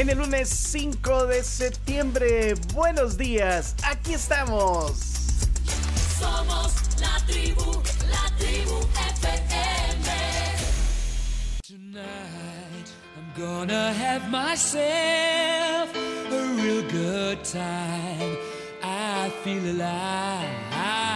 En el lunes 5 de septiembre, buenos días, aquí estamos. Somos la tribu, la tribu FM. Tonight, I'm gonna have myself a real good time. I feel alive.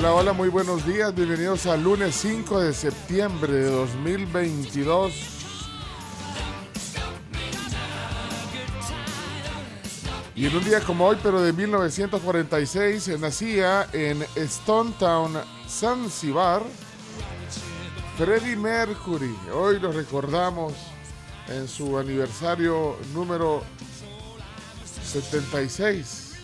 Hola, hola, muy buenos días. Bienvenidos al lunes 5 de septiembre de 2022. Y en un día como hoy, pero de 1946, eh, nacía en Stone Town, Zanzibar, Freddie Mercury. Hoy lo recordamos en su aniversario número 76.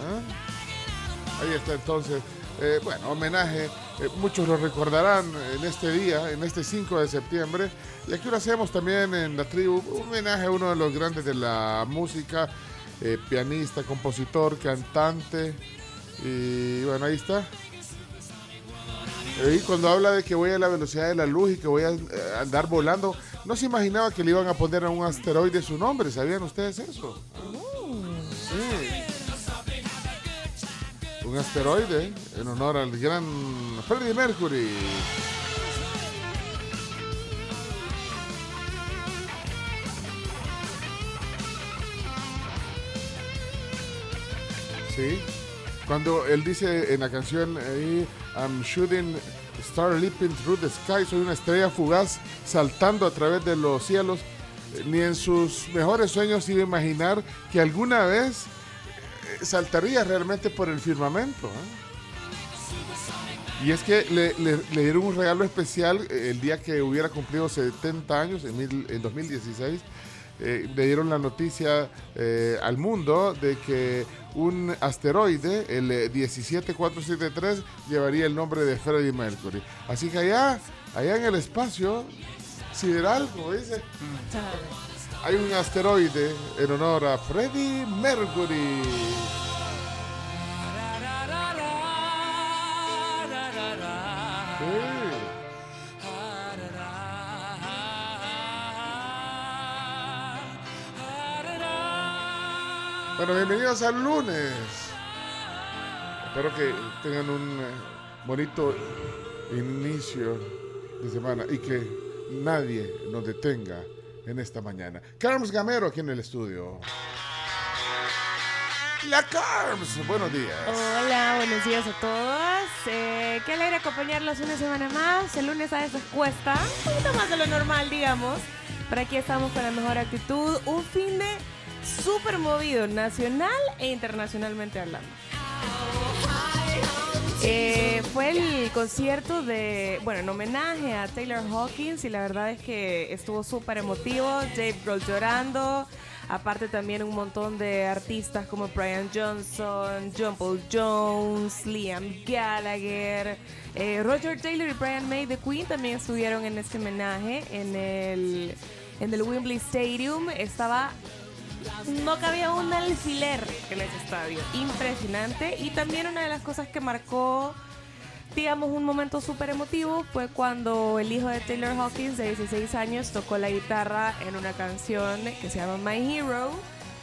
¿Ah? Ahí está entonces. Eh, bueno, homenaje. eh, muchos lo recordarán en este día, en este 5 de septiembre. Y aquí lo hacemos también en la tribu. Un homenaje a uno de los grandes de la música. eh, pianista, compositor, cantante. Y bueno, ahí está. Y cuando habla de que voy a la velocidad de la luz y que voy a eh, andar volando, no se imaginaba que le iban a poner a un asteroide su nombre. ¿Sabían ustedes eso? Sí. Un asteroide en honor al gran Freddie Mercury. Sí. Cuando él dice en la canción ahí, I'm shooting star leaping through the sky, soy una estrella fugaz saltando a través de los cielos. Ni en sus mejores sueños iba a imaginar que alguna vez saltaría realmente por el firmamento. ¿eh? Y es que le, le- le dieron un regalo especial eh, el día que hubiera cumplido 70 años, en, mil- en 2016. eh, le dieron la noticia eh, al mundo de que un asteroide, el eh, 17473, llevaría el nombre de Freddie Mercury. Así que allá, allá en el espacio sideral, como dice, hay un asteroide en honor a Freddie Mercury. Bueno, bienvenidos al lunes. Espero que tengan un eh, bonito inicio de semana y que nadie nos detenga en esta mañana. Carms Gamero aquí en el estudio. La Carms, buenos días. Hola, buenos días a todos. Eh, qué alegre acompañarlos una semana más. El lunes a veces cuesta, un poquito más de lo normal, digamos. Pero aquí estamos con la mejor actitud. Un fin de súper movido, nacional e internacionalmente hablando. Eh, fue el concierto de, bueno, en homenaje a Taylor Hawkins y la verdad es que estuvo súper emotivo. Dave Grohl llorando. Aparte también un montón de artistas como Brian Johnson, John Paul Jones, Liam Gallagher, eh, Roger Taylor y Brian May de Queen también estuvieron en este homenaje en el, en el Wembley Stadium. Estaba no cabía un alfiler en ese estadio. Impresionante. Y también una de las cosas que marcó, digamos, un momento súper emotivo fue cuando el hijo de Taylor Hawkins, de 16 años, tocó la guitarra en una canción que se llama My Hero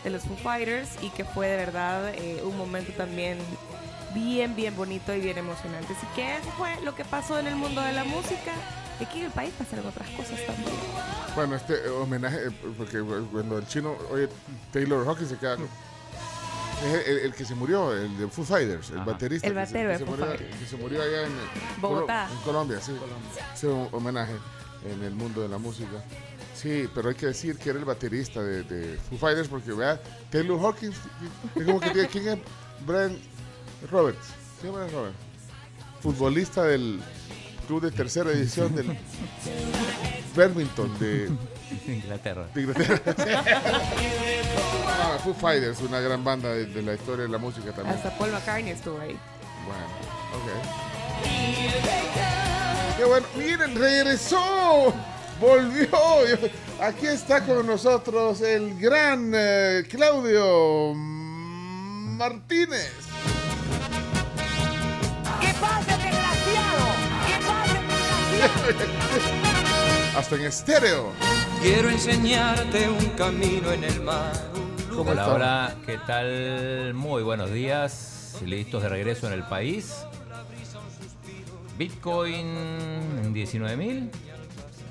de los Foo Fighters y que fue de verdad eh, un momento también bien, bien bonito y bien emocionante. Así que eso fue lo que pasó en el mundo de la música. Aquí en el país pasaron otras cosas también. Bueno, este eh, homenaje, eh, porque cuando el chino, oye, Taylor Hawkins se queda. Es el, el- el que se murió, el de Foo Fighters, el Ajá. baterista. El que se- batero que de se Foo murió- Fighters. Que se murió allá en Bogotá. Colo- en Colombia, sí. Ese un homenaje en el mundo de la música. Sí, pero hay que decir que era el baterista de, de Foo Fighters porque, vea, Taylor Hawkins, es como que tiene, ¿quién es? Brian Roberts. ¿Quién es Brian Roberts? Futbolista del club de tercera edición del Birmingham de, Inglaterra. de Inglaterra. Ah, Foo Fighters, una gran banda de, de la historia de la música también. Hasta Paul McCartney estuvo ahí. Bueno, ok. Qué bueno, miren, regresó, volvió. Aquí está con nosotros el gran eh, Claudio Martínez. Hasta en estéreo. Quiero enseñarte un camino en el mar. ¿Cómo Hola, está? hola, ¿qué tal? Muy buenos días. Listos de regreso en el país. Bitcoin en 19.000,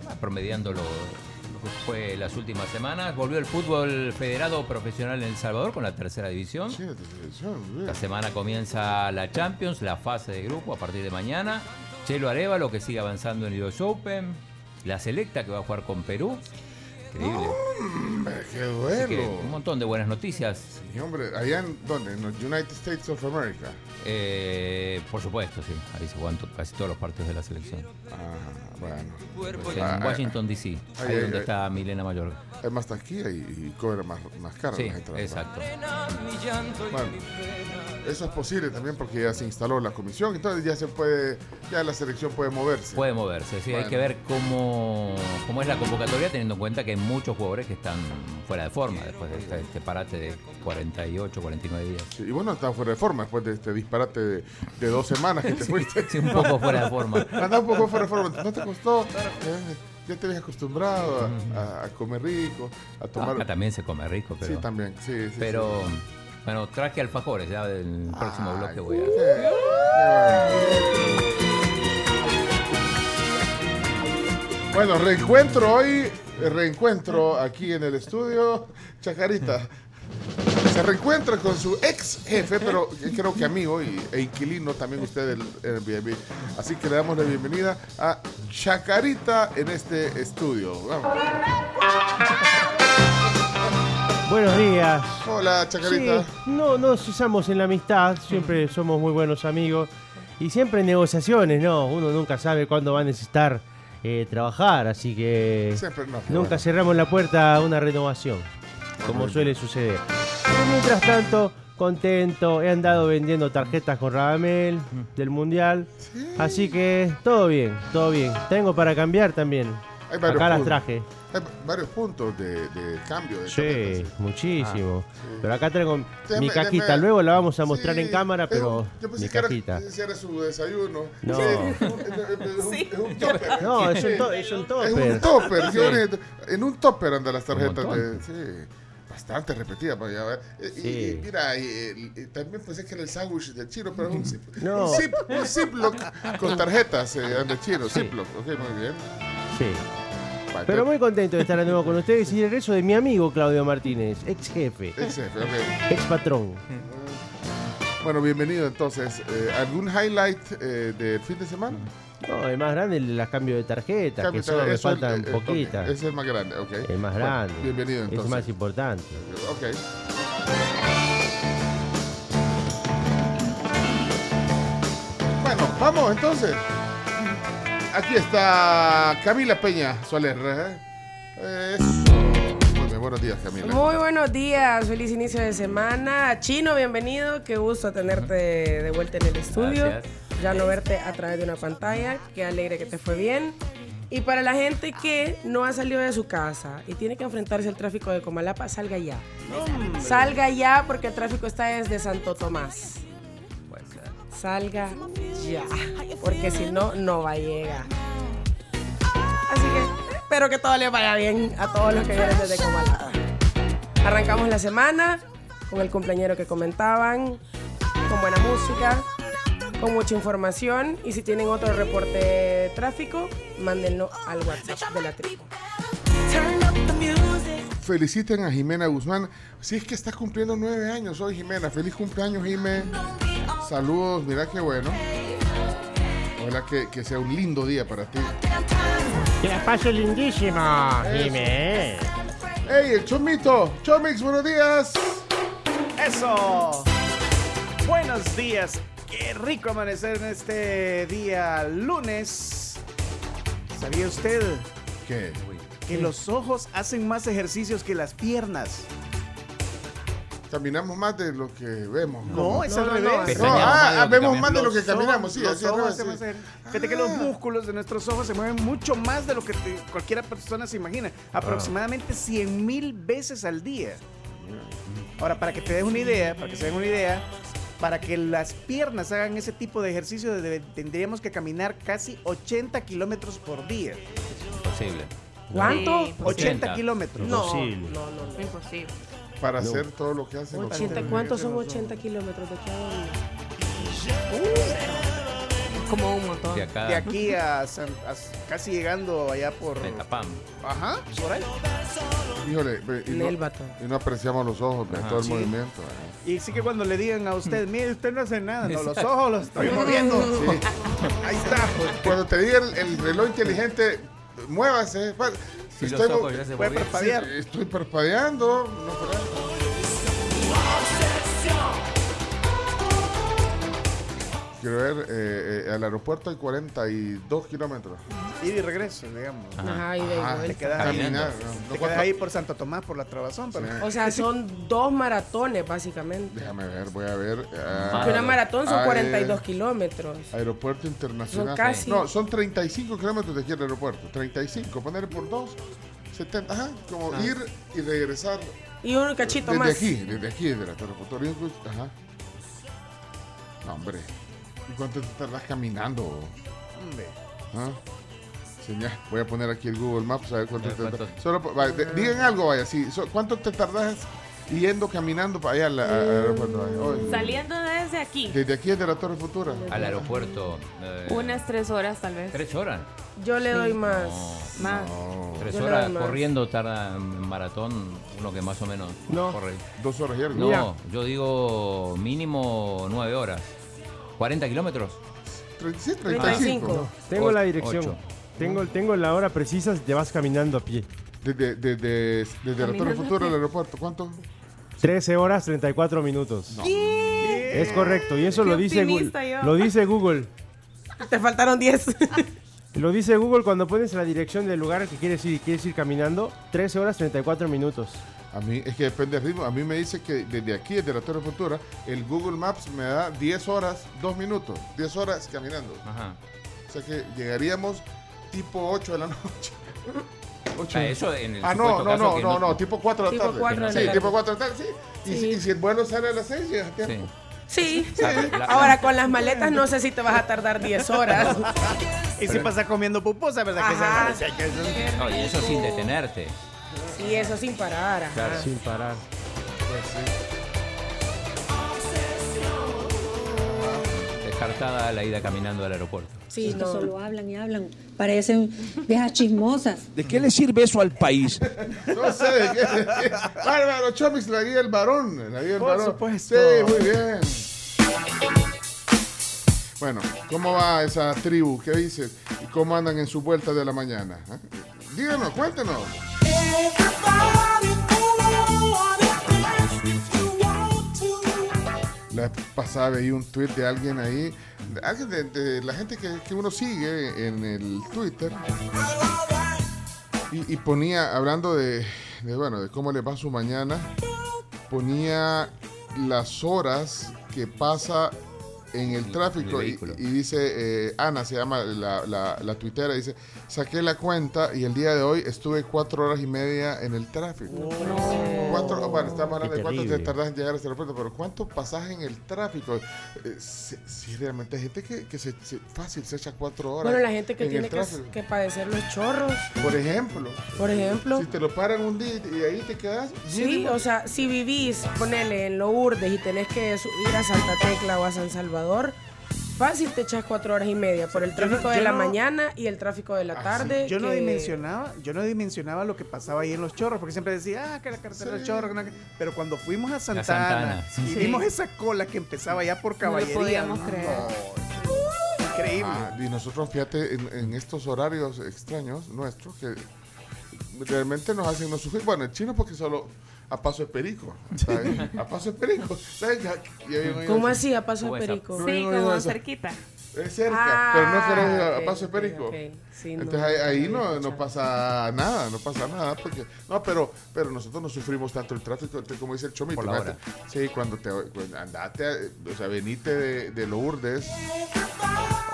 ah, promediando lo, lo que fue las últimas semanas. Volvió el fútbol federado profesional en El Salvador con la tercera división. Sí, de televisión, bien. La semana comienza la Champions, la fase de grupo a partir de mañana. Chelo Arevalo que sigue avanzando en el Open. La Selecta que va a jugar con Perú. Increíble. Hombre, qué duelo. un montón de buenas noticias. Y hombre, allá en dónde? En los United States of America. Eh, por supuesto, sí. Ahí se juegan casi todos los partidos de la selección. Ah, bueno. Pues y en Ah, Washington, D.C. Ahí ay, donde está Milena Mayor. Hay más taquilla y, y cobra más, más caro Sí, exacto. Bueno. Eso es posible también porque ya se instaló la comisión, entonces ya se puede, ya la selección puede moverse. Puede moverse, sí. Hay Bueno. que ver cómo, cómo es la convocatoria, teniendo en cuenta que hay muchos jugadores que están fuera de forma después de este, este parate de 48, 49 días. Sí, y bueno, está fuera de forma después de este disparate de, de dos semanas que te fuiste. Sí, un poco fuera de forma. Anda un poco fuera de forma. ¿No te costó? Eh, ya te habías acostumbrado a, comer rico, a tomar. Acá también se come rico, pero. sí, también. Sí, sí, Pero, sí. bueno, traje alfajores, ya del próximo Ay, bloque voy a. qué Bueno, reencuentro hoy, reencuentro aquí en el estudio, Chacarita. Se reencuentra con su ex jefe, pero creo que amigo y, e inquilino también usted del Airbnb. Así que le damos la bienvenida a Chacarita en este estudio. Vamos. Buenos días. Hola, Chacarita. Sí, no nos cesamos en la amistad, siempre somos muy buenos amigos y siempre en negociaciones, ¿no? Uno nunca sabe cuándo va a necesitar eh, trabajar, así que Siempre no. qué nunca bueno. cerramos la puerta a una renovación, como suele suceder. Mientras tanto, contento, he andado vendiendo tarjetas con Radamel del Mundial, así que todo bien, todo bien. Tengo para cambiar también. Hay varios Acá las puntos. traje. Hay varios puntos de, de cambio. De Sí, sí. muchísimo. sí. Pero acá traigo Déjame- mi cajita. déjame- Luego la vamos a mostrar Sí, en cámara, pero yo pensé mi que era- ese era su desayuno. No. Sí, es un- es un- es un topper. No, es un, to- es un Es un topper. topper. Sí. En un topper andan las tarjetas de. Sí. Bastante repetidas para allá. ¿eh? Y, Sí. y mira, y, y- también pensé que era el sándwich del chino, pero es un zip. No. Un, zip, un ziploc con tarjetas eh, de chino. Ziploc. Ok, muy bien. Sí. Pero muy contento de estar de nuevo con ustedes y el regreso de mi amigo Claudio Martínez, ex jefe, ex jefe, ok. ex patrón. Bueno, bienvenido entonces. Eh, ¿Algún highlight eh, del fin de semana? No, el más grande el las cambios de tarjetas, que solo me eso, el- faltan el- el- ok, poquitas. Es el más grande, ok. El más Bueno, grande. bienvenido Es entonces. más importante. Ok. Bueno, vamos entonces. Aquí está Camila Peña Soler. ¿eh? Eso. Muy bien, buenos días, Camila. Muy buenos días, feliz inicio de semana. Chino, bienvenido, qué gusto tenerte de vuelta en el estudio. Gracias. Ya no verte a través de una pantalla, qué alegre que te fue bien. Y para la gente que no ha salido de su casa y tiene que enfrentarse al tráfico de Comalapa, salga ya. Salga ya porque el tráfico está desde Santo Tomás. Salga ya. Porque si no, no va a llegar. Así que espero que todo les vaya bien a todos los que vienen desde Comalapa. Arrancamos la semana con el cumpleañero que comentaban, con buena música, con mucha información. Y si tienen otro reporte de tráfico, mándenlo al WhatsApp de la tribu. Feliciten a Jimena Guzmán. Si es que estás cumpliendo nueve años hoy, Jimena. Feliz cumpleaños, Jimé. Saludos, mira qué bueno. Ojalá que, que sea un lindo día para ti. Que la pase lindísimo, Jimé. ¡Ey, el Chomito! Chomix, buenos días. Eso. Buenos días. Qué rico amanecer en este día lunes. ¿Sabía usted ¿Qué? que los ojos hacen más ejercicios que las piernas? Caminamos más de lo que vemos. No, ¿Cómo? es No, al revés. no, ah, que vemos caminamos. más de lo que caminamos, sí, los así es, ojos sí. ejer- Fíjate que los músculos de nuestros ojos se mueven mucho más de lo que te- cualquiera persona se imagina. Aproximadamente 100 mil veces al día. Ahora, para que te des una idea, para que se den una idea, para que las piernas hagan ese tipo de ejercicio, debe- tendríamos que caminar casi 80 kilómetros por día. Imposible. ¿Cuánto? Sí, 80 80. kilómetros. No, no, no. no. Imposible. Para hacer todo lo que hacen. los 80, ojos. ¿Cuántos son 80 kilómetros de aquí a dónde? Como un montón. De acá. De aquí a, San- a- casi llegando allá por... Metapam. Ajá, por ahí. Híjole, y no, y no apreciamos los ojos, Ajá. todo el Sí. movimiento. eh. Y sí que cuando le digan a usted, mire, usted no hace nada, no, los ojos los estoy moviendo. Sí. Ahí está. Cuando te diga el, el reloj inteligente, muévase. pa- Si estoy, los ojos ya se sí, estoy parpadeando. no, Quiero ver, eh, eh, al aeropuerto hay 42 kilómetros. Ir y regreso, digamos. Ajá, y de vuelta. te quedas. Caminar. no, no Te quedas cuatro- ahí por Santo Tomás, por la trabazón. pero- Sí. O sea, son dos maratones, básicamente. Déjame ver, voy a ver. ah, Porque una maratón son ah, 42 eh, kilómetros. Aeropuerto internacional. Son casi- No, son 35 kilómetros de aquí al aeropuerto. 35, poner por 2, 70. Ajá, como ir y regresar Y un cachito desde más. aquí, desde aquí, desde la aeropuerto. Ajá. No, hombre. ¿Y cuánto te tardas caminando? Hombre. ¿Ah? Señal, voy a poner aquí el Google Maps a ver cuánto A ver te tardas. Solo, vaya, de- digan algo, vaya, sí. so- ¿Cuánto te tardas yendo caminando para allá al aeropuerto? Saliendo desde aquí, Desde aquí desde la Torre Futura. Al aeropuerto. eh, unas tres horas tal vez. ¿Tres horas? Yo le doy más. No. Más. No, Tres Yo horas corriendo tarda en maratón uno que más o menos No. corre. dos horas y algo. No, Mira. yo digo mínimo nueve horas. ¿40 kilómetros? Tre- sí, 35. 35. Tengo O- la dirección. Tengo, tengo la hora precisa, te vas caminando a pie. Desde, desde, desde la Torre Futura al aeropuerto, ¿cuánto? 13 horas 34 minutos. Es correcto, y eso Qué lo dice, Google, yo. lo dice Google. Te faltaron 10. Lo dice Google cuando pones la dirección del lugar al que quieres ir y quieres ir caminando. 13 horas 34 minutos. A mí, es que depende del ritmo. A mí me dice que desde aquí, desde la Torre Futura, el Google Maps me da 10 horas, 2 minutos. 10 horas caminando. Ajá. O sea que llegaríamos tipo 8 de la noche. 8 Ah, eso en el Ah, no, no, caso no, que no, no, tipo 4 de la Tipo tarde. cuatro de sí, la tipo tarde. 4 de la tarde, sí. Y, si, y si el vuelo sale a las 6, llega a tiempo. Sí. Sí. Ahora con las maletas no sé si te vas a tardar 10 horas. Y si pasa comiendo pupusa, ¿verdad? Ajá. Que se- que se- No, y eso sin detenerte. Y eso sin parar. ajá. Claro. Sin parar. Descartada la ida caminando al aeropuerto. Sí, no. solo hablan y hablan. Parecen viejas chismosas. ¿De qué le sirve eso al país? No sé de qué. Bárbaro, Chomix, la guía del varón. La guía del Por varón. supuesto. Sí, muy bien. Bueno, ¿cómo va esa tribu? ¿Qué dices? ¿Y cómo andan en su vuelta de la mañana? ¿Ah? Díganos, cuéntenos. La pasada veía un tweet de alguien ahí, de, de, la gente que, que uno sigue en el Twitter, y, y ponía, hablando de, de, bueno, de cómo le va su mañana, ponía las horas que pasa en el tráfico y, dice, eh, Ana se llama la, la, la tuitera, dice, saqué la cuenta y el día de hoy estuve cuatro horas y media en el tráfico. Cuatro, bueno, estamos hablando Qué de cuánto te tardas en llegar a este aeropuerto, pero ¿cuánto pasas en el tráfico? Eh, si, si realmente hay gente que, que se, se- fácil se echa cuatro horas. Bueno, la gente que en tiene el que, que padecer los chorros, Por ejemplo, por ejemplo. si te lo paran un día y ahí te quedas. Sí, mínimo, o sea, si vivís, ponele en Lourdes y tenés que ir a Santa Tecla o a San Salvador, fácil te echas cuatro horas y media por el no- tráfico de la no- mañana y el tráfico de la Ah, sí. tarde. Yo no dimensionaba, yo no dimensionaba lo que pasaba ahí en los chorros, porque siempre decía, ah, que la carretera de Sí. chorros, que no- pero cuando fuimos a Santana, Santana, sí. y Sí. vimos esa cola que empezaba ya por No lo caballería. podíamos creer. Increíble. Ah, y nosotros, fíjate, en, en estos horarios extraños nuestros, que realmente nos hacen no sufrir. Bueno, el chino porque solo a paso de perico, ¿sabes? A paso de perico. ¿Sabes? ¿Cómo así a paso ¿Cómo de perico? Sí, como eso. cerquita. Es cerca, Ah, pero no querés a paso de ok, perico. ok. Sí, no, Entonces ahí, ahí no, no, no pasa nada, no pasa nada, porque no, pero, pero nosotros no sufrimos tanto el tráfico, como dice el chomito, sí, cuando te cuando andate, a- o sea, venite de, de Lourdes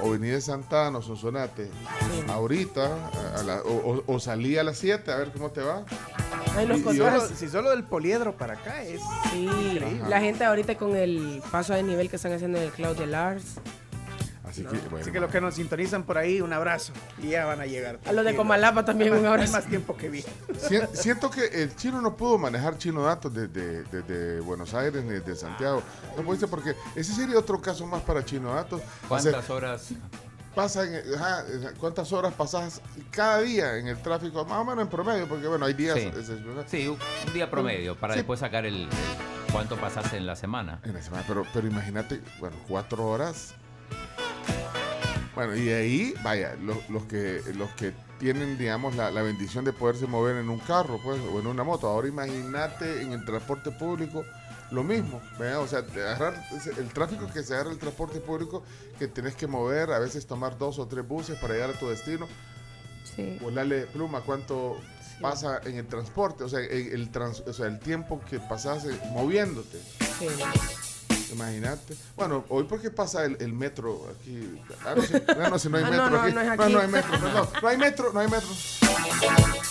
o vení de Santana o Sonsonate, ahorita, a- a la- o, o- o salí a las 7 a ver cómo te va. Ahí nos Y- y Si solo, si solo del poliedro para acá es. Sí, la gente ahorita con el paso de nivel que están haciendo en el Cloud de Lars. Así que, bueno, Así que los que nos sintonizan por ahí, un abrazo. Y ya van a llegar. A los de. Comalapa también un más- abrazo. más tiempo que vi. Si- Siento que el chino no pudo manejar chino datos desde, desde Buenos Aires ni desde Santiago. No pudiste porque ese sería otro caso más para chino datos. ¿Cuántas horas? pasa en- ajá, ¿Cuántas horas pasas cada día en el tráfico? Más o menos en promedio, porque bueno, hay días. Sí. Sí, un día promedio, para Sí. después sacar el, el cuánto pasaste en la semana. En la semana, pero, pero imagínate, bueno, cuatro horas. Bueno, y de ahí, vaya, los, los que los que tienen, digamos, la, la bendición de poderse mover en un carro, pues, o en una moto. Ahora imagínate en el transporte público lo mismo, ¿verdad? O sea, agarrar el tráfico que se agarra el transporte público, que tenés que mover, a veces tomar dos o tres buses para llegar a tu destino. Sí. Volarle pluma, ¿cuánto pasa en el transporte? O sea, el, el trans- o sea, el tiempo que pasas eh, moviéndote. Sí. Imagínate. Bueno, hoy porque pasa el, el metro aquí. Ah, no, sí. Ah, no, sí, no hay Ah, metro no, no, aquí. no es No, aquí. no hay metro. No, no, no hay metro, no hay metro.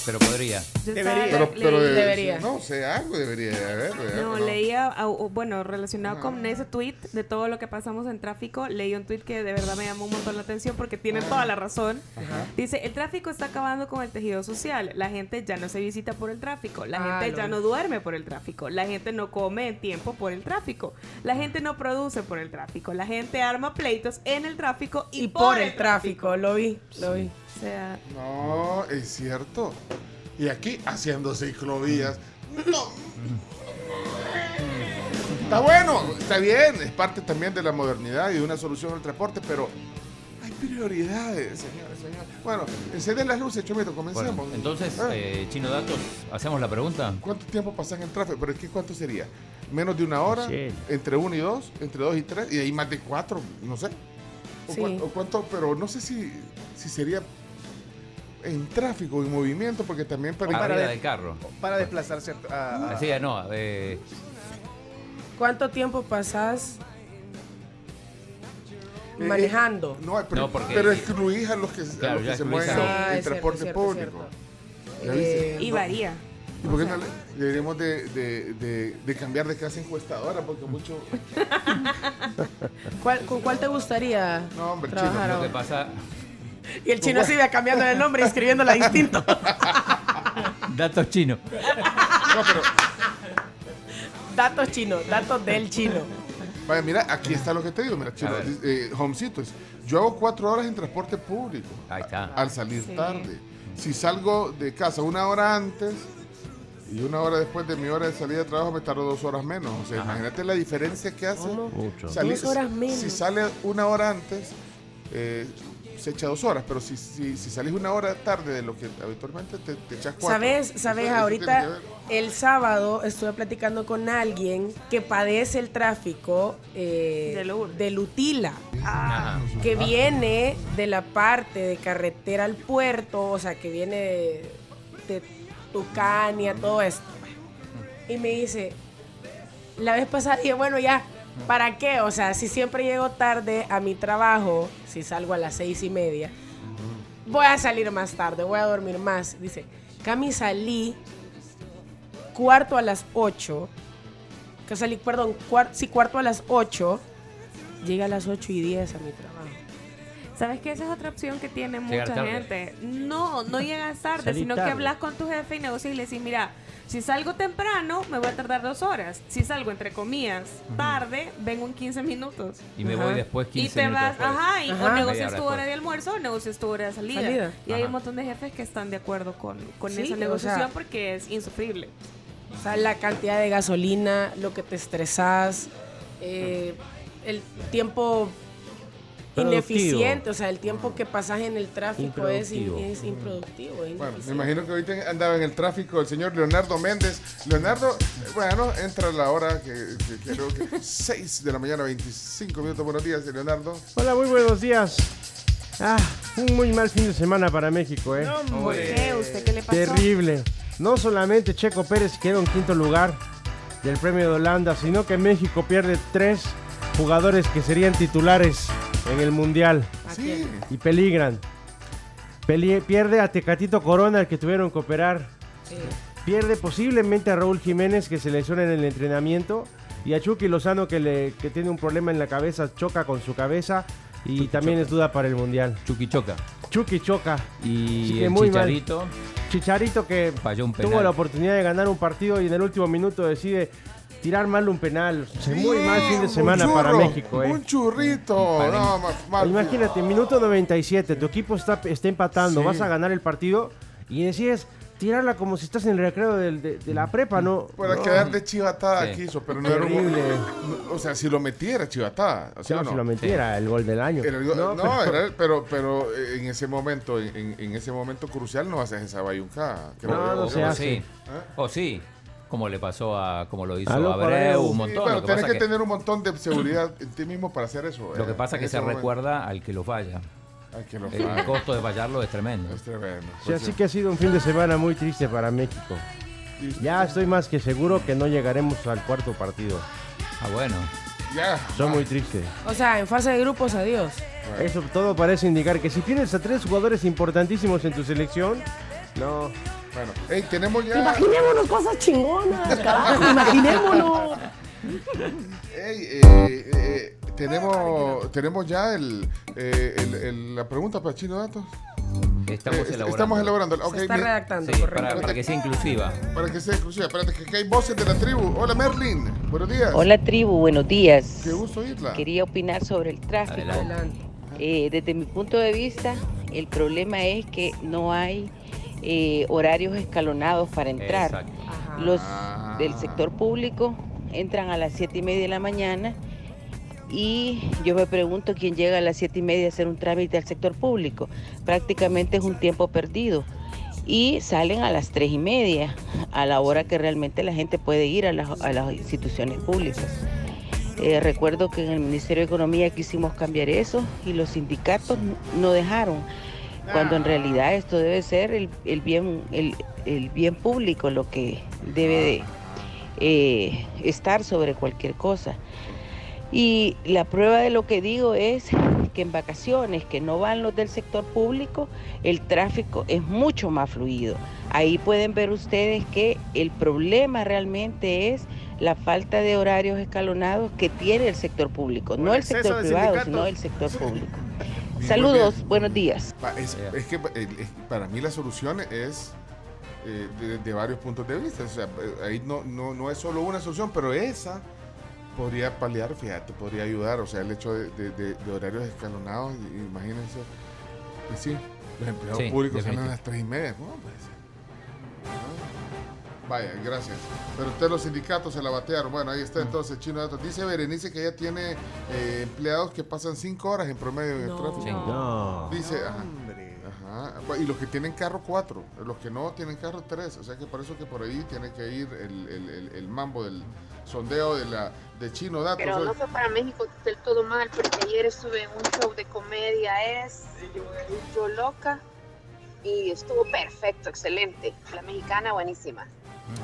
Pero podría. Debería. Pero, pero leí- de- Debería. No sé, algo debería de haber. No, ¿no? leía, bueno, relacionado con ese tweet de todo lo que pasamos en tráfico, leí un tweet que de verdad me llamó un montón la atención porque tiene toda la razón. Dice, el tráfico está acabando con el tejido social. La gente ya no se visita por el tráfico. La Ah, gente ya no duerme por el tráfico. La gente no come en tiempo por el tráfico. La gente no produce por el tráfico. La gente arma pleitos en el tráfico y, Y por el tráfico, lo vi, lo vi. O sea, No, es cierto. Y aquí haciendo ciclovías. No. Está bueno, está bien, es parte también de la modernidad y de una solución al transporte, pero hay prioridades, señores, señores. Bueno, encenden las luces, Chomito, comencemos. Bueno, entonces, Ah. eh, Chino Datos, hacemos la pregunta. ¿Cuánto tiempo pasas en el tráfico? Pero es que ¿cuánto sería? ¿Menos de una hora? Sí. ¿Entre uno y dos? ¿Entre dos y tres? Y ahí más de cuatro, no sé. O, Sí. cuánto, o cuánto- pero no sé si, si sería en tráfico, en movimiento, porque también para... para Arriba de- del carro. Para desplazarse a. a- no, eh, ¿Cuánto tiempo pasás Eh, manejando? No, pero, No, porque- pero excluís a los que, a los que se mueven en- Ah, transporte cierto, público. Eh, y No. varía. ¿Y por qué no le- deberíamos de, de- de- de cambiar de casa encuestadora? Porque mucho... ¿Cuál- ¿Con cuál te gustaría No, hombre, trabajar ahora? pasa, Y el chino sigue cambiando el nombre y escribiéndola distinto. datos chinos. No, pero... datos chinos, datos del chino. Vaya, mira, aquí está lo que te digo, mira, chino, eh, Homecitos. Yo hago cuatro horas en transporte público Ahí está. al salir Sí. tarde. Si salgo de casa una hora antes y una hora después de mi hora de salida de trabajo, me tardo dos horas menos. O sea, Ajá. imagínate la diferencia que hace. Mucho. salir- Dos horas menos. Si sale una hora antes, eh, se echa dos horas, pero si, si, si salís una hora tarde de lo que habitualmente te, te echas cuatro. ¿Sabes? ¿Sabes? Ahorita el sábado estuve platicando con alguien que padece el tráfico eh, De Lutila. Ajá. que viene de la parte de carretera al puerto, o sea, que viene de, de Tucania, todo esto. Y me dice, la vez pasada dije, bueno, ya, ¿Para qué? O sea, si siempre llego tarde a mi trabajo, si salgo a las seis y media, voy a salir más tarde, voy a dormir más. Dice, Cami, salí cuarto a las ocho, que salí, perdón, cuar- sí, cuarto a las ocho, llega a las ocho y diez a mi trabajo. ¿Sabes qué? Esa es otra opción que tiene Llegar mucha tarde. gente. No, no llegas tarde, Salir sino tarde. que hablas con tu jefe y negocias y le decís, mira, si salgo temprano, me voy a tardar dos horas. Si salgo, entre comillas, tarde, vengo en 15 minutos. Y me Ajá. voy después 15 Y te minutos vas, después. ajá, y Ajá. o negocias tu hora de almuerzo o negocias tu hora de salida. Salida. Y hay un montón de jefes que están de acuerdo con, con Sí, esa o negociación sea- porque es insufrible. O sea, la cantidad de gasolina, lo que te estresas, eh, el tiempo. Ineficiente, o sea, el tiempo que pasas en el tráfico es, in- Improductivo. es improductivo. es Bueno, me imagino que ahorita andaba en el tráfico el señor Leonardo Méndez. Leonardo, bueno, entra a la hora que, que- que creo que 6 de la mañana, 25 minutos. Buenos días, Leonardo. Hola, muy buenos días. Ah, un muy mal fin de semana para México, ¿eh? ¿Por qué? ¿Usted qué le pasó? Terrible. No solamente Checo Pérez quedó en quinto lugar del premio de Holanda, sino que México pierde tres jugadores que serían titulares en el Mundial Sí. y peligran. Peli- pierde a Tecatito Corona, el que tuvieron que operar. Pierde posiblemente a Raúl Jiménez, que se lesiona en el entrenamiento. Y a Chucky Lozano, que, le, que tiene un problema en la cabeza, choca con su cabeza. Y también es duda para el Mundial. Chucky choca. Chucky choca. Y que el muy mal. Chicharito Chicharito que falló un tuvo la oportunidad de ganar un partido y en el último minuto decide tirar mal un penal. Sea, muy mal fin de semana para México. ¿eh? Un churrito. No, más mal. Imagínate, minuto 97, tu equipo está, está empatando, Sí. vas a ganar el partido y decides tirarla como si estás en el recreo de, de la prepa, ¿no? Para No. quedar de chivatada Sí. quiso, pero no era un Terrible. no, O sea, si lo metiera chivatada. ¿sí No, o no? si lo metiera, el gol del año. Era el go- No, no, pero- era- pero, pero eh, en ese momento, en, ese momento crucial no haces esa bayunca. creo No, yo. no se O hace. sí. O sí. Como le pasó a, como lo hizo A Abreu, un Sí, montón. pero lo que tienes pasa que, que, tener un montón de seguridad en ti mismo para hacer eso. lo que eh, pasa en que se momento. recuerda al que lo falla. Que lo El falla. costo de fallarlo es tremendo. Es tremendo. Sí, Pues así sí. que ha sido un fin de semana muy triste para México. Ya estoy más que seguro que no llegaremos al cuarto partido. Ah, bueno. Ya. Son ah, muy tristes. O sea, en fase de grupos, adiós. Eso todo parece indicar que si tienes a tres jugadores importantísimos en tu selección, no. Bueno, hey, tenemos ya. Imaginémonos cosas chingonas, carajo, imaginémonos. Ey, eh, eh, tenemos, tenemos ya el, eh, el- el- la pregunta para Chino Datos. Estamos Eh, elaborando. Estamos elaborando. Ok, Se está mira, redactando, Sí, correcto. para, para que sea inclusiva. para que sea inclusive. Espérate, que, que hay voces de la tribu. Hola, Merlin. Buenos días. Hola tribu, buenos días. Qué gusto oírla. Quería opinar sobre el tráfico. Adelante. Adelante. Eh, desde mi punto de vista, el problema es que no hay eh, horarios escalonados para entrar. Los Ah. del sector público entran a las 7 y media de la mañana y yo me pregunto quién llega a las 7 y media a hacer un trámite al sector público. Prácticamente es un tiempo perdido. Y salen a las 3 y media, a la hora que realmente la gente puede ir a las, a las instituciones públicas. Eh, recuerdo que en el Ministerio de Economía quisimos cambiar eso y los sindicatos no dejaron, cuando en realidad esto debe ser el, el bien, el, el bien público lo que debe de eh, estar sobre cualquier cosa. Y la prueba de lo que digo es que en vacaciones que no van los del sector público, el tráfico es mucho más fluido. Ahí pueden ver ustedes que el problema realmente es la falta de horarios escalonados que tiene el sector público, no el sector privado, sino el sector público. Saludos, bien. buenos días. Es, es que es- para mí la solución es eh, de, de varios puntos de vista. O sea, eh, ahí no, no, no es solo una solución, pero esa podría paliar, fíjate, podría ayudar. O sea, el hecho de, de- de- de horarios escalonados, imagínense. Pues sí, los empleados Sí, públicos salen a las tres y media. ¿Cómo puede ser? Ah. Vaya, gracias. Pero ustedes los sindicatos se la batearon. Bueno, ahí está entonces Chino Datos. Dice Berenice que ella tiene eh, empleados que pasan cinco horas en promedio en el No. tráfico. Sí. No. Dice, ajá. Hombre. Ajá. Y los que tienen carro, cuatro. Los que no tienen carro, tres. O sea que por eso que por ahí tiene que ir el, el- el- el mambo del sondeo de la de Chino Datos. Pero no fue para México del todo mal, porque ayer estuve en un show de comedia, es Yo Loca, y estuvo perfecto, excelente. La mexicana, buenísima.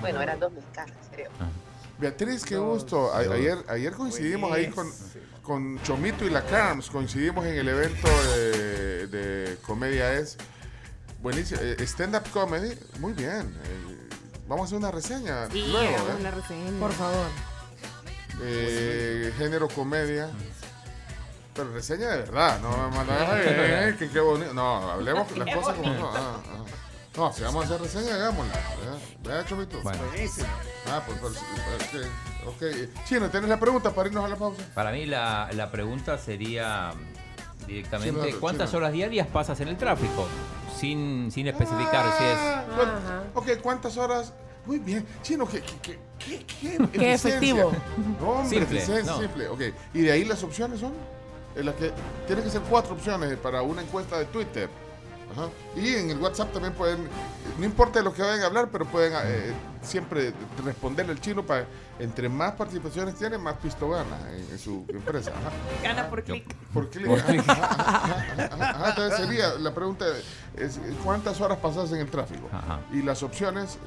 Bueno, eran dos mexicanas, creo. Beatriz, qué gusto. A- ayer, ayer coincidimos ahí con, con Chomito y la Carms. Coincidimos en el evento de, de Comedia Es. Buenísimo. Eh, Stand-up comedy. Muy bien. Eh, vamos a hacer una reseña Sí, luego. ¿eh? una reseña. Por favor. Eh, género comedia. Pero reseña de verdad, no me mandas, "Ay, eh, que qué bonito. No, hablemos las cosas como no. ah, ah. No, si vamos a hacer reseña, hagámosla. Vea, Chomito. Buenísimo. Ah, pues, pues, ok, ok. Chino, ¿tienes la pregunta para irnos a la pausa? Para mí la, la pregunta sería directamente, Chino, ¿cuántas chino. horas diarias pasas en el tráfico? Sin, sin especificar si es... Ah, ¿cuán- Ok, ¿cuántas horas? Muy bien. Chino, ¿qué, qué, qué, qué, qué efectivo. No, hombre, Simple, no. simple. Ok, y de ahí las opciones son. En las que tienen que ser cuatro opciones para una encuesta de Twitter. Ajá. Y en el WhatsApp también pueden, no importa de lo que vayan a hablar, pero pueden eh, siempre responderle al chino para entre más participaciones tiene, más pisto gana en, en su empresa. Ajá. Gana por clic. Por clic. Ajá, ajá, ajá, ajá. Entonces sería, la pregunta es, ¿cuántas horas pasas en el tráfico? Ajá. Y las opciones,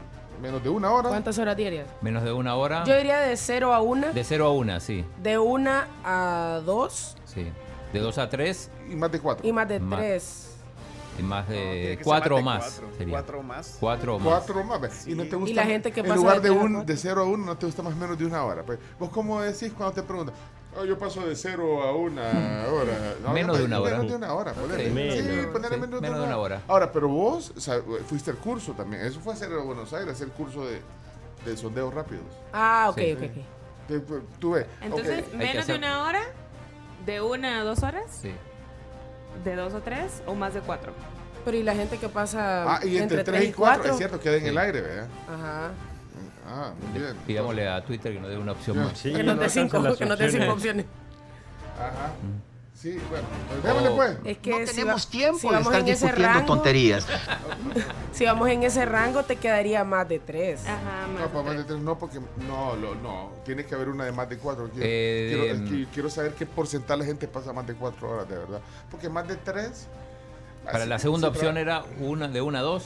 menos de una hora. ¿Cuántas horas diarias? Menos de una hora. Yo diría de 0 a 1, De 0 a 1, sí. de 1 a 2 sí. De 2 a 3 Y más de cuatro. y más de Más. 3. Y más de 4 o más. cuatro. sería. Cuatro o más. 4 o más. Cuatro más. Y no te gusta. la gente que En pasa lugar de a un, cuatro. de 0 a 1, no te gusta más menos de una hora. Pues, ¿Vos cómo decís cuando te preguntan? "Oh, yo paso de 0 a 1 hora. No, Menos no, de una hora. Menos de una hora. ponele. Sí, menos. Sí, ponele Sí, menos, menos de una hora. Ahora, pero vos o sea, fuiste al curso también. Eso fue hacer en Buenos Aires, hacer el curso de, de sondeos rápidos. Ah, ok, Sí. ok, ok. Pues, Tú ves. Entonces, menos de una hora, de una a dos horas, Sí. De dos a tres o más de cuatro. Pero y la gente que pasa Ah, y entre 3 y 4, es cierto, queda en el aire, ¿verdad? Ajá. Ah, muy bien. Pidámosle a Twitter que nos dé una opción más. Sí, Que nos no dé alcanzan 5, las que nos dé 5 opciones. opciones. Ajá. Sí, bueno. pues, démosle Oh. pues. Es que No si tenemos va- tiempo si de estar discutiendo rango, tonterías. Si vamos en ese rango, te quedaría más de 3. Ajá, más No, de para más de tres. tres no, porque no, lo- no, tiene que haber una de más de cuatro. Quiero, Eh, quiero, de- es que quiero saber qué porcentaje de gente pasa más de cuatro horas, de verdad. Porque más de tres. Para la segunda opción era una de 1 a 2.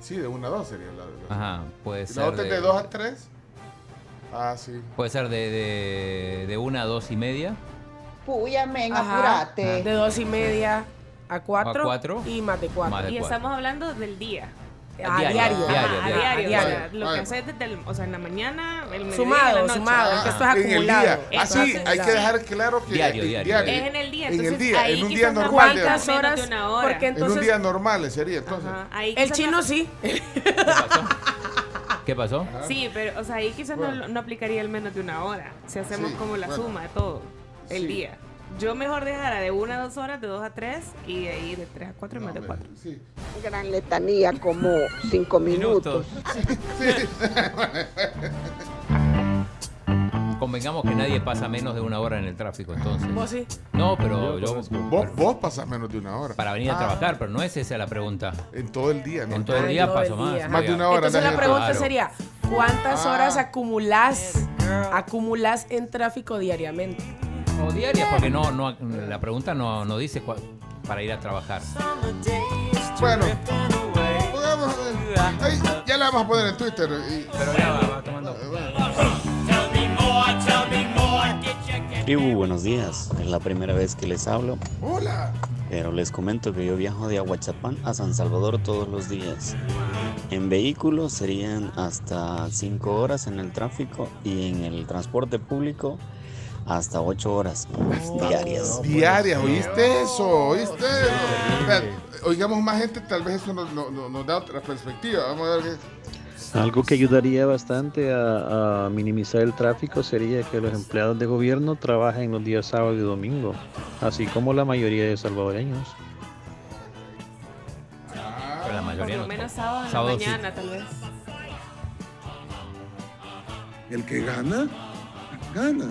Sí, de una a dos sería la. la- Ajá, puede ¿Y ser. la otra es de dos a tres? Ah, sí. Puede ser de, de, de 1 a 2 y media. Puya, men, Ajá. apurate. De 2 y media a 4 A cuatro. y más de 4. Más de Y cuatro. estamos hablando del día. A Diario, diario. diario, Ajá, diario. a diario. diario. o sea, lo que Vale. haces desde el, o sea, en la mañana, el mediodía y Sumado, en la noche. sumado, es que esto es en el acumulado. día. Esto Así, hay que dejar claro que. Diario, eh, diario, Es en el día. En el Entonces, día, ahí en un día quizás no normal. aguantas ¿Cuántas digamos. menos horas? de una hora. Porque En un entonces día normal sería, entonces. Ajá, ahí el quizás chino no- sí. ¿Qué pasó? Sí, pero, o sea, ahí quizás Bueno. no, no aplicaría el menos de una hora. Si hacemos Sí, como la bueno. suma de todo, el Sí. día. Yo mejor dejara de una a dos horas, de dos a tres, y de ahí de tres a cuatro y más de cuatro. Sí. Gran letanía, como cinco minutos. Convengamos que nadie pasa menos de una hora en el tráfico, entonces. ¿Vos sí? No, pero yo. Vos, vos pasas menos de una hora. Para venir a Ah, trabajar, pero no es esa la pregunta. En todo el día, ¿no? En todo el día todo paso el más. día. Más de una hora. Entonces la pregunta Claro. sería, ¿cuántas Ah. horas acumulas acumulas en tráfico diariamente? O diarias, porque no, no, la pregunta no, no dice cua- para ir a trabajar. Bueno, pongamos, eh, ahí, ya la vamos a poner en Twitter. y- Pero ya va, va tomando. Tribu, buenos días. Es la primera vez que les hablo, Hola. pero les comento que yo viajo de Aguachapán a San Salvador todos los días. En vehículo serían hasta 5 horas en el tráfico y en el transporte público hasta 8 horas diarias. Diarias, ¿oíste eso? ¿Oíste eso? Oigamos más gente, tal vez eso nos, nos- da otra perspectiva. Vamos a ver. Algo que ayudaría bastante a, a minimizar el tráfico sería que los empleados de gobierno trabajen los días sábado y domingo, así como la mayoría de salvadoreños. Pero la Por mayoría lo no. menos sábado en Sábado sí. mañana, tal vez. El que gana, gana.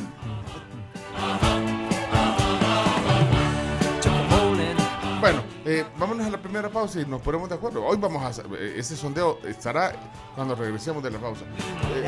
Bueno, eh, vámonos a la primera pausa y nos ponemos de acuerdo. Hoy vamos a hacer, eh, ese sondeo estará cuando regresemos de la pausa. Eh,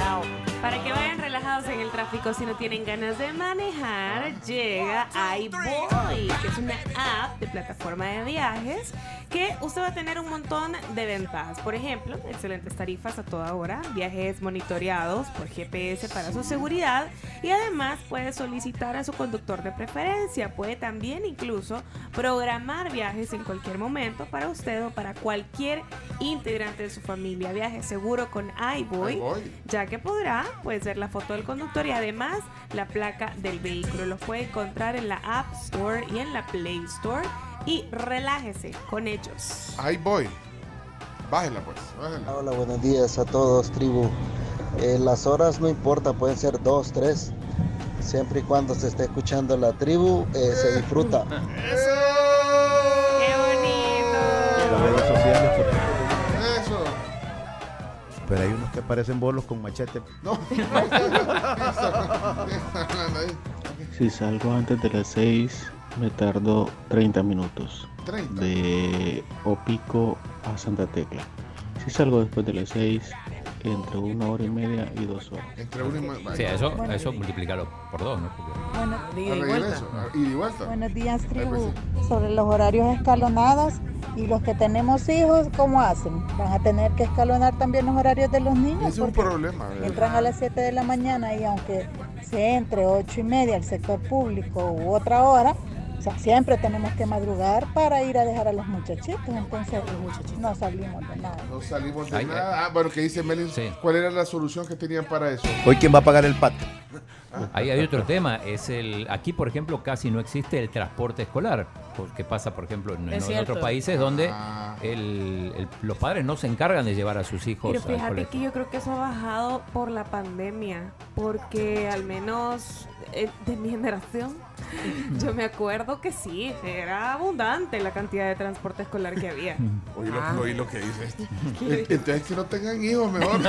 Para que vayan relajados en el tráfico si no tienen ganas de manejar, llega iBoy, que es una app de plataforma de viajes que usted va a tener un montón de ventajas. Por ejemplo, excelentes tarifas a toda hora, viajes monitoreados por GPS para su seguridad y además puede solicitar a su conductor de preferencia. Puede también incluso programar viajes en cualquier momento para usted o para cualquier integrante de su familia. Viaje seguro con iBoy, ya que podrá puede ser la foto del conductor y además la placa del vehículo. Los puede encontrar en la App Store y en la Play Store y relájese con ellos. Voy. Bájela pues. Bájela. Hola, buenos días a todos, tribu. Eh, las horas no importa, pueden ser dos, tres. Siempre y cuando se esté escuchando la tribu, eh, se disfruta. Las redes sociales. Eso. Pero hay unos que parecen bolos con machete. No. Si salgo antes de las 6, me tardo 30 minutos. 30. De Opico a Santa Tecla. Si salgo después de las 6, entre una hora y media y dos horas. Entre una y media. Sí, eso, eso multiplícalo por dos, ¿no? Porque- Bueno, ah, y vuelta. Buenos días, tribu. pues Sobre los horarios escalonados y los que tenemos hijos, ¿cómo hacen? ¿Van a tener que escalonar también los horarios de los niños? Es un Porque problema. ¿verdad? Entran a las 7 de la mañana y aunque se entre 8 y media al sector público u otra hora, sea, siempre tenemos que madrugar para ir a dejar a los muchachitos. Entonces, no salimos de nada. No salimos de Ay, nada. Ah, bueno, que dice Melin, ¿cuál era la solución que tenían para eso? Hoy, ¿quién va a pagar el pato? Ahí hay otro tema, es el aquí por ejemplo casi no existe el transporte escolar, porque pasa por ejemplo en, otros países donde Ah. el- el- los padres no se encargan de llevar a sus hijos Pero fíjate que yo creo que eso ha bajado por la pandemia, porque al menos eh, de mi generación, yo me acuerdo que sí, era abundante la cantidad de transporte escolar que había. Oí lo, Ah. oí lo que dice este. ¿Qué? Entonces que no tengan hijos mejor.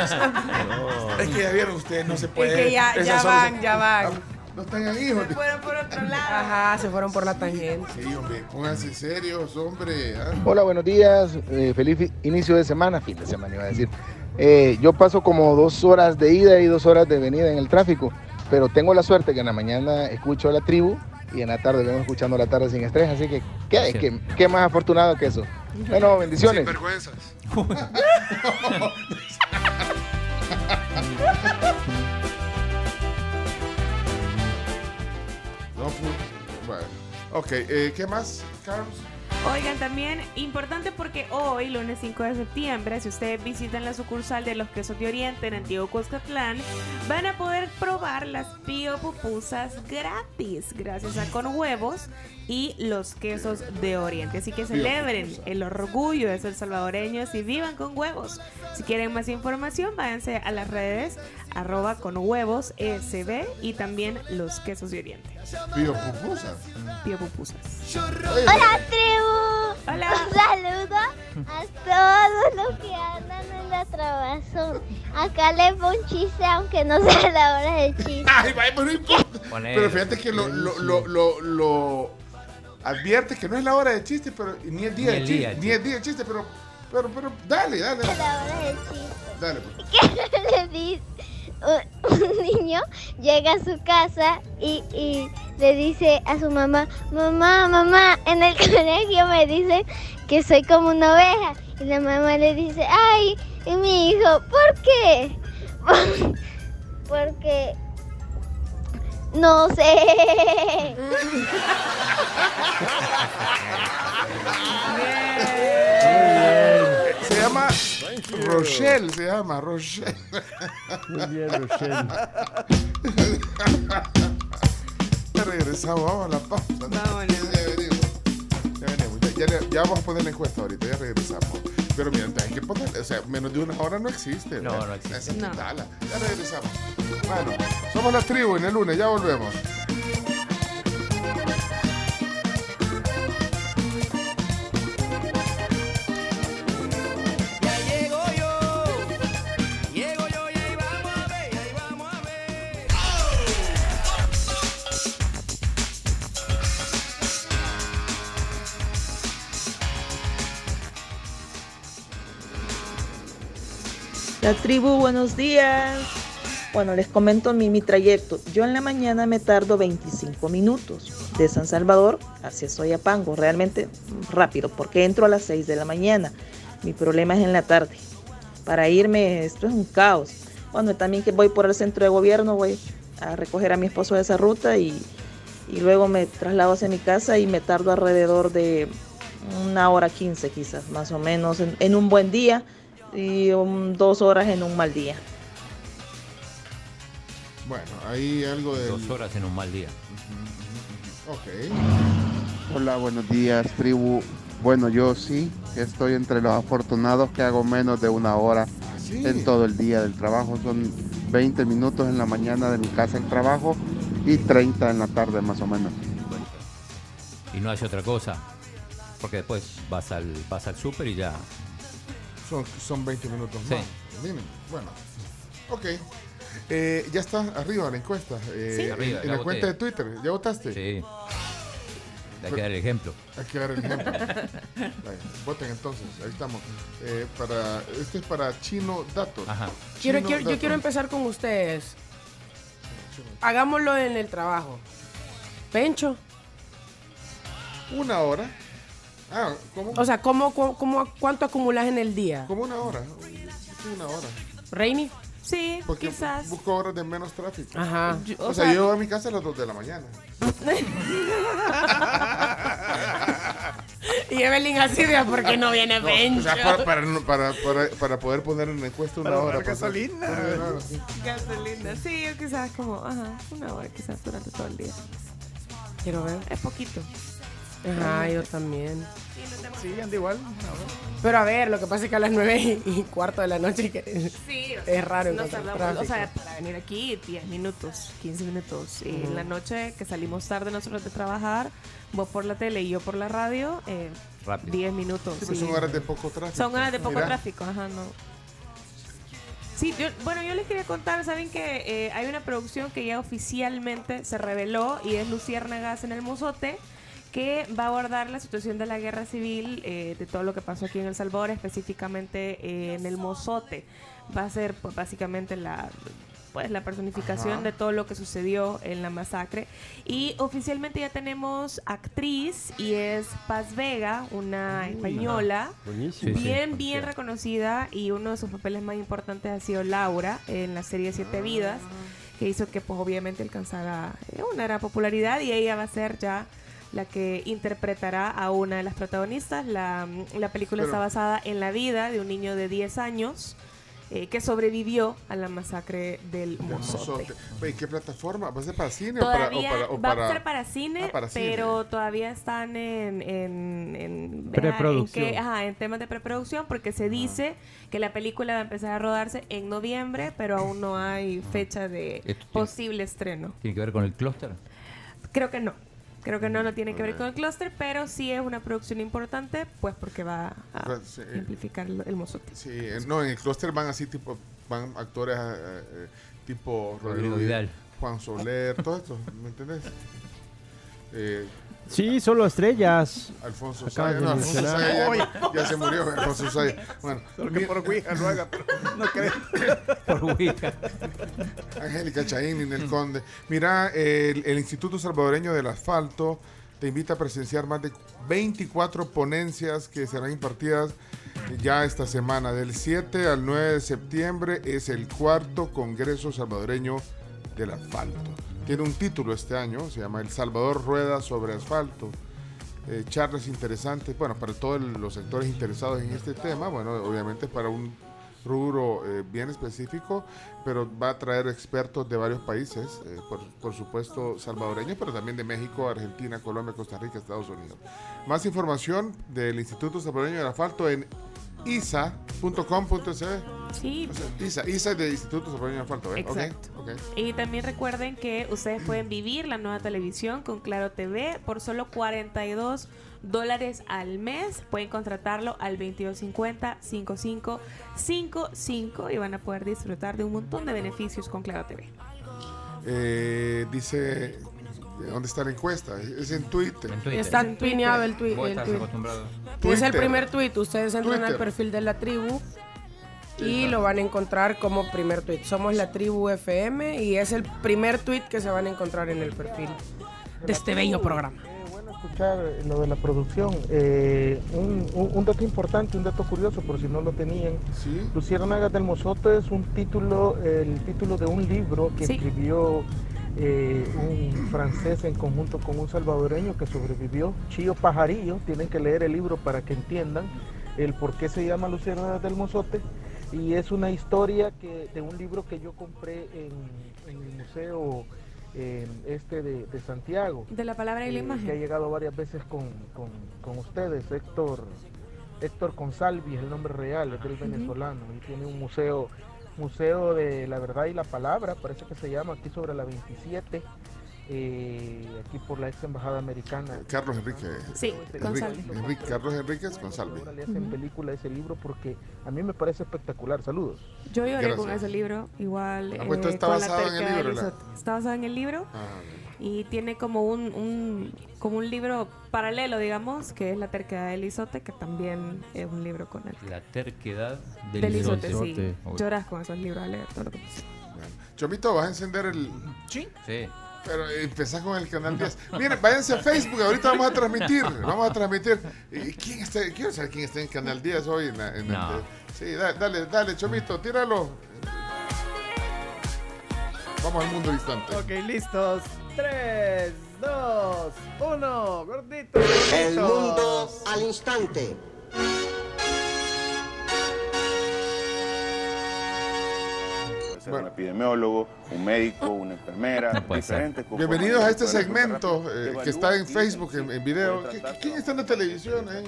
Es que ya vieron ustedes, no se puede. Es que ya, ya son- van, ya van. No tengan hijos. Se fueron por otro lado. Ajá, se fueron por la tangente. Sí, hombre, pónganse serios, hombre. ah. Hola, buenos días. eh, feliz inicio de semana, fin de semana iba a decir. Eh, yo paso como dos horas de ida y dos horas de venida en el tráfico, pero tengo la suerte que en la mañana escucho a la tribu y en la tarde vengo escuchando la tarde sin estrés, así que ¿qué, qué, qué más afortunado que eso? Bueno, bendiciones. Vergüenzas. No, fu- bueno. Ok, eh, ¿qué más, Carlos? Oigan, también importante porque hoy, lunes 5 de septiembre, si ustedes visitan la sucursal de los quesos de Oriente en Antiguo Cuscatlán, van a poder probar las pío pupusas gratis, gracias a Con Huevos y los quesos de Oriente. Así que celebren el orgullo de ser salvadoreños y vivan con huevos. Si quieren más información, váyanse a las redes arroba con huevos SB y también los quesos de Oriente. Pío pupusas. Pío pupusas. Hola tribu. Hola. Un saludo a todos los que andan en la trabazón. Acá les pongo un chiste aunque no sea la hora del chiste. Ay, vaya, pero no importa. Poner- Pero fíjate que lo, lo, lo, lo, lo advierte que no es la hora de chiste, pero ni el día Ni de el chiste, día de ni el día de chiste, pero, pero, pero, dale, dale. Es la hora del chiste. Dale, pues. que le dice un, niño llega a su casa y, y le dice a su mamá, mamá, mamá, en el colegio me dicen que soy como una oveja. Y la mamá le dice, ay, y mi hijo, ¿por qué? Porque no sé. Llama Rochelle, se llama Rochelle. Muy bien, Rochelle. Ya regresamos, vamos a la pausa. Vámonos. Ya venimos. Ya venimos. Ya, ya le- ya vamos a poner la encuesta ahorita, ya regresamos. Pero mira, hay que poner, o sea, menos de una hora no existe. No, ¿verdad? no existe. Esa es No. tala. Ya regresamos. Bueno, somos la tribu en el lunes, ya volvemos. La tribu, buenos días. Bueno, les comento mi, mi trayecto. Yo en la mañana me tardo 25 minutos. de San Salvador hacia Soyapango, realmente rápido, porque entro a las 6 de la mañana. Mi problema es en la tarde. Para irme, esto es un caos. Bueno, también que voy por el centro de gobierno, voy a recoger a mi esposo de esa ruta y, y luego me traslado hacia mi casa y me tardo alrededor de una hora quince quizás, más o menos, en, en un buen día y um, dos horas en un mal día. Bueno, ahí algo de... Dos horas en un mal día. Ok. Hola, buenos días, tribu. Bueno, yo sí estoy entre los afortunados que hago menos de una hora Sí. en todo el día del trabajo. Son 20 minutos en la mañana de mi casa al trabajo y 30 en la tarde más o menos. Y no hace otra cosa. Porque después vas al, vas al súper y ya. Son, son 20 minutos Sí. más. mínimo. Bueno, ok. Eh, ya está arriba la encuesta. eh, Sí. en- Arriba, en la cuenta de Twitter. ¿Ya votaste? Sí. Hay que dar el ejemplo. Hay que dar el ejemplo. Vaya, voten entonces, ahí estamos. Eh, para, este es para Chino Datos. Ajá. Quiero, Chino quiero- yo Datos. quiero empezar con ustedes. Hagámoslo en el trabajo. Pencho. Una hora. Ah, ¿cómo? O sea, ¿cómo, cómo, cuánto acumulas en el día? Como una hora. Sí, una hora. Reini. Sí, Porque quizás. busco horas de menos tráfico. Ajá. Yo- O, o sea, sea- yo a mi casa a las 2 de la mañana. Y Evelyn así de ¿por qué no viene No, o sea, para, para, para, para, para poder poner en encuesta una Para hora. pues, gasolina. hora, sí. Gasolina. Sí, yo quizás como, ajá, una hora quizás durante todo el día. Quiero ver. Es poquito. Ajá, yo también. Sí, anda igual. Pero a ver, lo que pasa es que a las nueve y, y cuarto de la noche que Sí, o es raro nos encontrar tardamos, o sea, para venir aquí 10 minutos, 15 minutos. Y en la noche que salimos tarde nosotros de trabajar, vos por la tele y yo por la radio, eh, Rápido. 10 minutos. Sí, pues son horas de poco tráfico. Son horas de poco Mira, tráfico, ajá, no. Sí, yo- bueno, yo les quería contar, saben que eh, hay una producción que ya oficialmente se reveló y es Luciérnagas en el Mozote, que va a abordar la situación de la guerra civil, eh, de todo lo que pasó aquí en El Salvador, específicamente eh, en el Mozote. Va a ser pues, básicamente la pues la personificación Ajá. de todo lo que sucedió en la masacre y oficialmente ya tenemos actriz y es Paz Vega, una española Buenísimo. bien, bien reconocida y uno de sus papeles más importantes ha sido Laura en la serie Siete Vidas, que hizo que pues obviamente alcanzara eh, una gran popularidad y ella va a ser ya la que interpretará a una de las protagonistas. La, la película Pero- está basada en la vida de un niño de 10 años eh, que sobrevivió a la masacre del de Mozote. Mozote. Oye, ¿Qué plataforma? ¿Va a ser para cine o para, o Todavía para, o va para- a ser para cine, Ah, para cine. pero todavía están en, en, en- Preproducción. en que- ajá, en temas de preproducción porque se dice que la película va a empezar a rodarse en noviembre, pero aún no hay fecha de posible estreno. ¿Tiene que ver con el clúster? Creo que no. Creo que no, no tiene que ver con el clúster, pero sí es una producción importante, pues porque va a Pues, sí. simplificar el, el mozote. Sí, eh, no, en el clúster van así tipo, van actores eh, eh, tipo Rodrigo Vidal. Juan Soler, todo esto, ¿me entendés? Eh, Sí, solo estrellas. Alfonso Acabas Saya, de no, Alfonso mencionar. Saya ya, ya se murió, Alfonso Saya. Bueno, Solo que por Ouija lo haga, pero no creo. Por Ouija. Angélica Chaín, Ninel Conde. Mira, el, el Instituto Salvadoreño del Asfalto te invita a presenciar más de 24 ponencias que serán impartidas ya esta semana. Del 7 al 9 de septiembre es el cuarto Congreso Salvadoreño del Asfalto. Tiene un título este año, se llama El Salvador Rueda sobre Asfalto. Eh, charlas interesantes, bueno, para todos los sectores interesados en este tema, bueno, obviamente para un rubro eh, bien específico, pero va a traer expertos de varios países, eh, por, por supuesto salvadoreños, pero también de México, Argentina, Colombia, Costa Rica, Estados Unidos. Más información del Instituto Salvadoreño del Asfalto en isa.com.sb. Sí. O sea, ISA, ISA es del Instituto Salvadoreño del Asfalto, ¿eh? Exacto. Y también recuerden que ustedes pueden vivir la nueva televisión con Claro TV por solo 42 dólares al mes. Pueden contratarlo al 2250-5555 y van a poder disfrutar de un montón de beneficios con Claro TV. Eh, dice, ¿dónde está la encuesta? Es en Twitter. Está pineado el tweet. El. Es el primer tweet. Ustedes entran al perfil de la tribu y lo van a encontrar como primer tweet. Somos la tribu FM y es el primer tweet que se van a encontrar en el perfil. de este bello programa. escuchar eh, lo de la producción. Eh, un, un- un dato importante, un dato curioso, por si no lo tenían. Luciérnagas del Mozote es un título, el título de un libro que escribió eh, un francés en conjunto con un salvadoreño que sobrevivió, Chío Pajarillo. Tienen que leer el libro para que entiendan el por qué se llama Luciérnagas del Mozote. Y es una historia que, de un libro que yo compré en, en el museo eh, este de, de Santiago. De la palabra y la eh, imagen. Que ha llegado varias veces con, con- con ustedes, Héctor, Héctor Consalvi es el nombre real, es del venezolano y tiene un museo, museo de la verdad y la palabra, parece que se llama aquí sobre la 27, eh, aquí por la ex embajada americana. Carlos Enrique. Sí, Enrique. Enrique- Carlos Enríquez González. Le hacen película ese libro porque a mí me parece espectacular. Saludos. Yo lloré con Gracias. ese libro, igual. Ah, pues, eh, está con la basado en el libro. Está basado en el libro Ah, y tiene como un, un- como un libro paralelo, digamos, que es La terquedad de Lizote, que también es un libro con él. La terquedad del De Lizote, Lizote. sí. Lloras con esos libros a leer todo lo que pasa. Chomito, vas a encender el. Sí. Sí. Pero empezás con el canal 10. Miren, váyanse a Facebook, ahorita vamos a transmitir. Vamos a transmitir. ¿Y ¿Quién está? Quiero saber quién está en Canal 10 hoy. En la- en el- No. sí, da- dale, dale, Chomito, tíralo. Vamos al mundo distante. Ok, listos. 3, 2, 1. Gordito. El mundo al instante. Puede ser un epidemiólogo, un médico, una enfermera, diferentes Bienvenidos a este segmento eh, que está en Facebook, en, en video. puede ¿Qui- tratarse ¿Quién está en la televisión? eh?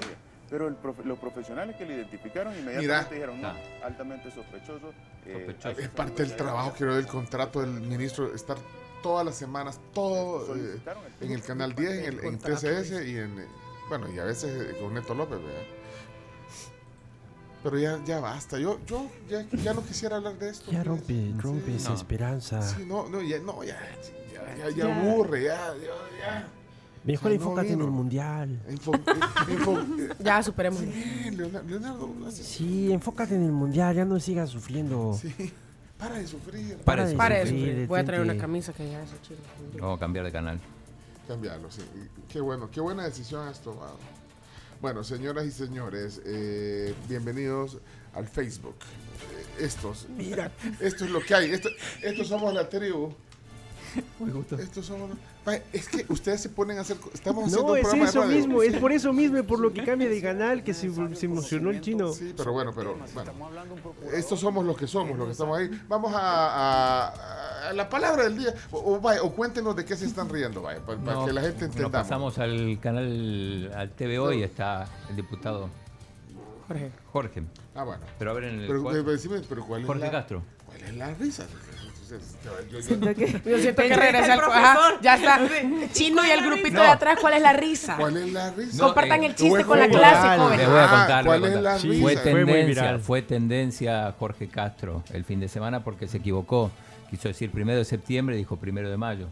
Pero el profe- los profesionales que le identificaron inmediatamente Mira. dijeron no, altamente sospechoso. eh, Es parte del trabajo, quiero del contrato del ministro, estar todas las semanas, todo eh, en el canal 10, en, el, en TCS y en. eh, Bueno, y a veces eh, con Neto López, ¿verdad? Pero ya, ya basta. Yo, yo ya, ya no quisiera hablar de esto. Ya pues. rompe, rompe Sí. esa No. esperanza. Sí, no, no, ya, no, ya, ya, ya, ya Ya. aburre, ya, ya, ya. Mejor Ya enfócate no en el mundial. Ya superemos. Leonardo, Leonardo, Sí, enfócate en el mundial, ya no sigas sufriendo. Sí, para de sufrir. Para de Para sufrir, voy a traer una camisa que ya eso chido. Vamos a cambiar de canal. Cambiarlo, sí. Qué bueno, qué buena decisión has tomado. Bueno, señoras y señores, eh, bienvenidos al Facebook. Eh, estos, Mira. esto es lo que hay. Esto, estos somos la tribu. Estos somos. Es que ustedes se ponen a hacer. Estamos haciendo No, un es programa de eso radio. mismo, es por eso mismo, es por lo que cambia de canal que se, se emocionó el chino. Sí, pero bueno, pero bueno, estos somos los que somos, los que estamos ahí. Vamos a, a- a la palabra del día. O, o vaya, o cuéntenos de qué se están riendo, vaya, para, para No, que la gente Nos entendamos. pasamos al canal, al TVO y está el diputado Jorge. Jorge. Ah, bueno. Pero a ver en el. Pero, cual- pero decime, pero ¿cuál es Jorge la- Castro. ¿Cuál es la risa? Yo- yo- Siento que- Yo siento que regresa al. Ajá, ya está. Chino y el grupito No. de atrás, ¿cuál es la risa? ¿Cuál es la risa? Compartan No, el eh, chiste fue con la clase, jóvenes. Les voy a Ah, contar. ¿cuál voy a es la risa? Fue tendencia, fue tendencia Jorge Castro el fin de semana porque se equivocó. Quiso decir primero de septiembre, dijo primero de mayo.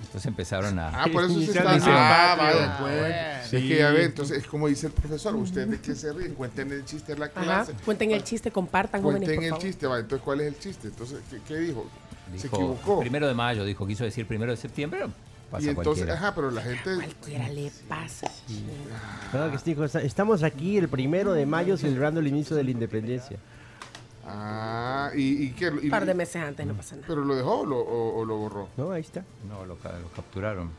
Entonces empezaron a. Ah, por eso se está. Ah, vaya, pues. Sí. Es que ya ve, entonces es como dice el profesor, ustedes de qué se ríen, cuenten el chiste en la Ajá. clase. Cuenten el chiste, compartan, jóvenes, Cuenten por el favor. chiste, va. Entonces, ¿cuál es el chiste? Entonces, ¿qué, qué dijo? Se equivocó. Primero de mayo, dijo. Quiso decir primero de septiembre. Pasa Y entonces, cualquiera. ajá, pero la gente. Cualquiera le pasa. Claro que sí, estamos aquí el primero de mayo celebrando el inicio de la independencia. Ah, ¿y, y Un par de meses antes, no pasa nada. ¿Pero lo dejó o lo, o- o lo borró? No, ahí está. No, lo, ca- lo capturaron.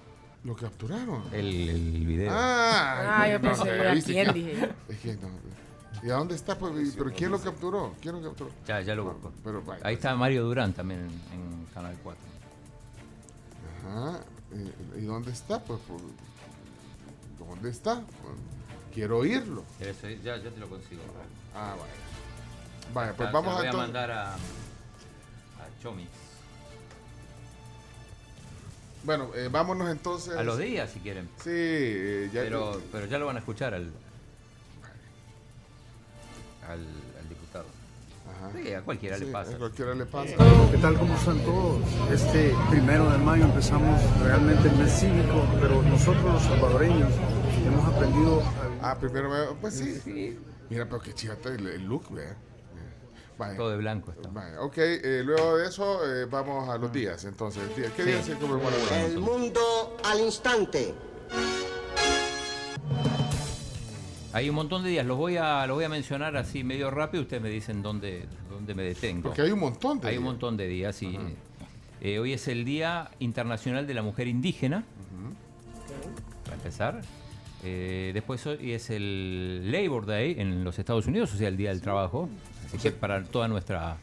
¿Lo capturaron? El, el video. Ah, Ah, yo pensé, ¿a ¿viste quién que- dije yo? Es que no. ¿Y a dónde está? Pues, ¿Pero quién lo capturó? ¿Quién lo capturó? Ya, ya lo busco. Pero, vaya, Ahí está Mario Durán también en, en Canal 4. Ajá. ¿Y, y dónde está? Pues, pues, ¿dónde está? Pues, quiero oírlo. Ya, ya te lo consigo. Ah, vaya. Vaya, pues vamos se lo voy a entonces- mandar a, a Chomix. Bueno, eh, vámonos entonces. A los días, si quieren. Sí, eh, ya. Pero, pero ya lo van a escuchar al, al, al diputado. Sí, a cualquiera le pasa. A cualquiera le pasa. ¿Qué tal? ¿Cómo están todos? Este primero de mayo empezamos realmente el mes cívico, pero nosotros los salvadoreños hemos aprendido a Ah, primero, me- pues sí. Mira, pero qué chivata el, el look, vea. Todo de blanco está. Vaya, ok, eh, luego de eso eh, vamos a los días. Entonces, días- ¿qué Sí. día se conmemora? El mundo al instante. Hay un montón de días, los voy a, los voy a mencionar así medio rápido, ustedes me dicen dónde, dónde me detengo. Porque hay un montón de Hay un días. montón de días, sí. Eh, hoy es el Día Internacional de la Mujer Indígena, para empezar. Eh, después hoy es el Labor Day en los Estados Unidos, o sea, el Día del Trabajo. Así que para toda nuestra,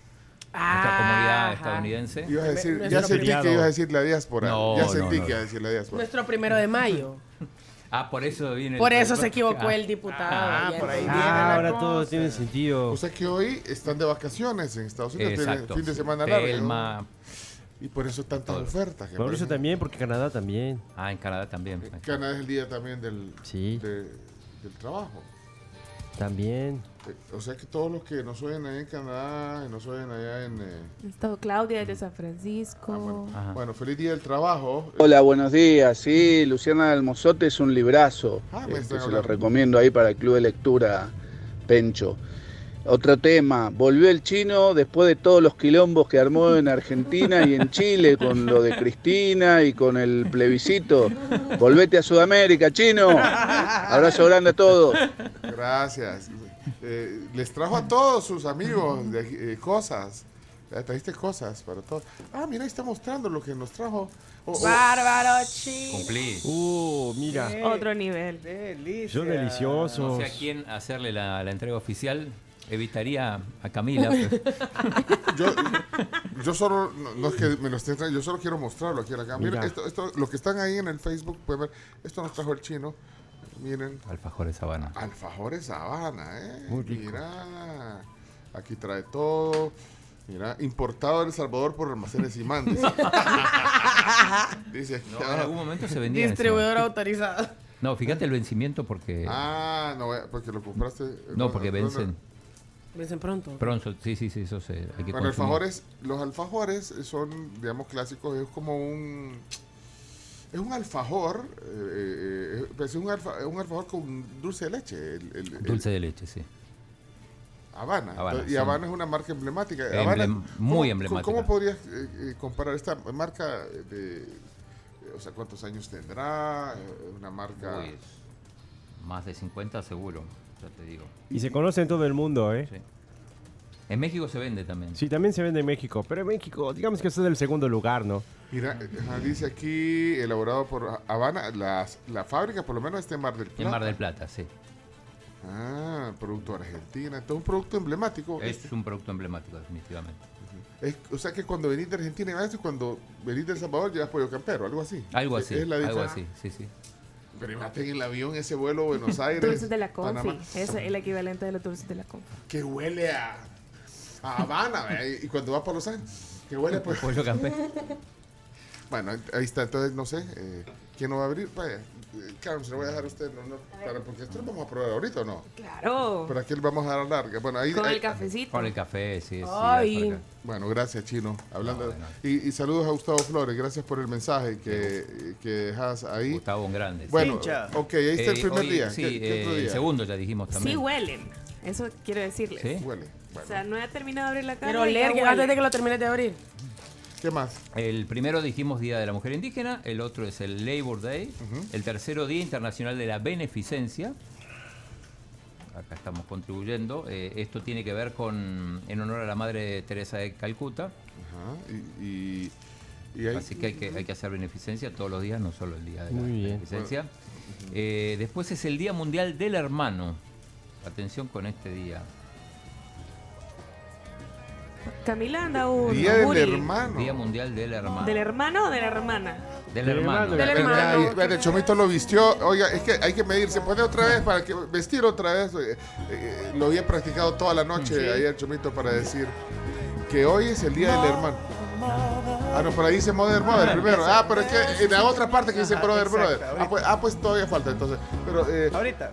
nuestra comunidad Ajá. estadounidense. Ibas a decir, Nuestro ya sentí que ibas a decir la diáspora. No, ya no, sentí no. que iba a decir la diáspora. Nuestro primero de mayo. Ah, por eso viene el- Por eso se equivocó Ah. el diputado. Ah, por ahí viene Ah, la ahora cosa. todo tiene sentido. O sea que hoy están de vacaciones en Estados Unidos, tienen Exacto. fin de sí. semana largo. Telma. Y por eso tantas Todo. ofertas. que Por eso también, porque Canadá también. Ah, en Canadá también. Canadá es el día también del, Sí. de- del trabajo. También. Eh, O sea que todos los que nos oyen allá en Canadá y nos oyen allá en... eh, Está Claudia de San Francisco. Ajá. bueno, feliz día del trabajo. Hola, buenos días. Sí, Luciana del Mozote es un librazo. Ah, me Este, están se lo recomiendo ahí para el Club de Lectura Pencho. Otro tema, volvió el chino después de todos los quilombos que armó en Argentina y en Chile con lo de Cristina y con el plebiscito. Volvete a Sudamérica, chino. Abrazo grande a todos. Gracias. Eh, les trajo a todos sus amigos de eh, cosas. Eh, Trajiste cosas para todos. Ah, mira, ahí está mostrando lo que nos trajo. Oh, oh. Bárbaro, chino. Cumplí. Uh, mira. Otro nivel. Delicia. Son deliciosos. No sé a quién hacerle la, la entrega oficial. Evitaría a Camila. pero- Yo, yo solo, no, no es que me lo estén trayendo, yo solo quiero mostrarlo aquí a la cámara. Mira. esto, esto, lo que están ahí en el Facebook, pueden ver, esto nos trajo el chino. Miren, Alfajores Sabana. alfajores Sabana, ¿eh? Muy rico. Mira, aquí trae todo. Mira, importado de El Salvador por almacenes Imán. Dice, Dice aquí No, en algún momento se vendía. Distribuidor autorizado. No, fíjate el vencimiento porque. Ah, no, eh, porque lo compraste. eh, no, porque vencen Vencen pronto. pronto. Sí, sí, sí, eso se. Hay que Bueno, consumir. alfajores, los alfajores son, digamos, clásicos, es como un... Es un alfajor, eh, eh, pues es un, alfa- es un alfajor con dulce de leche. el- el- el- Dulce de leche, sí. Habana. Habana, y Habana es una marca emblemática. Emblem- Habana, muy ¿cómo- emblemática. ¿Cómo podrías eh, eh, comparar esta marca de... O sea, ¿cuántos años tendrá? Eh, Una marca... Uy, más de 50 seguro, ya te digo. Y se conoce en todo el mundo, ¿eh? Sí. En México se vende también. Sí, también se vende en México. Pero en México, digamos que está en el segundo lugar, ¿no? Mira, dice aquí, elaborado por Habana, las- la fábrica por lo menos está en Mar del Plata. En Mar del Plata, sí. Ah, producto argentina. Entonces, un producto emblemático. Es un producto emblemático, definitivamente. Es- o sea que cuando venís de Argentina a cuando venís de El Salvador llevas pollo campero, algo así. Algo Es- así, es la algo así, sí, sí. Pero imagínate en el avión ese vuelo Buenos Aires. Dulces de la confi. Es el equivalente de los dulces de la confi. Que huele a, a Habana. ¿ve? y cuando vas por Los Ángeles, que huele pues. Pollo campero. Bueno, ahí está. Entonces, no sé. Eh, ¿Quién no va a abrir? Vaya. eh, Carmen, se lo voy a dejar a usted. No, no, para, porque esto lo vamos a probar ahorita o no. Claro. Pero aquí le vamos a dar larga. Bueno, ahí. Con ahí- el cafecito. Con el café, sí, sí. Bueno, gracias, Chino. Hablando No, nada. y, y saludos a Gustavo Flores. Gracias por el mensaje que, que dejas ahí. Gustavo un grande. sí. Bueno, Hincha. ok, ahí está el Eh, primer hoy- día. Sí, ¿Qué, qué otro eh, día? el segundo ya dijimos también. Sí huelen. Eso quiero decirles. ¿Sí? Huele. O Bueno, sea, no he terminado de abrir la caja. Ya leer que antes de que lo termines de abrir. ¿Qué más? El primero dijimos Día de la Mujer Indígena, el otro es el Labor Day, el tercero Día Internacional de la Beneficencia. Acá estamos contribuyendo. Eh, esto tiene que ver con en honor a la Madre Teresa de Calcuta. Ajá. Y, y, Así que hay, que hay que hacer beneficencia todos los días, no solo el día de la beneficencia. Eh, después es el Día Mundial del Hermano. Atención con este día. Camila anda un. Día del hermano. Día Mundial del Hermano. ¿Del hermano o de la hermana? Del Del hermano. Del hermano. ay, el chomito lo vistió. Oiga, es que hay que medir. Se pone otra vez para que vestir otra vez. eh, eh, lo había practicado toda la noche ayer, chomito, para decir que hoy es el día del hermano. Ah, no, por ahí dice Mother Mother primero. Ah, pero es que en la otra parte que dice Brother Brother. Ah pues, ah, pues todavía falta entonces. Pero, eh, Ahorita.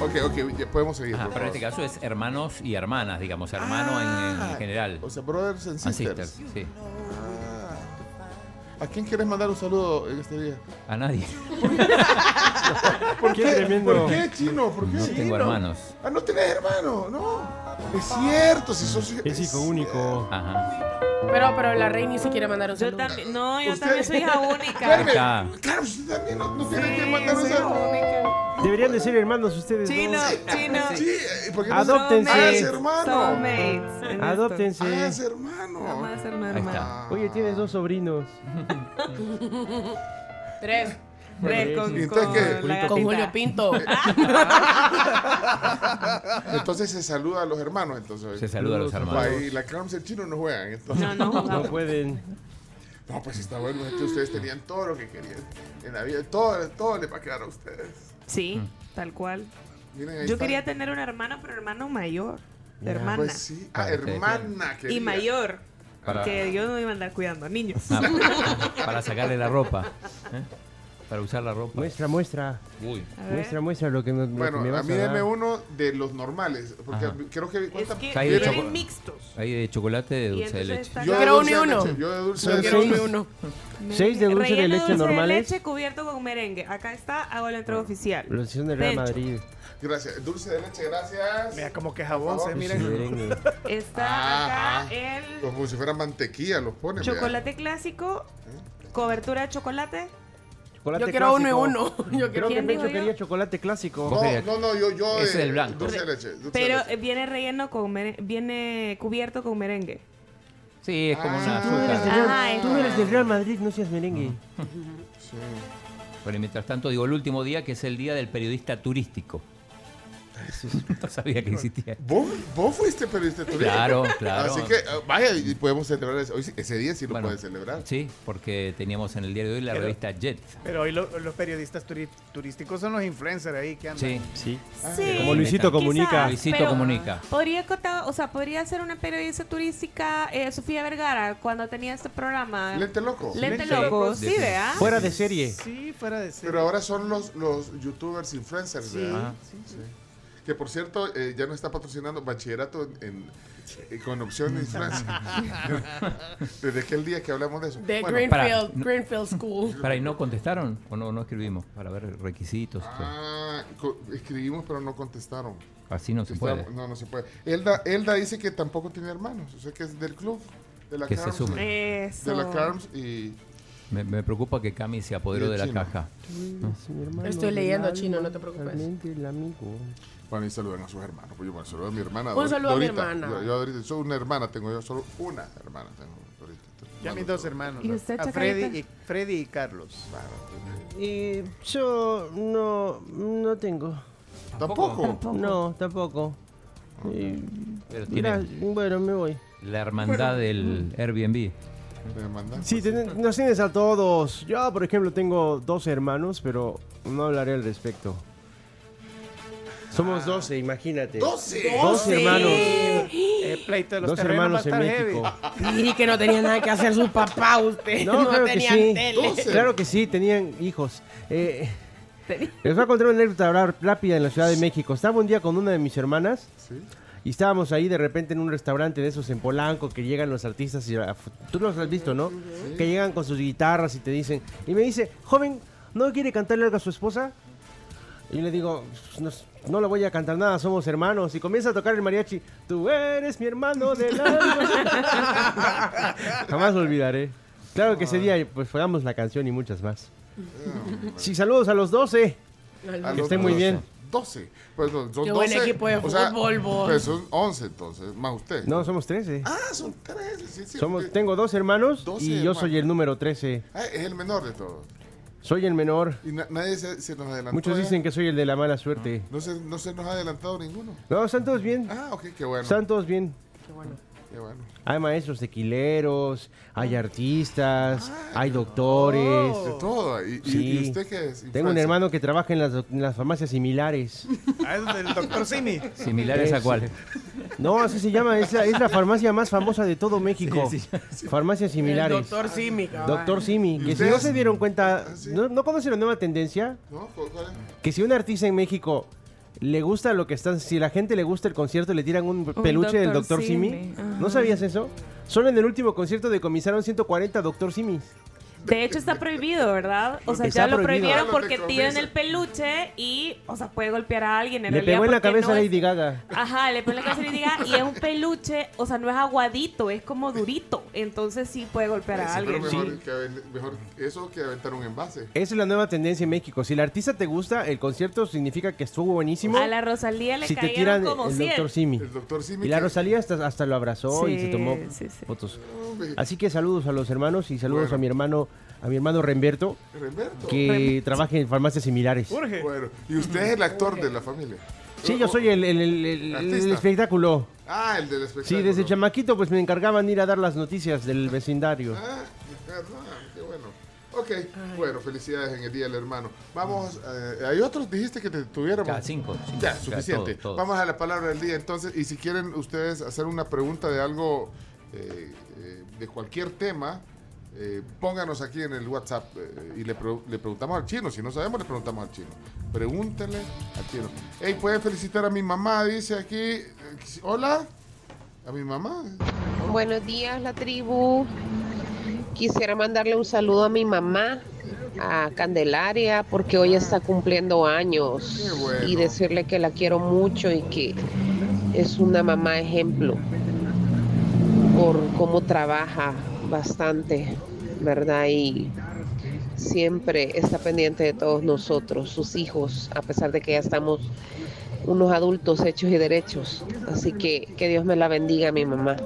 Ok, ok, ya podemos seguir. Ajá, por pero en favor. este caso es hermanos y hermanas, digamos, hermano en- en, Ah, general. O sea, brothers and And sisters. sisters, sí. Ah. ¿A quién quieres mandar un saludo en este día? A nadie. ¿Por Qué qué? tremendo. ¿Por qué, chino? ¿Por qué? No tengo hermanos. Ah, no tenés hermano, no. Es cierto, si sos. Es hijo único. Ajá. Pero, pero la rey ni se quiere mandar un Yo también, no, yo Usted- también soy hija única. Claro, usted también no, no tiene que mandar un saludo. única. Deberían de ser hermanos ustedes Chino, dos. chino. Sí, eh, ¿por qué no Adóptense. Hágase hermano. Soulmates. en esto. Adóptense. Hágase hermano. Ahí hermanos. está. Oye, tienes dos sobrinos. Tres. Tres con, ¿Y entonces con qué? la Con gatita. Julio Pinto. Entonces se saluda a los hermanos. Entonces. Se saluda a los hermanos. Ahí la Carms y el chino no juegan. Entonces. No, no No pueden. No, pues está bueno. ustedes tenían todo lo que querían en la vida. Todo, todo le va a quedar a ustedes. Sí, tal cual. Miren, Yo está. quería tener una hermana, pero hermano mayor. Ya. Hermana. Pues sí. Ah, que- hermana. y mayor. Para- Que yo no iba a andar cuidando a niños. Ah, para sacarle la ropa. ¿eh? Para usar la ropa. Muestra, muestra. Uy. A. Muestra, muestra lo que, me- lo Bueno, que me a vas mí a dar. deme uno de los normales. Porque Ajá. creo que. Es ¿cuánta- que Hay de vienen mixtos. Hay de chocolate de dulce de leche. Yo de quiero de y uno. Yo de dulce Yo de quiero leche. uno y uno. Seis de dulce de leche normales. leche cubierto con merengue. Acá está, hago la entrega oficial. La sección del Real. Madrid. Gracias. Dulce de leche, gracias. Mira como que jabón, se miren. Está Ah, acá el Como si fuera mantequilla, los ponen. chocolate clásico, cobertura de chocolate. Chocolate Yo quiero uno y uno. Yo quería chocolate clásico. No, no, no, yo, yo. Ese es eh, el blanco. Dulce de leche. dulce Pero de eh, leche. viene relleno con viene cubierto con merengue. Sí, es como Ah, una Tú eres, del tú eres del Real Madrid, no seas merengue. Sí. Bueno, y mientras tanto digo el último día que es el día del periodista turístico. No sabía que existía. ¿Vos, vos fuiste periodista turístico. Claro, claro. Así que, eh, vaya, y podemos celebrar eso. Hoy sí- ese día sí lo Bueno. puedes celebrar. Sí, porque teníamos en el diario de hoy la Pero- revista Jet. Pero hoy lo- los periodistas turi- turísticos son los influencers ahí que andan. Sí, Sí. Sí, Como Luisito Comunica. quizás, Luisito Comunica. Podría contar, o sea, podría ser una periodista turística eh, Sofía Vergara cuando tenía este programa. Lente loco. Lente Lente loco, loco. sí, vea. Fuera de serie. Sí, fuera de serie. Pero ahora son los, los youtubers influencers. Sí, ¿verdad? sí, Sí. Que por cierto, eh, ya no está patrocinando bachillerato en, en- eh, con opción de influencer. Desde aquel día que hablamos de eso. De Bueno, Greenfield, para- Greenfield School. Para y no contestaron o no, no escribimos para ver requisitos. ah, escribimos, pero no contestaron. Así no se Está- puede. No, no se puede. Elda, Elda dice que tampoco tiene hermanos. O sea que es del club. De la Que se Carms, sume. Eso. De la Carms y. Me, me preocupa que Cami se apoderó de la chino. caja. Estoy leyendo chino, no te preocupes. El amigo. Bueno, y saludan a sus hermanos. Pues yo bueno, saludo a mi hermana. Un saludo a mi hermana. Yo, yo ahorita soy una hermana, tengo yo solo una hermana. Tengo ahorita. Yo a mis dos todo. hermanos. ¿Y usted, a? Freddy y, Freddy y Carlos. Y yo no, no tengo. ¿Tampoco? No, tampoco. Pero gra- bueno, me voy. la hermandad del Airbnb. ¿Me mandan? Sí, ten- nos tienes a todos. Yo, por ejemplo, tengo dos hermanos, pero no hablaré al respecto. Somos 12, imagínate. ¡Doce! Dos hermanos. El pleito de los Dos hermanos en. México. Y que no tenía nada que hacer su papá, usted. No, No, claro que tenían sí. tele. Claro que sí, tenían hijos. Eh, les voy a contar una anécdota rápida en la Ciudad de México. Estaba un día con una de mis hermanas Sí. y estábamos ahí de repente en un restaurante de esos en Polanco que llegan los artistas y ah, tú los has visto, ¿no? Que llegan con sus guitarras y te dicen y me dice, joven, ¿no quiere cantarle algo a su esposa? Y yo le digo, no, no le voy a cantar nada, somos hermanos. Y comienza a tocar el mariachi, tú eres mi hermano del alma. Jamás lo olvidaré. Claro que ese día pues fregamos la canción y muchas más. Sí, saludos a los 12. A Que los estén muy bien. 12. Pues no, son Qué 12. buen equipo de o sea, fútbol, vos. Pues son 11 entonces, más usted. No, somos 13. Ah, son 13. Sí, sí, Somos, tengo dos hermanos 12 y yo hermanos. soy el número 13. Ah, es el menor de todos. Soy el menor. Y na- nadie se, se nos adelantó. Muchos ya. dicen que soy el de la mala suerte. No se, no se nos ha adelantado ninguno. No, están todos bien. Ah, ok, qué bueno. Están todos bien. Qué bueno. Hay maestros tequileros, hay artistas, hay doctores. De todo. ¿Y, y- Sí. y usted qué es? Tengo un hermano que trabaja en las, doc- en las farmacias similares. Ah, es del doctor Simi. ¿Similares a cuál? No, así se llama. Es la, es la farmacia más famosa de todo México. Sí, sí, Farmacias similares. El doctor Simi. Doctor Simi. Que si no se dieron cuenta, ¿no, ¿no conocen la nueva tendencia? ¿No? ¿Cuál- cuál es? Que si un artista en México le gusta lo que están, si la gente le gusta el concierto, le tiran un peluche del Dr. Doctor Simi. ¿No sabías eso? Solo en el último concierto decomisaron 140 Doctor Simis. De hecho está prohibido, ¿verdad? O sea, Está ya lo prohibieron porque tienen convence. el peluche y, o sea, puede golpear a alguien en Le realidad pegó en la cabeza no a Lady Gaga. Ajá, le pegó en la cabeza a Lady Gaga y es un peluche, o sea, no es aguadito, es como durito. Entonces sí puede golpear a Sí, pero alguien. mejor, que aven- mejor eso que aventar un envase. Esa es la nueva tendencia en México. Si el artista te gusta, el concierto significa que estuvo buenísimo. A la Rosalía le si te tiran como el 100. doctor Simi. El doctor Simi. Y la Rosalía hasta, hasta lo abrazó y se tomó sí, sí. fotos. Así que saludos a los hermanos y saludos Bueno. a mi hermano, a mi hermano Remberto, Remberto. que trabaja en farmacias similares. Bueno, y usted es el actor de la familia. Sí, yo soy el, el- el- el- el Artista. espectáculo. Ah, el del espectáculo. Sí, desde chamaquito pues me encargaban ir a dar las noticias del vecindario. Ah, ah, qué bueno. Ok, bueno, felicidades en el Día del Hermano. Vamos, eh, hay otros, dijiste que te tuviéramos. Ya, cinco, cinco. Ya, Ya, suficiente. Vamos a la palabra del día entonces, y si quieren ustedes hacer una pregunta de algo, eh, eh, de cualquier tema, eh, pónganos aquí en el WhatsApp eh, y le, pre- le preguntamos al chino. Si no sabemos, le preguntamos al chino. Pregúntenle al chino. Hey, pueden felicitar a mi mamá, dice aquí. eh, Hola, a mi mamá. Buenos días, la tribu. Quisiera mandarle un saludo a mi mamá, a Candelaria, porque hoy está cumpliendo años. Qué bueno. Y decirle que la quiero mucho y que es una mamá ejemplo por cómo trabaja bastante, ¿verdad? Y siempre está pendiente de todos nosotros, sus hijos, a pesar de que ya estamos unos adultos hechos y derechos. Así que que Dios me la bendiga, mi mamá.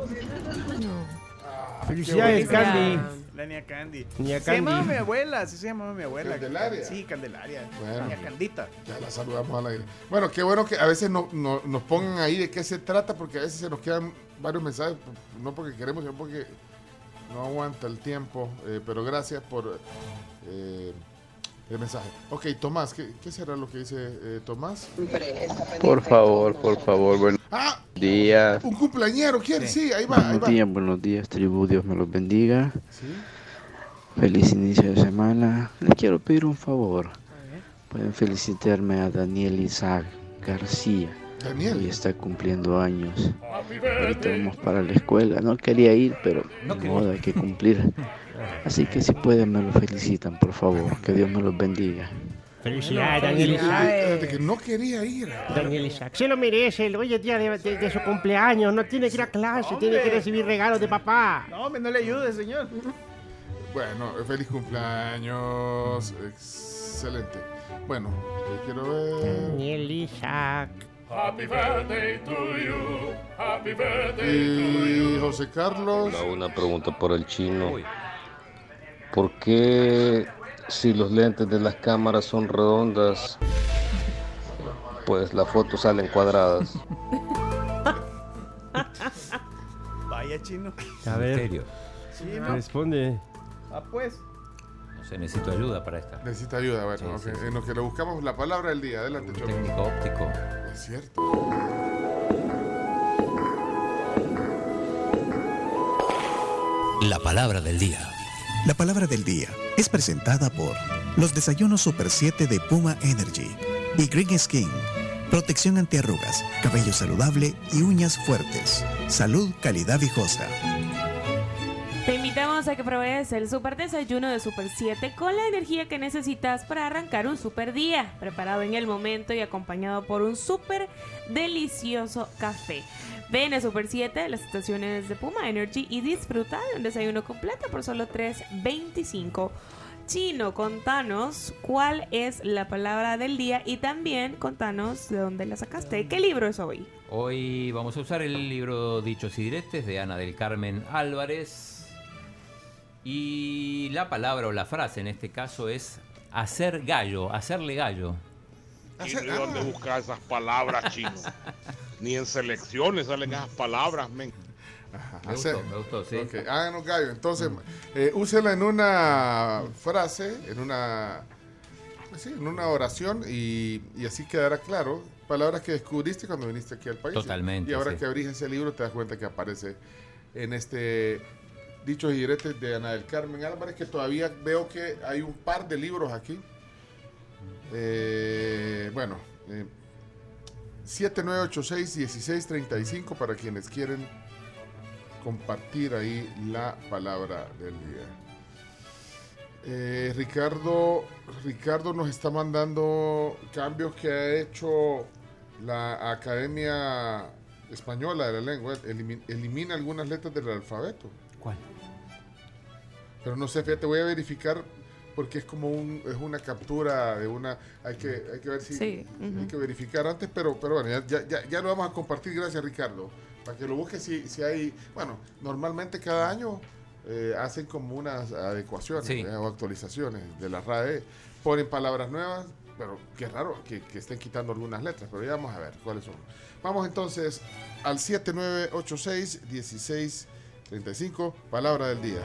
Felicidades. Candy. La niña Candy. Niña Se llamaba mi abuela, así se llamaba mi abuela. ¿Candelaria? Sí, Candelaria. Bueno. Niña Candita. Ya la saludamos al aire. Bueno, qué bueno que a veces no, no- nos pongan ahí de qué se trata, porque a veces se nos quedan varios mensajes, no porque queremos, sino porque no aguanta el tiempo. eh, pero gracias por eh, el mensaje. Ok, Tomás, ¿qué, qué será lo que dice eh, Tomás? Por favor, por favor, buenos Ah, días. un cumpleañero, ¿quién? Sí, ahí va, ahí Buenos va. días, buenos días, tribu, Dios me los bendiga. Sí. Feliz inicio de semana. Les quiero pedir un favor. Pueden felicitarme a Daniel Isaac García. Daniel. Hoy está cumpliendo años. Ahorita vamos para la escuela. No quería ir, pero No modo, hay que cumplir. Así que si pueden me lo felicitan, por favor. Que Dios me los bendiga. Felicidades, Daniel Isaac. que no quería ir. Daniel Isaac. Se lo merece, hoy es día de, de- de su cumpleaños, no tiene que ir a clase, tiene que recibir regalos de papá. No, hombre, no le ayude, señor. Bueno, feliz cumpleaños. Excelente. Bueno, eh, quiero ver. Daniel Isaac. Happy birthday to you. Happy birthday Y José Carlos. Una pregunta por el chino. ¿Por qué si los lentes de las cámaras son redondas, pues las fotos salen cuadradas? Vaya chino. A ver, responde. Ah, pues. No sé, necesito ayuda para esta. Necesita ayuda, bueno, Sí, ok. sí, sí. en lo que le buscamos la palabra del día. Adelante, Un Cholo. técnico óptico. Es cierto. La palabra del día. La palabra del día es presentada por los desayunos Super 7 de Puma Energy y Green Skin. Protección antiarrugas, cabello saludable y uñas fuertes. Salud, calidad viejosa. Invitamos a que pruebes el super desayuno de Super 7 con la energía que necesitas para arrancar un super día, preparado en el momento y acompañado por un super delicioso café. Ven a Super 7, las estaciones de Puma Energy y disfruta de un desayuno completo por solo $3.25. Chino, contanos cuál es la palabra del día y también contanos de dónde la sacaste. ¿Qué libro es hoy? Hoy vamos a usar el libro Dichos y Diretes de Ana del Carmen Álvarez. Y la palabra o la frase en este caso es hacer gallo, hacerle gallo. ¿Y de dónde buscar esas palabras, chino? Ni en selecciones salen esas palabras, men. Me Hacer. gustó, me gustó, sí. Ok, háganos gallo. Entonces, eh, úsela en una frase, en una, sí, en una oración y, y así quedará claro. Palabras que descubriste cuando viniste aquí al país. Totalmente, Y ahora sí. que abrís ese libro te das cuenta que aparece en este Dichos y Diretes de Ana del Carmen Álvarez, que todavía veo que hay un par de libros aquí. Eh, bueno, eh, 7986-1635 para quienes quieren compartir ahí la palabra del día. Eh, Ricardo, Ricardo nos está mandando cambios que ha hecho la Academia Española de la Lengua. Elimi- elimina algunas letras del alfabeto. ¿Cuál? Pero no sé, fíjate, voy a verificar porque es como un, es una captura de una, hay que, hay que ver si, Sí, hay que verificar antes, pero, pero bueno, ya, ya, ya, lo vamos a compartir, gracias Ricardo, para que lo busques si, si hay, bueno, normalmente cada año eh, hacen como unas adecuaciones Sí. ¿verdad? o actualizaciones de la RAE, ponen palabras nuevas, pero qué raro que, que estén quitando algunas letras, pero ya vamos a ver cuáles son. Vamos entonces al 7986-1635, palabra del día.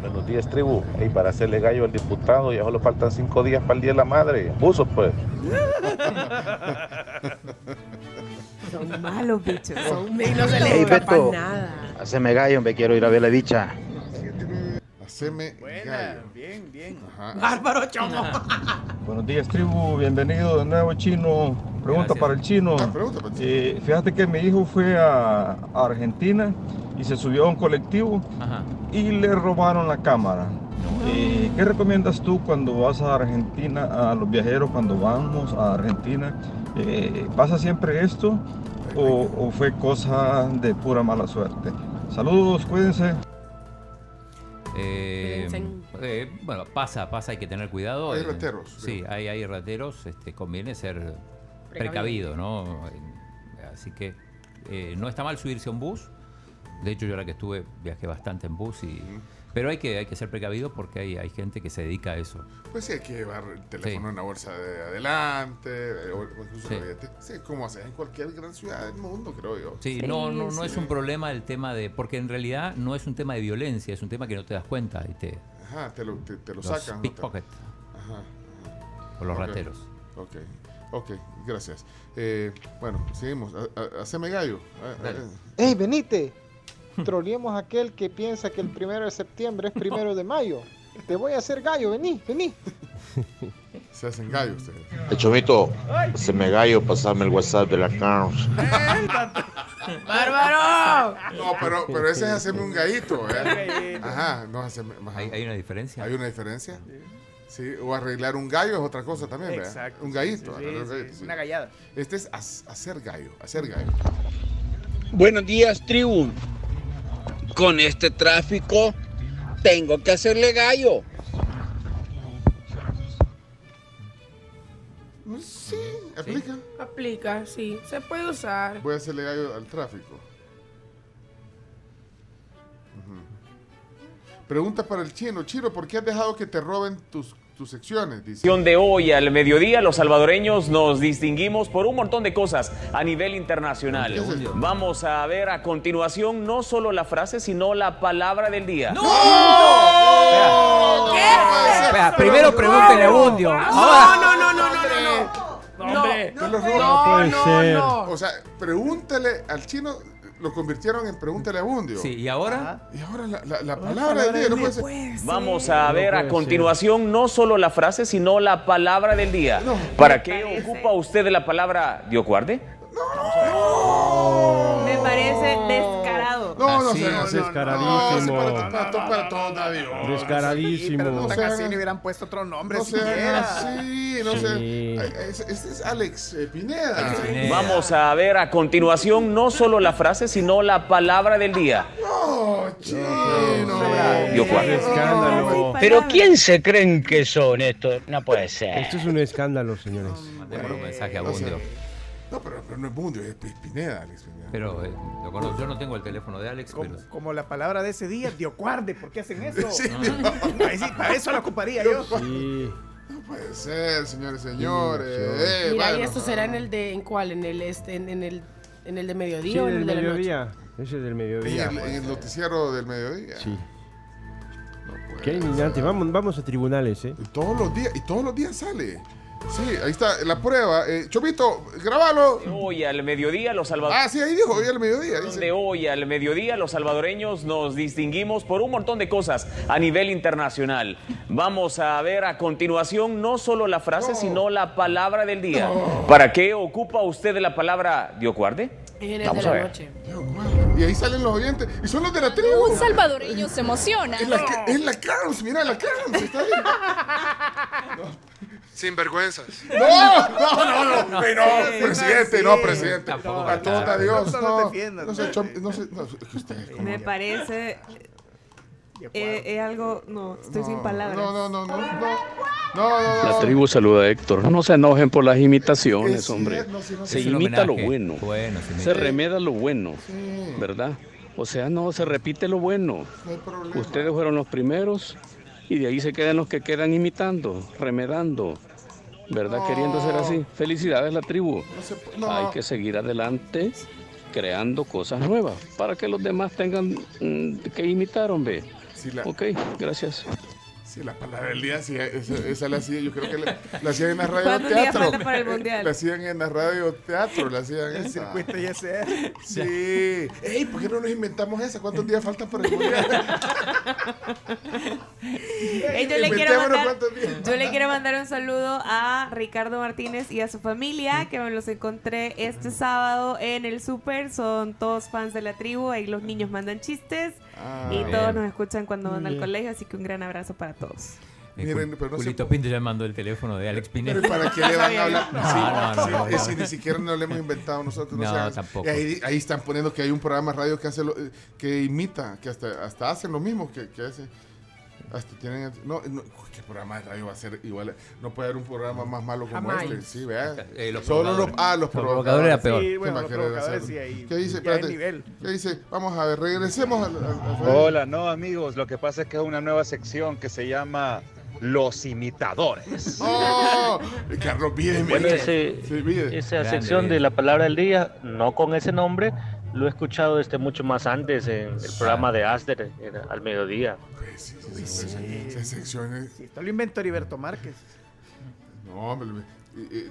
Buenos días, tribu. Y para hacerle gallo al diputado, ya solo faltan cinco días para el Día de la Madre. Buzo, pues. Son malos bichos. Son Y no se les Beto. nada. Haceme gallo, me quiero ir a ver la bicha. Haceme Buena, gallo. bien, bien. Ajá. Bárbaro Chomo. Buenos días, tribu. Bienvenido de nuevo, chino. Pregunta Gracias. para el chino. Ah, pregunta para el Eh, fíjate que mi hijo fue a, a Argentina y se subió a un colectivo Ajá. y le robaron la cámara. Eh, ¿Qué recomiendas tú cuando vas a Argentina, a los viajeros cuando vamos a Argentina? Eh, ¿Pasa siempre esto o, o fue cosa de pura mala suerte? Saludos, cuídense. Eh, eh, bueno, pasa, pasa, hay que tener cuidado. Hay Eh, rateros, Sí, hay, hay rateros, este, conviene ser precavido, ¿no? Eh, Así que eh, no está mal subirse a un bus. De hecho, yo ahora que estuve, viajé bastante en bus y... Pero hay que, hay que ser precavido porque hay, hay gente que se dedica a eso. Pues sí, hay que llevar el teléfono Sí. en una bolsa de adelante, o o incluso Sí. como haces en cualquier gran ciudad del mundo, creo yo. Sí, Sí, no, no, no sí. es un problema el tema de... Porque en realidad no es un tema de violencia, es un tema que no te das cuenta y te... Ajá, te lo, te, te lo Los sacan. ¿no? pickpocket Ajá. o los rateros. Ok, ok, gracias. Eh, bueno, seguimos. Ha- ha- Haceme gallo. Dale. eh, ¡Ey, venite! Troleemos a aquel que piensa que el primero de septiembre es primero de mayo. Te voy a hacer gallo, vení, vení. Se hacen gallo ustedes. El chomito, se me gallo, pasarme el WhatsApp de la Carms. ¡Bárbaro! No, pero, pero ese es hacerme un gallito. ¿eh? Ajá, no hacerme. ¿Hay, hay una diferencia? ¿Hay una diferencia? Sí, o arreglar un gallo es otra cosa también, ¿verdad? Exacto. Un gallito. Sí, sí, gallito, sí. Una gallada. Este es hacer gallo, hacer gallo. Buenos días, tribu. Con este tráfico tengo que hacerle gallo. Sí, aplica. Aplica, sí. Se puede usar. Voy a hacerle gallo al tráfico. Pregunta para el chino. Chino, ¿por qué has dejado que te roben tus, tus secciones? Dice. de hoy al mediodía, los salvadoreños nos distinguimos por un montón de cosas a nivel internacional. Vamos a ver a continuación no solo la frase, sino la palabra del día. Espera, primero pregúntele a Bundio. No, Ahora. no, no, no, no, no, no. Hombre, ¿Te lo roban? No, puede no, ser. no. O sea, pregúntale al chino, lo convirtieron en pregúntale a Bundio. Sí, y ahora... Y ahora la, la- la palabra del día no puede ser. Vamos a No ver a continuación no solo la frase, sino la palabra del día. No. ¿Para qué ocupa usted la palabra diocuarde? Me parece descarado. No, no sé. es, no, no, descaradísimo. No, sí, para, para, para todo, David. Descaradísimo. pero no No así, le hubieran puesto otro nombre No siquiera. no Sí. sean. Ay, Este este es Alex eh, Pineda. Alex Pineda. Vamos a ver a continuación no solo la frase, sino la palabra del día. No, chino. Diocuarde. Escándalo. Pero ¿quién se creen que son estos? No puede ser. Esto es un escándalo, señores. Mandémosle un mensaje a no sé. Bundio. No, pero, pero no es Bundio, es Pi- Pineda, Alex Pineda. Pero eh, lo conozco. yo no tengo el teléfono de Alex, Como, pero... como la palabra de ese día, diocuarde, ¿por qué hacen eso? Sí, Para eso- para eso la ocuparía yo. Sí. No puede ser, señores, señores. Eh, Mira, y esto será en el de, ¿en cuál? ¿En el este, en, en el, en el de mediodía Sí, o en del el de la noche? mediodía. Ese es del En mediodía. el, en el noticiero del mediodía. Sí. No puede Qué indignante. Vamos, vamos a tribunales, ¿eh? Y todos los días, y todos los días sale. Sí, ahí está la prueba. Eh, Chomito, grabalo. Hoy al mediodía los salvadoreños. Ah, sí, ahí dijo, hoy al mediodía. dice. De hoy al mediodía los salvadoreños nos distinguimos por un montón de cosas a nivel internacional. Vamos a ver a continuación no solo la frase, sino la palabra del día. ¿Para qué ocupa usted la palabra Diocuarde? Vamos a ver. Y ahí salen los oyentes. Y son los de la tribu. Un salvadoreño se emociona. Es la, es la Carms, mira la Carms. Está bien. Sin vergüenzas. No, no, no, no, Ey, no, presidente, no, presidente. Tampoco A Dios, No no. defiendas. No no no, como- Me parece. eh, Es algo. No, estoy sin palabras. No, no, no, no, no. No, no, La no. tribu saluda a Héctor. No se enojen por las imitaciones, Es hombre. no, Se imita lo bueno. Bueno, se Se remeda lo bueno, Sí, ¿verdad? O sea, no, se repite lo bueno. no. Ustedes fueron los primeros y de ahí se quedan los que quedan imitando, remedando, ¿verdad? No. Queriendo ser así. Felicidades la tribu. No se no. Hay que seguir adelante creando cosas nuevas para que los demás tengan mm, que imitar, hombre. Sí, la, Ok, gracias. Sí, la palabra del día, sí, esa, esa la hacía, yo creo que la, la hacían en la radio ¿Cuántos días teatro. falta para el mundial? La hacían en la radio teatro, la hacían El esa. circuito ya sea. Sí. Ey, ¿por qué no nos inventamos esa? ¿Cuántos días faltan para el mundial? Ey, yo, le quiero mandar, cuántos días. yo le quiero mandar un saludo a Ricardo Martínez y a su familia, que me los encontré este sábado en el súper. Son todos fans de la tribu. Ahí los niños mandan chistes Ah, y bien. todos nos escuchan cuando van al colegio. Así que un gran abrazo para todos. Miren, pero no Julito Pinto llamando el teléfono de Alex Pineda. Pero ¿para qué le van a hablar? No, Sí, no, no, sí, no, si ni siquiera no lo hemos inventado nosotros. No, sean- tampoco. Y ahí, ahí están poniendo que hay un programa de radio que hace lo- que imita, que hasta, hasta hacen lo mismo que, que hace. Hasta tienen, no, no, ¿qué programa de radio va a ser igual? No puede haber un programa más malo como Jamás. este. Sí, vea. Eh, los Solo los, provocadores. ah, los Los provocadores era peor. Ahí. ¿Qué dice? Espérate. nivel. ¿Qué dice? Vamos a ver, regresemos al, al- al- Hola, no amigos, lo que pasa es que es una nueva sección que se llama Los Imitadores. ¡Oh! Carlos, bien, Bueno, ese- Sí, esa Grande, sección de la palabra del día, no con ese nombre, lo he escuchado este mucho más antes en el programa de Aster en- al mediodía. Pues, sí, sí, sí, sí, secciones. Sí, esto lo inventó Heriberto Márquez. No, hombre,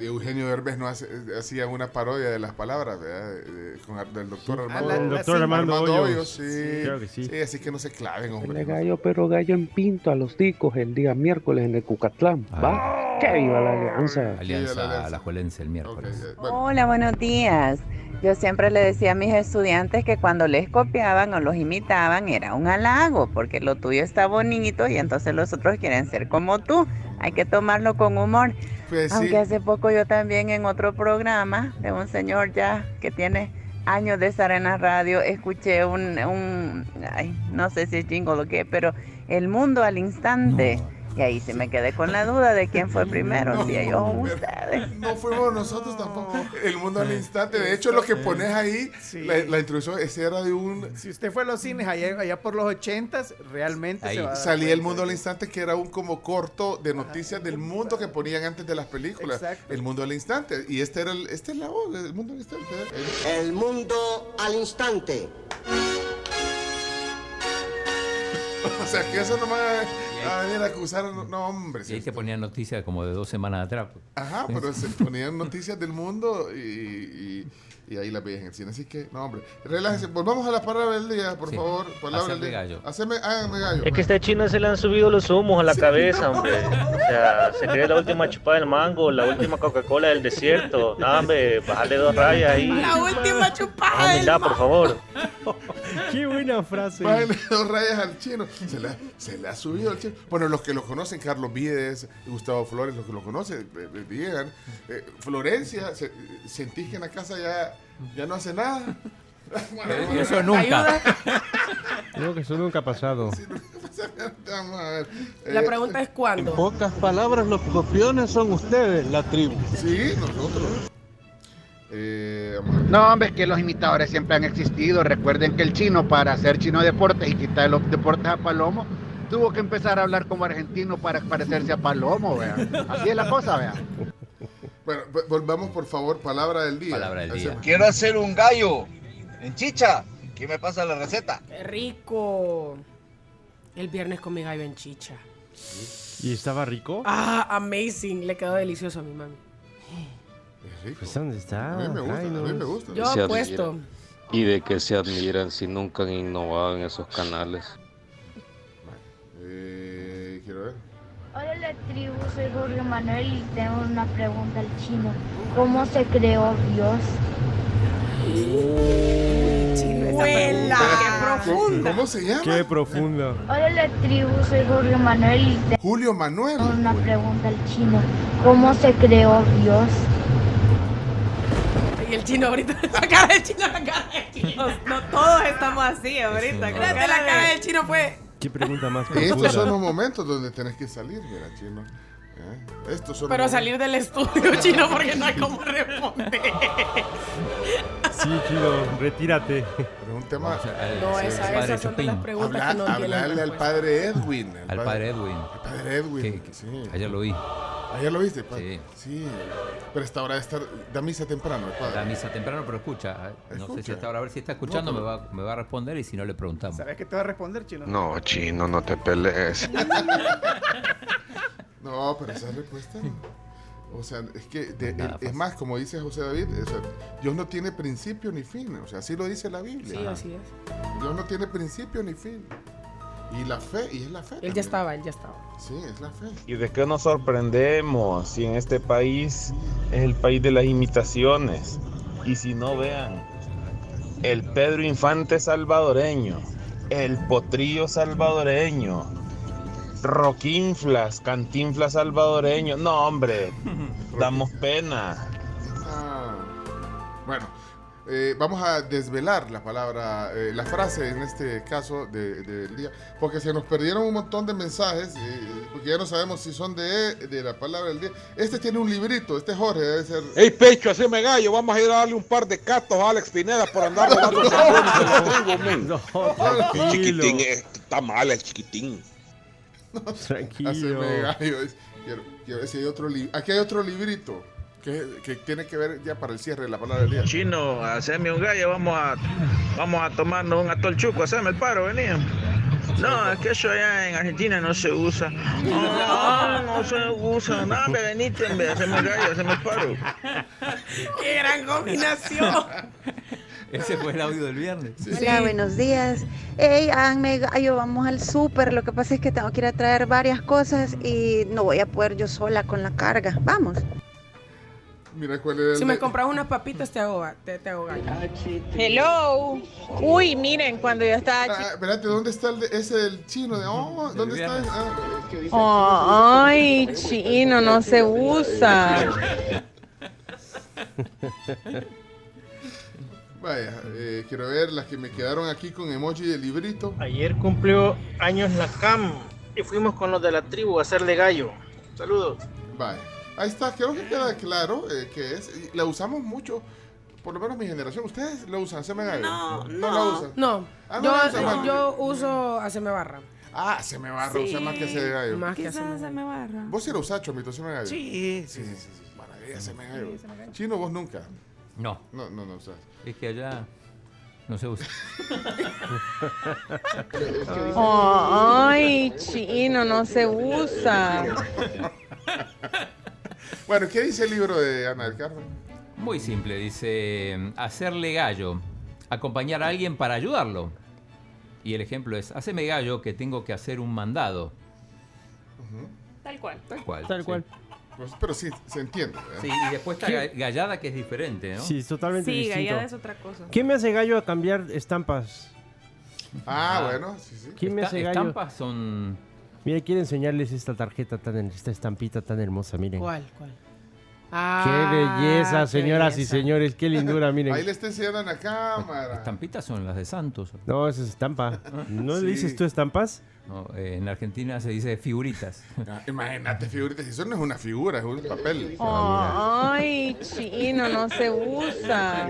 Eugenio Derbez no hace- eh, hacía una parodia de las palabras, ¿verdad? De- de- con del doctor Armando, la- El la doctor sí, Armando Hoyos. sí. Sí, claro que sí. así que no se claven, hombre. gallo, pero gallo en pinto a los ticos el día miércoles en el Cucatlán. ¿Va? ¡Que viva la alianza! Alianza Alajuelense el miércoles. Ok, eh, bueno. Hola, buenos días. Yo siempre le decía a mis estudiantes que cuando les copiaban o los imitaban era un halago, porque lo tuyo está bonito y entonces los otros quieren ser como tú. Hay que tomarlo con humor. Pues sí. Aunque hace poco yo también en otro programa de un señor ya que tiene años de estar en la radio, escuché un, un ay, no sé si es jingle o qué, pero El Mundo al Instante. Y ahí se me quedé con la duda de quién fue primero, si ellos o ustedes. No fuimos nosotros tampoco. El mundo al instante. De hecho, lo que pones ahí, Sí. la, la introducción, ese era de un. Si usted fue a los cines allá, allá por los ochentas, realmente Ahí se va a dar salía el mundo al instante, que era un como corto de noticias del mundo que ponían antes de las películas. Exacto. El mundo al instante. Y este era el, este es la voz, el mundo al instante. El mundo al instante. O sea, que eso nomás a venir a acusar. No, hombre. Y ahí te ponían noticias como de dos semanas atrás. pues. Ajá, pero se ponían noticias del mundo y, y, y ahí las veían en el cine. Así que, no, hombre. Relájense. Volvamos a la palabra del día, por Sí. favor. Palabra del día. gallo. Haceme, háganme gallo. Es que a este chino se le han subido los humos a la cabeza, hombre. O sea, se cree la última chupada del mango, la última Coca-Cola del desierto. No, hombre, bajarle dos rayas ahí. La última chupada. Por favor. Qué buena frase. Bájale dos rayas al chino. Se le, ha- se le ha subido al chino. Bueno, los que lo conocen, Carlos Vides, Gustavo Flores, los que lo conocen, eh, eh, digan. eh, Florencia, se- sentís que en la casa ya, ya no hace nada. Y eso nunca. Creo que eso nunca ha pasado. Vamos a ver. La Eh, pregunta es cuándo. pocas palabras, los copiones son ustedes, la tribu. Sí, nosotros. Eh. No, hombre, es que los imitadores siempre han existido. Recuerden que el chino, para hacer chino deportes y quitar los deportes a Palomo, tuvo que empezar a hablar como argentino para parecerse a Palomo, vea. Así es la cosa, vea. Bueno, volvamos por favor, palabra del día. Palabra del día. Quiero hacer un gallo en chicha. ¿Quién me pasa la receta? Qué rico. El viernes con mi gallo en chicha. ¿Y estaba rico? Ah, amazing. Le quedó delicioso a mi mami. Pues ¿dónde está? A mí me gusta, a mí me gusta. Yo apuesto. ¿Y de qué se admiran si nunca han innovado en esos canales? Hola la tribu, soy Jorge Manuel y tengo una pregunta al chino. ¿Cómo se creó Dios? ¡Huela! ¡Qué profunda! ¿Cómo se llama? Qué profunda. Hola la tribu, soy Jorge Manuel y tengo Julio Manuel. una pregunta al chino. ¿Cómo se creó Dios? Y el chino ahorita, la cara del chino, la cara del chino. No, todos estamos así ahorita. con Espérate, la cara del chino fue. ¿Qué pregunta más Estos son los momentos donde tenés que salir, mira, chino. ¿Eh? Estos son Pero los salir del estudio, chino, porque no hay cómo responder. Sí, chino, retírate. Pero un tema. No, esa- padre esas son de las preguntas Hablar- que no hablarle al padre Edwin. Al padre Edwin. Al padre Edwin. Que- que- sí. Ayer lo vi. Ayer lo viste, padre. Sí. Pero esta hora de estar. Da misa temprano, padre. La misa temprano, pero escucha. eh, No sé si hasta ahora, a ver si está escuchando, No, me, va, me va a responder y si no le preguntamos. ¿Sabes qué te va a responder, chino? No, chino, no te pelees. No, pero esa respuesta. O sea, es que de- es más, como dice José David, o sea, Dios no tiene principio ni fin. O sea, así lo dice la Biblia. Sí, así es. Dios no tiene principio ni fin. Y la fe, y es la fe. Él también. ya estaba, él ya estaba. Sí, es la fe. ¿Y de qué nos sorprendemos si en este país es el país de las imitaciones? Y si no vean, el Pedro Infante salvadoreño, el Potrillo salvadoreño, Roquinflas, Cantinflas salvadoreño. No, hombre, damos pena. Ah, bueno, eh, vamos a desvelar la palabra, eh, la frase en este caso de- del día, porque se nos perdieron un montón de mensajes, eh, porque ya no sabemos si son de, de la palabra del día. Este tiene un librito, este Jorge debe ser... Ey, Pecho, haceme gallo. Vamos a ir a darle un par de catos a Alex Pineda por andar dando men. El chiquitín eh, está mal, el chiquitín. Tranquilo. Haceme gallo, quiero, quiero ver si hay otro li- Aquí hay otro librito que, que tiene que ver ya para el cierre de la palabra del día. Chino, haceme un gallo, vamos a, vamos a tomarnos un atol chuco, haceme el paro, venía. No, es que eso allá en Argentina no se usa. No, no se usa. No, me venite, en vez de hacerme el gallo, haceme el paro. ¡Qué gran combinación! Ese fue el audio del viernes. Hola, buenos días. Hey, háganme gallo, vamos al súper. Lo que pasa es que tengo que ir a traer varias cosas y no voy a poder yo sola con la carga. Vamos. Mira cuál es Si me de- compras unas papitas, te hago, ga- te, te gallo. Hello. Uy, miren, cuando yo estaba Ah, espérate, ¿dónde está el de- ese del chino? De, oh, ¿Dónde está? Ah, Oh, ay, chino, no se usa. Vaya, eh, quiero ver las que me quedaron aquí con emoji de librito. Ayer cumplió años la CAM y fuimos con los de la tribu a hacerle gallo. Saludos. Vaya, ahí está, creo que queda claro eh, que es. y La usamos mucho, por lo menos mi generación. ¿Ustedes la usan? ¿Se me gallo? No, no. la usan. No, Ah, no yo, la usan, Mario. yo uso haceme barra. Ah, se me barra, usa más que se gallo. Más que haceme barra. Vos sí lo usás, Chomito, se me gallo. Sí, sí, sí. sí, Maravilla, se me gallo. Chino, vos nunca. No. No, no, no usás. Es que allá no se usa. Oh, ay, chino, no se usa. Bueno, ¿qué dice el libro de Ana del Carmen? Muy simple, dice hacerle gallo, acompañar a alguien para ayudarlo. Y el ejemplo es, haceme gallo que tengo que hacer un mandado. Tal cual. Tal cual. Tal sí. cual. Pues, pero sí, se entiende. ¿eh? Sí, y después está gallada que es diferente, ¿no? Sí, es totalmente Sí, distinto. gallada es otra cosa. ¿Quién me hace gallo a cambiar estampas? Ah, bueno, sí, sí. ¿Quién me Esta- hace gallo? estampas son... Mira, quiero enseñarles esta tarjeta tan, esta estampita tan hermosa, miren. ¿Cuál? ¿Cuál? Qué Ah, belleza, qué señoras belleza. y señores, qué lindura, miren. Ahí le está enseñando en la cámara. Estampitas son las de Santos. No, esa es estampa. ¿No Sí. le dices tú estampas? No, eh, en Argentina se dice figuritas. Ah, Imagínate, figuritas. Eso no es una figura, es un papel. Oh, ay, chino, no se usa.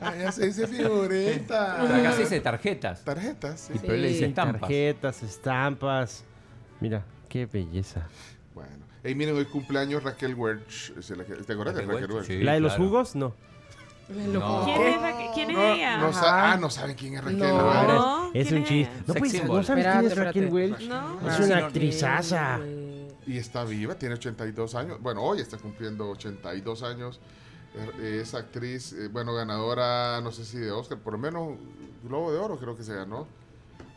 Ah, ya se dice figurita. Pero acá se dice tarjetas. Tarjetas, sí. Y pero él le dice estampas. Tarjetas, estampas. Mira, qué belleza. Bueno. Hey, miren, hoy cumpleaños Raquel la- ¿Te acuerdas de Raquel sí. ¿La de los claro. jugos? No. No. ¿Quién es, Raquel? ¿Quién es No, ella? no sa- ah, no saben quién es Raquel. No. Es ¿quién un chiste. No, symbol. ¿no sabes Espérate, quién es Raquel. Welch? No. Es una actrizaza. Y está viva, tiene 82 años. Bueno, hoy está cumpliendo 82 años. Eh, Es actriz, eh, bueno, ganadora, no sé si de Oscar, por lo menos Globo de Oro creo que se ganó.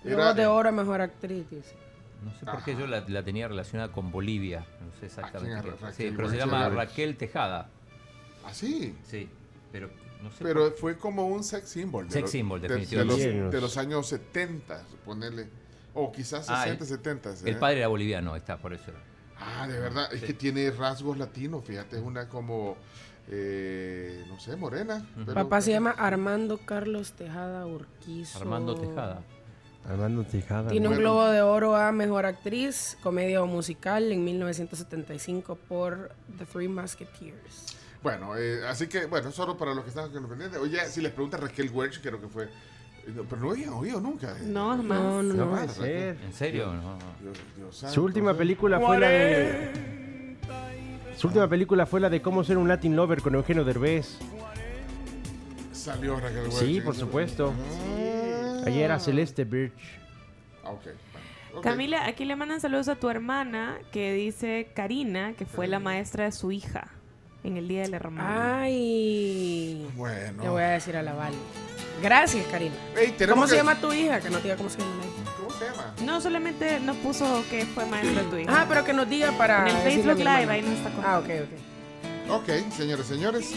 Globo de Oro, mejor actriz, dice. No sé por qué yo la, la tenía relacionada con Bolivia. No sé exactamente. ¿A quién qué. Sí, pero se llama. Raquel Tejada. ¿Ah, sí? Sí, pero no sé. Pero por- fue como un sex symbol. de Sex los- symbol, de- de, definitivamente. los, de los años 70, ponerle. O quizás Ah, 60, el- 70. ¿eh? El padre era boliviano, está por eso. Ah, de verdad. Es que tiene rasgos latinos, fíjate. Es una como, eh, no sé, morena. pero- Papá se llama Armando Carlos Tejada Urquizo. Armando Tejada. Armando Tejada. Tiene un globo de oro a mejor actriz, comedia o musical en 1975 por The Three Musketeers. Bueno, eh, así que, bueno, solo para los que están pendientes. Oye, si les pregunta Raquel Welch, creo que fue. eh, no, Pero no habían oído nunca. de- No, jamás. No, no, No no. ser. ¿En serio? No. Dios- Dios santo, Su última película fue la de. Su última película fue la de Cómo ser un Latin Lover con Eugenio Derbez. Salió Raquel Welch. Sí, por esa- supuesto. Ah. Ayer era Celeste Birch. Ah, ok. bueno, ok. Camila, aquí le mandan saludos a tu hermana que dice Karina, que fue la maestra de su hija en el Día del Hermano. Ay. Bueno. Le voy a decir a la Vale. Gracias, Karina. Ey, ¿Cómo se llama tu hija? Que no diga cómo se llama. ¿Cómo se llama? No, solamente nos puso que fue maestra de tu hija. Ah, pero que nos diga para. En el Facebook Live, ahí nos está Ah, contando. ok, ok. Ok, señores, señores.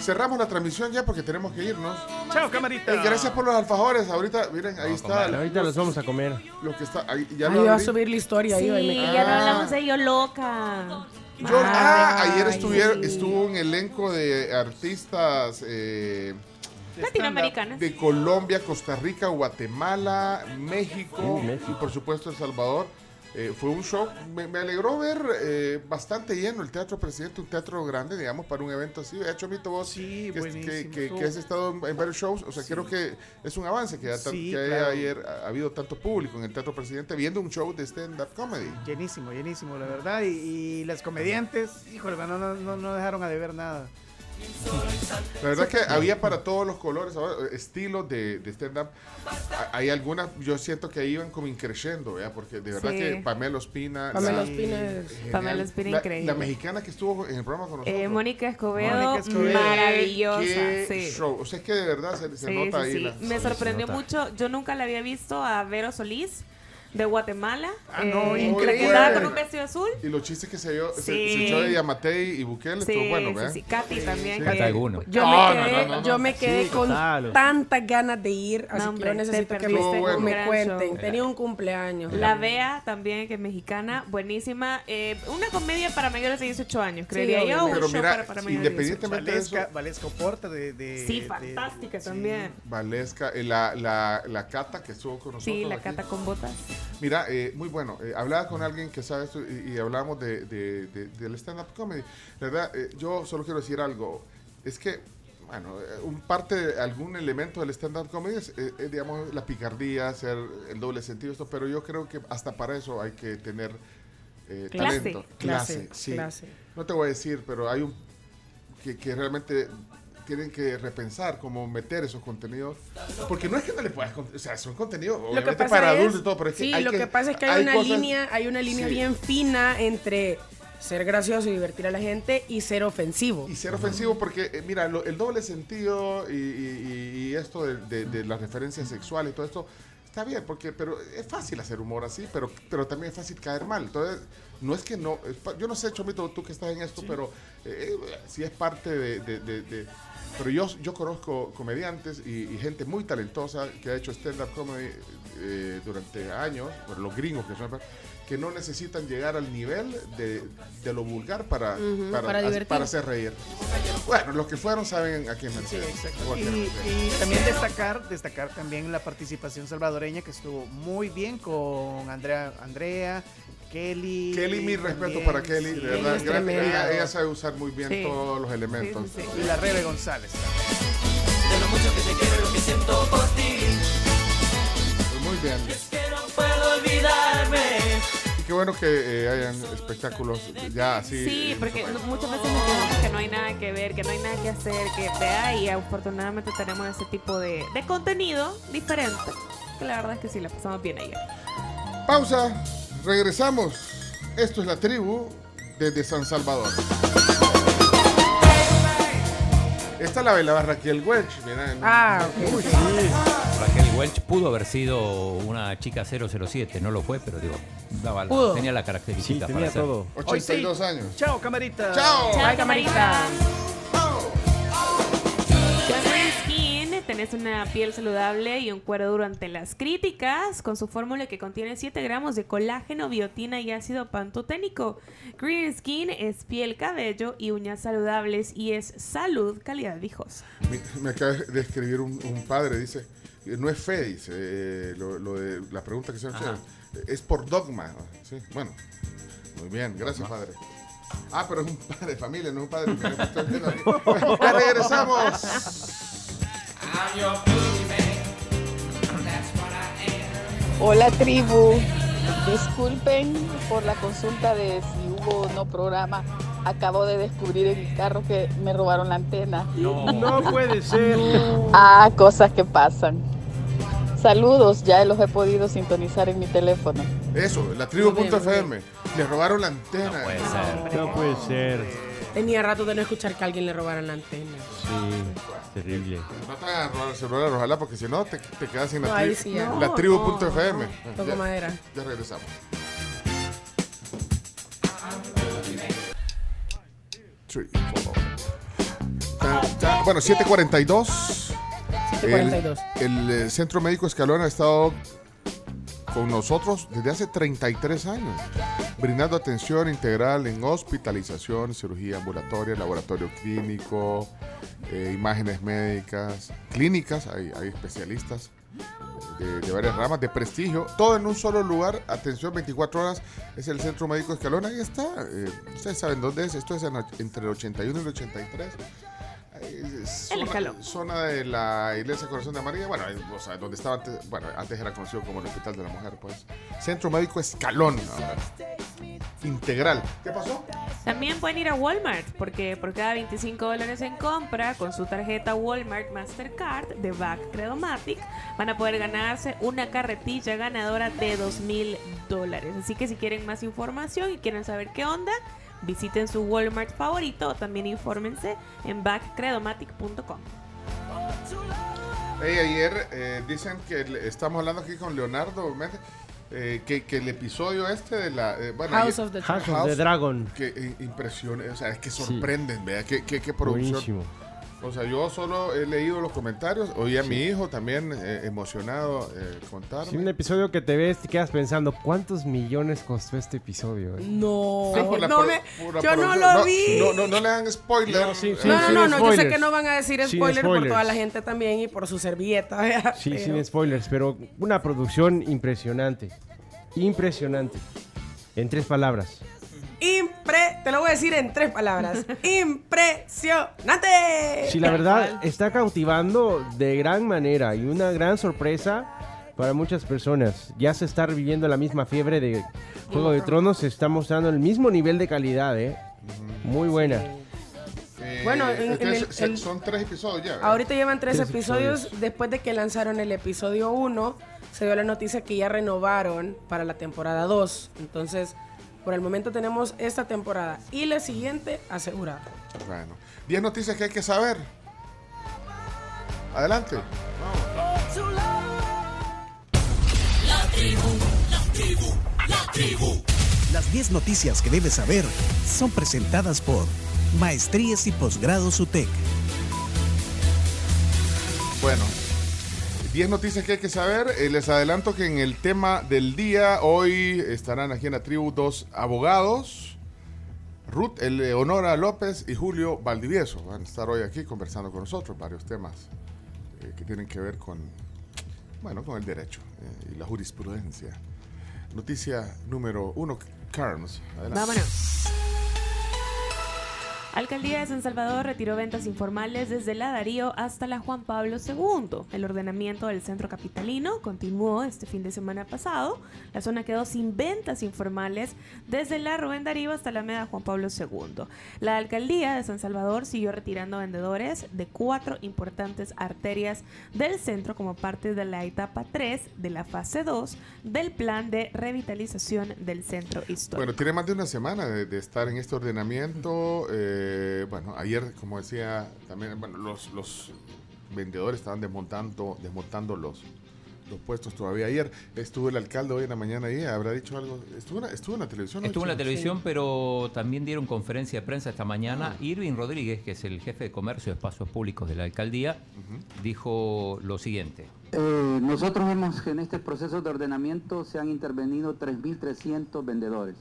Cerramos la transmisión ya porque tenemos que irnos. Chao, camarita. Ey, gracias por los alfajores. Ahorita, miren, ahí está. Ahorita los vamos a comer. Lo que está. Ahí, ya Ay, lo iba a subir la historia Sí, ahí. me- ya no hablamos de yo loca. Yo- ah, Ay, ayer estuvieron, sí. estuvo un elenco de artistas eh, Latinoamericanas. de Colombia, Costa Rica, Guatemala, México, Sí, México. y por supuesto El Salvador. Eh, fue un show, me, me alegró ver eh, bastante lleno el Teatro Presidente, un teatro grande, digamos, para un evento así. De hecho, Mito, vos Sí, que, que, que- que has estado en, en varios shows, o sea, creo que es un avance que, tan- Sí, claro. ayer ha, habido tanto público en el Teatro Presidente viendo un show de stand-up comedy. Llenísimo, llenísimo, la verdad. Y, y las comediantes, híjole, no, no, no dejaron a deber nada. La verdad que había para todos los colores, ahora, eh, estilos de, de stand-up. Hay algunas, yo siento que iban como increciendo, ¿verdad? Porque de verdad Sí. que Pamela Ospina. Pamela la- Ospina. Pamela Ospina, La- increíble. La mexicana que estuvo en el programa con nosotros. Eh, Mónica Escobedo, Mónica Escobedo. maravillosa. Qué sí. show. O sea, es que de verdad se, se Sí, nota sí, ahí. sí. la- Me sorprendió mucho. Yo nunca la había visto a Vero Solís de Guatemala. Ah, no, eh, la increíble. que andaba con un vestido azul. Y los chistes que se, dio, se- se, Sí. echó de Yamatei y Bukele Sí, estuvo bueno, sí, ¿verdad? sí. Katy también. Sí. que- Cata alguno. Yo No, me quedé, no, no, no. yo me quedé Sí, con total. tantas ganas de ir, así No, que hombre, yo necesito que me, un me cuenten. Tenía un cumpleaños. La Bea también, que es mexicana, buenísima. Eh, una comedia para mayores de 18 años, creería yo. Pero show mira, para, para mayores de 18. independientemente de eso, Valesca, Valesca Oporta de, de- Sí, fantástica sí. también. Valesca, eh, la, la, la Cata que estuvo con nosotros. Sí, la cata con botas. Mira, eh, muy bueno. Eh, hablaba con alguien que sabe esto y, y hablamos de, de- de- del stand-up comedy. La verdad, eh, yo solo quiero decir algo. Es que, bueno, eh, un parte, de algún elemento del stand-up comedy es, eh, digamos, la picardía, hacer el doble sentido, esto, pero yo creo que hasta para eso hay que tener eh, Clase. talento. Clase, sí. clase. No te voy a decir, pero hay un que, que realmente tienen que repensar cómo meter esos contenidos porque no es que no le puedas o sea son contenidos obviamente para adultos y todo pero es que sí, hay lo que, pasa es que hay, una cosas- línea, hay una línea Sí. bien fina entre ser gracioso y divertir a la gente y ser ofensivo. y ser ofensivo porque eh, mira lo- el doble sentido y, y- y esto de, de- de las referencias sexuales y todo esto está bien porque pero es fácil hacer humor así pero pero también es fácil caer mal entonces no es que no es yo no sé Chomito tú que estás en esto pero eh, eh, sí es parte de- pero yo, yo conozco comediantes y, y gente muy talentosa que ha hecho stand-up comedy eh, durante años, por los gringos que son, que no necesitan llegar al nivel de, de lo vulgar para, Ujú, para, para hacer reír. Bueno, los que fueron saben a quién me Sí, Y, y también destacar, destacar también la participación salvadoreña que estuvo muy bien con Andrea, Andrea Kelly. Kelly, mi respeto también, para Kelly, de verdad. ella, ella sabe usar muy bien Sí. todos los elementos. Sí, sí, sí. Y la Rebe González. De lo mucho que te quiero y lo que siento por ti. Pues muy bien. Es que no puedo olvidarme. Y qué bueno que eh, hayan espectáculos ya así. Sí, en porque muchas veces nos quedamos que no hay nada que ver, que no hay nada que hacer, que vea y afortunadamente tenemos ese tipo de, de contenido diferente. Que la verdad es que sí, la pasamos bien ayer. Pausa, regresamos. Esto es la tribu desde San Salvador. Esta la bailaba Raquel Welch. mira, Ah, ok. Uy, Raquel Welch pudo haber sido una chica 007, no lo fue, pero digo, daba la- Pudo. tenía la característica Sí, para tenía ser. todo. Hoy sí. 82 años. Chao, camarita. Chao. Bye, camarita. Skin tenés una piel saludable y un cuero duro ante las críticas con su fórmula que contiene 7 gramos de colágeno, biotina y ácido pantoténico. Green Skin es piel, cabello y uñas saludables y es salud, calidad viejosa. Me, me acaba de escribir un, un padre, dice, eh, no es fe, dice, eh, lo, lo de la pregunta que se Ajá. es por dogma. Sí, bueno, muy bien, gracias padre. Ah, pero es un padre de familia, no es un padre que. Ya regresamos. Hola tribu, disculpen por la consulta de si hubo o no programa. Acabo de descubrir en mi carro que me robaron la antena. No puede ser. Ah, cosas que pasan. Saludos, ya los he podido sintonizar en mi teléfono. Eso, la tribu.fm. Le robaron la antena. No puede ser. No puede ser. Tenía rato de no escuchar que a alguien le robaran la antena. Sí, terrible. No te hagan robar el celular, ojalá, porque si no te, te quedas sin No, la, ahí tri- sí ya. la No, tribu.fm. Toco Ya- madera. Ya regresamos. Three, four. Ta- ta- Bueno, 742. 7:42. El, el, eh, Centro Médico Escalón ha estado con nosotros desde hace 33 años, brindando atención integral en hospitalización, cirugía ambulatoria, laboratorio clínico, eh, imágenes médicas, clínicas, hay, especialistas de, varias ramas de prestigio, todo en un solo lugar, atención 24 horas, es el Centro Médico Escalón, ahí está, eh, ustedes saben dónde es, esto es entre el 81 y el 83. Es El zona- Escalón. Zona de la Iglesia Corazón de María, bueno, o sea, donde estaba antes, bueno, antes era conocido como el Hospital de la Mujer, pues. Centro Médico Escalón, ahora. Integral. ¿Qué pasó? También pueden ir a Walmart porque por cada 25 dólares en compra con su tarjeta Walmart Mastercard de Back Credomatic van a poder ganarse una carretilla ganadora de 2 mil dólares. Así que si quieren más información y quieren saber qué onda, visiten su Walmart favorito o también infórmense en backcredomatic.com. Hey, ayer eh, dicen que le- estamos hablando aquí con Leonardo Méndez, eh, que, que el episodio este de la... eh, bueno, House ayer- of the House of the Dragon. Que eh, impresiona, o sea, es que Sí. sorprenden, vea, qué, qué, qué producción. Buenísimo. O sea, yo solo he leído los comentarios, oí a mi hijo también eh, emocionado eh, contarme. Sí, un episodio que te ves y quedas pensando, ¿cuántos millones costó este episodio? eh? No, la no me- yo no lo vi. No, no, no le hagan spoiler. No, sí, sí. no, no, no, no, yo sé spoilers. que no van a decir Sin spoiler por spoilers. toda la gente también y por su servilleta. ¿vea? Sí, Pero- sin spoilers, pero una producción impresionante. Impresionante. En tres palabras. Impre, te lo voy a decir en tres palabras. Impresionante. Sí, la verdad está cautivando de gran manera y una gran sorpresa para muchas personas. Ya se está reviviendo la misma fiebre de Juego de Tronos, se está mostrando el mismo nivel de calidad, ¿eh? Muy buena. Eh, Bueno, en- el- se- el- son tres episodios ya. ¿verdad? Ahorita llevan tres, Tres episodios. episodios. Después de que lanzaron el episodio 1, se dio la noticia que ya renovaron para la temporada 2. Entonces, por el momento tenemos esta temporada y la siguiente asegurada. Bueno, 10 noticias que hay que saber. Adelante. La tribu, la tribu, la tribu. Las 10 noticias que debes saber son presentadas por Maestrías y Posgrados UTEC. Bueno, 10 noticias que hay que saber. Eh, les adelanto que en el tema del día, hoy estarán aquí en la tribu dos abogados. Ruth Eleonora López y Julio Valdivieso van a estar hoy aquí conversando con nosotros varios temas eh, que tienen que ver con, bueno, con el derecho eh, y la jurisprudencia. Noticia número uno, Carnes. Adelante. Vámonos. Alcaldía de San Salvador retiró ventas informales desde la Darío hasta la Juan Pablo II. El ordenamiento del centro capitalino continuó este fin de semana pasado. La zona quedó sin ventas informales desde la Rubén Darío hasta la Meda Juan Pablo II. La alcaldía de San Salvador siguió retirando vendedores de cuatro importantes arterias del centro como parte de la etapa 3 de la fase 2 del plan de revitalización del centro histórico. Bueno, tiene más de una semana de, de estar en este ordenamiento. eh, bueno, ayer, como decía, también bueno, los, los vendedores estaban desmontando, desmontando los, los puestos todavía. Ayer estuvo el alcalde hoy en la mañana ahí, habrá dicho algo. Estuvo en la, estuvo en la televisión. ¿no, Estuvo en la televisión, pero también dieron conferencia de prensa esta mañana. Irving Rodríguez, que es el jefe de comercio de espacios públicos de la alcaldía, dijo lo siguiente. Eh, nosotros hemos, en este proceso de ordenamiento se han intervenido 3.300 vendedores.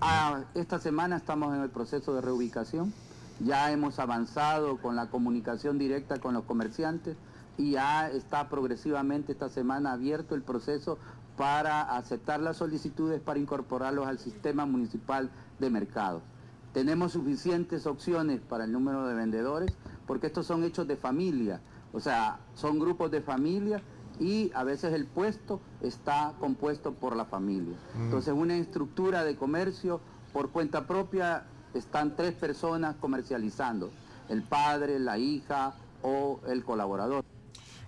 Ah, esta semana estamos en el proceso de reubicación, ya hemos avanzado con la comunicación directa con los comerciantes y ya está progresivamente esta semana abierto el proceso para aceptar las solicitudes para incorporarlos al sistema municipal de mercados. Tenemos suficientes opciones para el número de vendedores porque estos son hechos de familia, o sea, son grupos de familia y a veces el puesto está compuesto por la familia. Mm. Entonces, una estructura de comercio por cuenta propia están tres personas comercializando, el padre, la hija o el colaborador.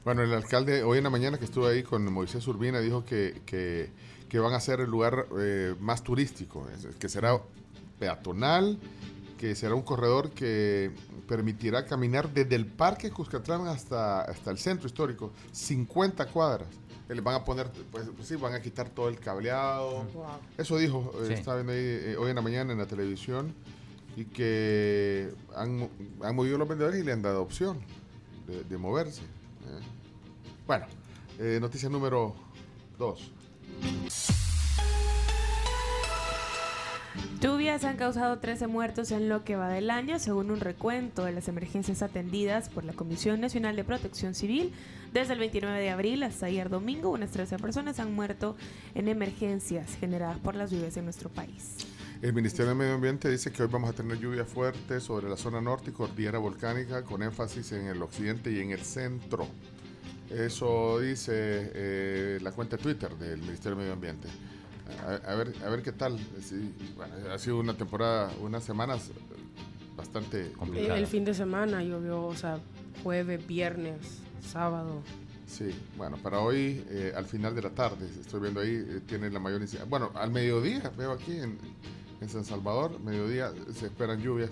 Bueno, el alcalde hoy en la mañana que estuvo ahí con Moisés Urbina dijo que, que, que van a ser el lugar eh, más turístico, que será peatonal, que será un corredor que permitirá caminar desde el Parque Cuscatlán hasta, hasta el centro histórico, 50 cuadras. Le van a poner, pues, pues sí, van a quitar todo el cableado. Eso dijo, eh, Sí. estaba viendo ahí eh, hoy en la mañana en la televisión y que han, han movido los vendedores y le han dado opción de, de moverse. ¿eh? Bueno, eh, noticia número 2. Lluvias han causado 13 muertos en lo que va del año, según un recuento de las emergencias atendidas por la Comisión Nacional de Protección Civil. Desde el 29 de abril hasta ayer domingo, unas 13 personas han muerto en emergencias generadas por las lluvias en nuestro país. El Ministerio de Medio Ambiente dice que hoy vamos a tener lluvia fuerte sobre la zona norte y cordillera volcánica con énfasis en el occidente y en el centro. Eso dice eh, la cuenta Twitter del Ministerio de Medio Ambiente. A, a ver, a ver qué tal. Sí, bueno, ha sido una temporada, unas semanas bastante El, el fin de semana llovió, o sea, jueves, viernes, sábado. Sí, bueno, para hoy, eh, al final de la tarde, estoy viendo ahí, eh, tiene la mayor incidencia. Bueno, al mediodía, veo aquí en, en San Salvador, mediodía se esperan lluvias.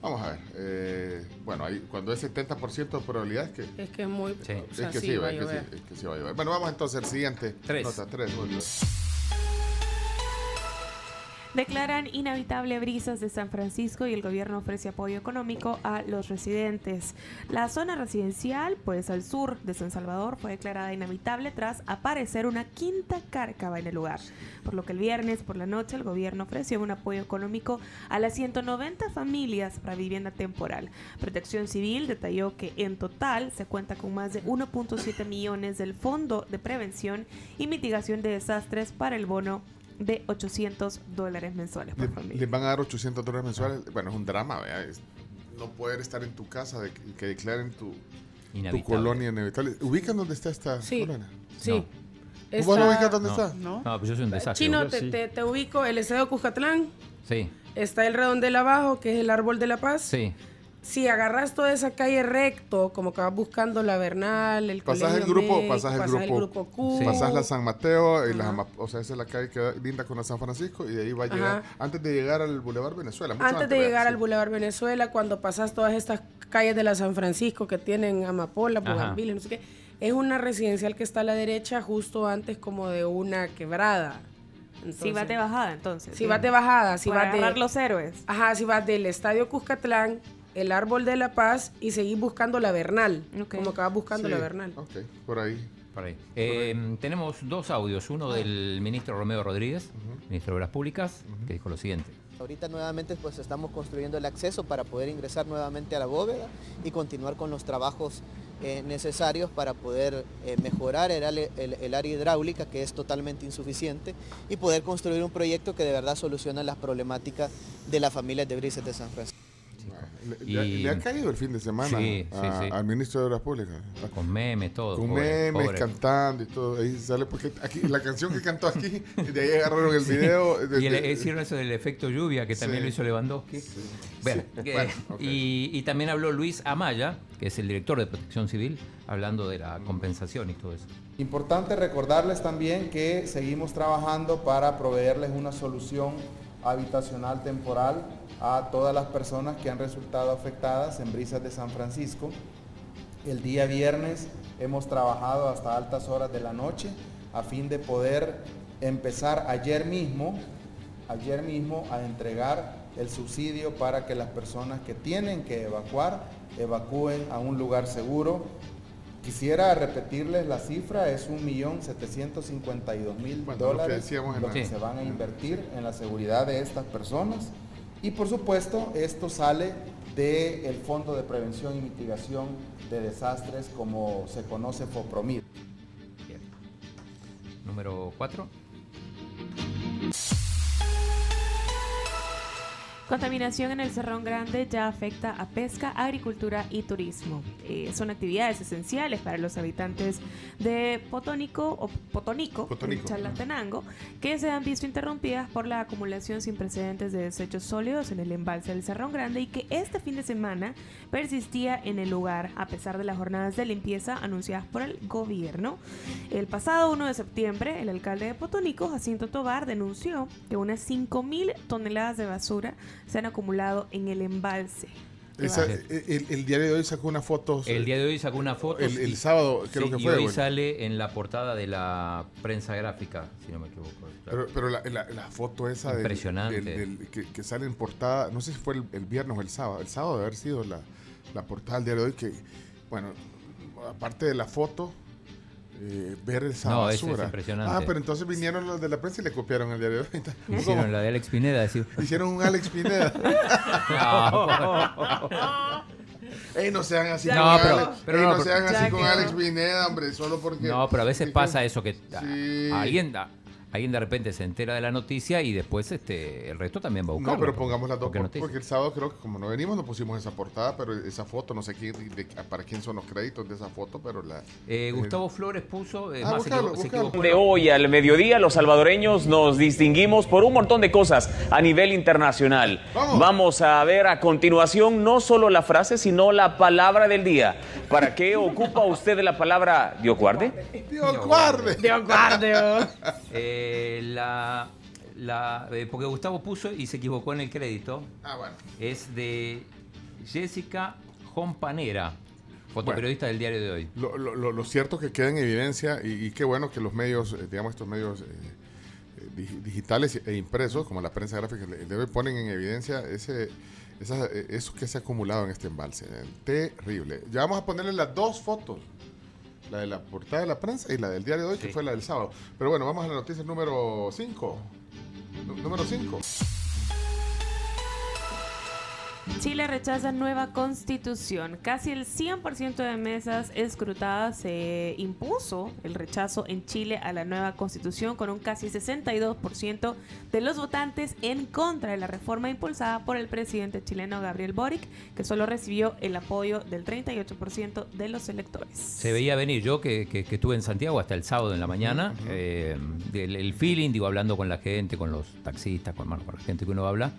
Vamos a ver, eh, bueno, ahí, cuando es 70% de probabilidad es que, Es que es muy. o sea, es que sí, sí, va a es que sí, llover. es que sí va a llover. Bueno, vamos entonces al siguiente. Tres. Nota, tres. muy bien. Declaran inhabitable brisas de San Francisco y el gobierno ofrece apoyo económico a los residentes. La zona residencial, pues al sur de San Salvador, fue declarada inhabitable tras aparecer una quinta cárcava en el lugar. Por lo que el viernes por la noche el gobierno ofreció un apoyo económico a las 190 familias para vivienda temporal. Protección Civil detalló que en total se cuenta con más de 1.7 millones del Fondo de Prevención y Mitigación de Desastres para el bono de 800 dólares mensuales por Le- familia. les van a dar 800 dólares mensuales. Bueno, es un drama, ¿vea? Es no poder estar en tu casa de, y que declaren tu, tu colonia inhabitable. ¿Ubican dónde está esta Sí, colonia? sí. ¿Vos Está- no ubicas dónde No. está? No. No, pues yo soy un desastre. Chino, te, sí. te- te ubico el Estadio Cuscatlán. Sí, Está el redondel abajo, que es el árbol de la paz. sí. Si agarras toda esa calle recto, como que vas buscando la Bernal, el Pasas el Colegio grupo, México, pasas el grupo, Q. pasas la San Mateo, y la Ajá. Ama- o sea, esa es la calle que da- linda con la San Francisco y de ahí va a llegar, Ajá. antes de llegar al Boulevard Venezuela. mucho Antes de llegar Sí. al Boulevard Venezuela, cuando pasas todas estas calles de la San Francisco que tienen Amapola. Bugambiles, no sé qué, es una residencial que está a la derecha justo antes como de una quebrada. si vas de bajada, entonces. Si vas de bajada, si Para vas de... los héroes. Ajá, si vas del Estadio Cuscatlán, el Árbol de la Paz y seguís buscando la Bernal. Como que vas buscando Sí, la Bernal. Ok, por ahí. Por ahí. Eh, tenemos dos audios, uno del ministro Romeo Rodríguez, ministro de Obras Públicas, que dijo lo siguiente. Ahorita nuevamente pues estamos construyendo el acceso para poder ingresar nuevamente a la bóveda y continuar con los trabajos eh, necesarios para poder eh, mejorar el, ale- el- el área hidráulica que es totalmente insuficiente y poder construir un proyecto que de verdad solucione las problemáticas de las familias de Brises de San Francisco. Francisco. Le, le- le ha caído el fin de semana Sí, sí, a- sí. al ministro de Obras Públicas. Con memes, todo. Con pobre, memes, pobre. cantando y todo. Ahí sale porque aquí la canción que cantó aquí, de ahí agarraron el video. de- y el- de- hicieron eso del efecto lluvia, que también Sí. lo hizo Lewandowski. Bueno, Sí. que- Bueno, ok. y, y también habló Luis Amaya, que es el director de Protección Civil, hablando de la compensación y todo eso. Importante recordarles también que seguimos trabajando para proveerles una solución habitacional temporal a todas las personas que han resultado afectadas en Brisas de San Francisco. El día viernes hemos trabajado hasta altas horas de la noche a fin de poder empezar ayer mismo, ayer mismo a entregar el subsidio para que las personas que tienen que evacuar evacúen a un lugar seguro. Quisiera repetirles la cifra, es 1.752.000 Bueno, lo que dólares lo la- que se van a invertir en la seguridad de estas personas. Y por supuesto, esto sale del Fondo de Prevención y Mitigación de Desastres, como se conoce FOPROMID. Número 4. Contaminación en el Cerrón Grande ya afecta a pesca, agricultura y turismo. Eh, son actividades esenciales para los habitantes de Potónico o Potonico, Potonico. en Chalatenango, que se han visto interrumpidas por la acumulación sin precedentes de desechos sólidos en el embalse del Cerrón Grande y que este fin de semana persistía en el lugar a pesar de las jornadas de limpieza anunciadas por el gobierno. El pasado 1 de septiembre, el alcalde de Potónico, Jacinto Tobar, denunció que unas 5.000 toneladas de basura se han acumulado en el embalse. Esa- el, el diario de hoy sacó una foto. El día de hoy sacó una foto. El, el y- sábado creo sí, que y fue. hoy bueno. sale en la portada de la prensa gráfica, si no me equivoco. Pero, pero la, la- la foto esa del- Impresionante. del- del- que, que sale en portada, no sé si fue el, el viernes o el sábado, el sábado debe haber sido la, la portada del diario de hoy, que, bueno, aparte de la foto, eh, ver esa No, eso es basura. impresionante. Ah, pero entonces vinieron los de la prensa y le copiaron el diario de hoy. Hicieron la de Alex Pineda. Hicieron un Alex Pineda. Ey, no sean así No, con pero- Alex. pero Ey, no, no, pero- sean así con. Alex Pineda, hombre, solo porque. No, pero a veces pasa eso que Sí. a alguien a- alguien de repente se entera de la noticia y después este el resto también va a buscar. No, pero pongamos las dos porque por- porque el sábado creo que como no venimos no pusimos esa portada, pero esa foto, no sé quién, de- para quién son los créditos de esa foto, pero la... Eh, Gustavo Flores puso. eh, Ah, más se se. De hoy al mediodía, los salvadoreños nos distinguimos por un montón de cosas a nivel internacional. Vamos, a ver a continuación no solo la frase, sino la palabra del día. ¿Para qué ocupa usted la palabra Dios guarde? Dios guarde. Dios guarde. Eh, la, la- eh, porque Gustavo puso y se equivocó en el crédito. Ah, bueno. Es de Jessica Jompanera, fotoperiodista del diario de hoy. Lo, lo- lo- cierto que queda en evidencia, y, y qué bueno que los medios, eh, digamos, estos medios eh, eh, dig- digitales e impresos, como la prensa gráfica, el de hoy ponen en evidencia ese, esa- eh, eso que se ha acumulado en este embalse. eh, terrible. Ya vamos a ponerle las dos fotos. La de la portada de la prensa y la del diario de hoy, que fue la del sábado. Pero bueno, vamos a la noticia número 5. Número 5. Chile rechaza nueva constitución. Casi el 100% de mesas escrutadas se impuso el rechazo en Chile a la nueva constitución con un casi 62% de los votantes en contra de la reforma impulsada por el presidente chileno Gabriel Boric, que solo recibió el apoyo del 38% de los electores. Se veía venir, yo que, que- que estuve en Santiago hasta el sábado en la mañana, eh, el feeling, digo, hablando con la gente, con los taxistas, con, bueno, con la gente que uno habla,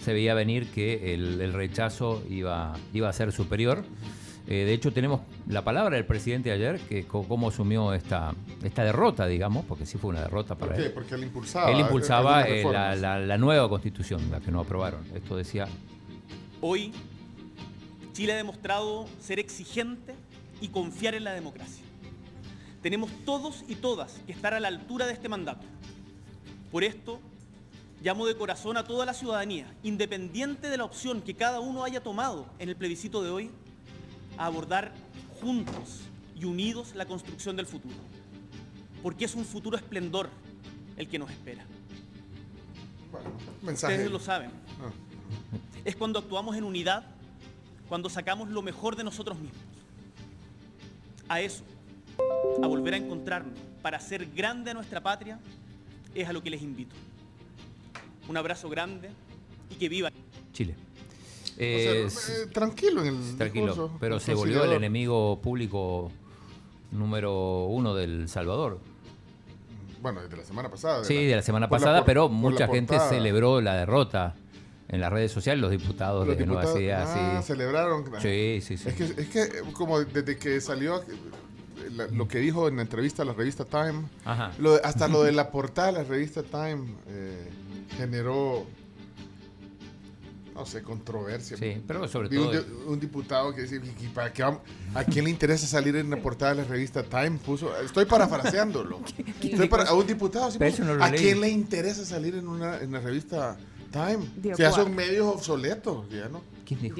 se veía venir que el, el rechazo iba, iba a ser superior. Eh, de hecho, tenemos la palabra del presidente ayer, que cómo asumió esta, esta derrota, digamos, porque sí fue una derrota para ¿Por qué? él. Porque él impulsaba. Él impulsaba eh, la, reformas. la- la nueva constitución, la que no aprobaron. Esto decía Hoy, Chile ha demostrado ser exigente y confiar en la democracia. Tenemos todos y todas que estar a la altura de este mandato. Por esto, llamo de corazón a toda la ciudadanía, independiente de la opción que cada uno haya tomado en el plebiscito de hoy, a abordar juntos y unidos la construcción del futuro. Porque es un futuro esplendor el que nos espera. mensaje. Ustedes lo saben. Ah. Es cuando actuamos en unidad, cuando sacamos lo mejor de nosotros mismos. A eso, a volver a encontrarnos para hacer grande a nuestra patria, es a lo que les invito. Un abrazo grande y que viva. Chile. Eh, O sea, eh, tranquilo en el Tranquilo, discurso, pero se volvió el enemigo público número uno del Salvador. Bueno, desde la semana pasada. Sí, de la semana la pasada, pero mucha gente celebró la derrota en las redes sociales, los diputados Los de Nueva diputados, Ideas. ah, sí. celebraron. Sí, sí, sí. Es que, es que eh, como desde que salió eh, la- lo que dijo en la entrevista a la revista Time, Ajá. lo hasta lo de la portada de la revista Time eh, generó, no sé, controversia. Sí, pero sobre Vi un todo- di- Un, diputado que dice, "¿Y para qué vamos- ¿a quién le interesa salir en la portada de la revista Time? Puso, estoy parafraseándolo. Estoy para- a un diputado, sí, puso, no ¿a leí. quién le interesa salir en, una, en la revista Time? Dio sea, son medios obsoletos, ya no. ¿Quién dijo.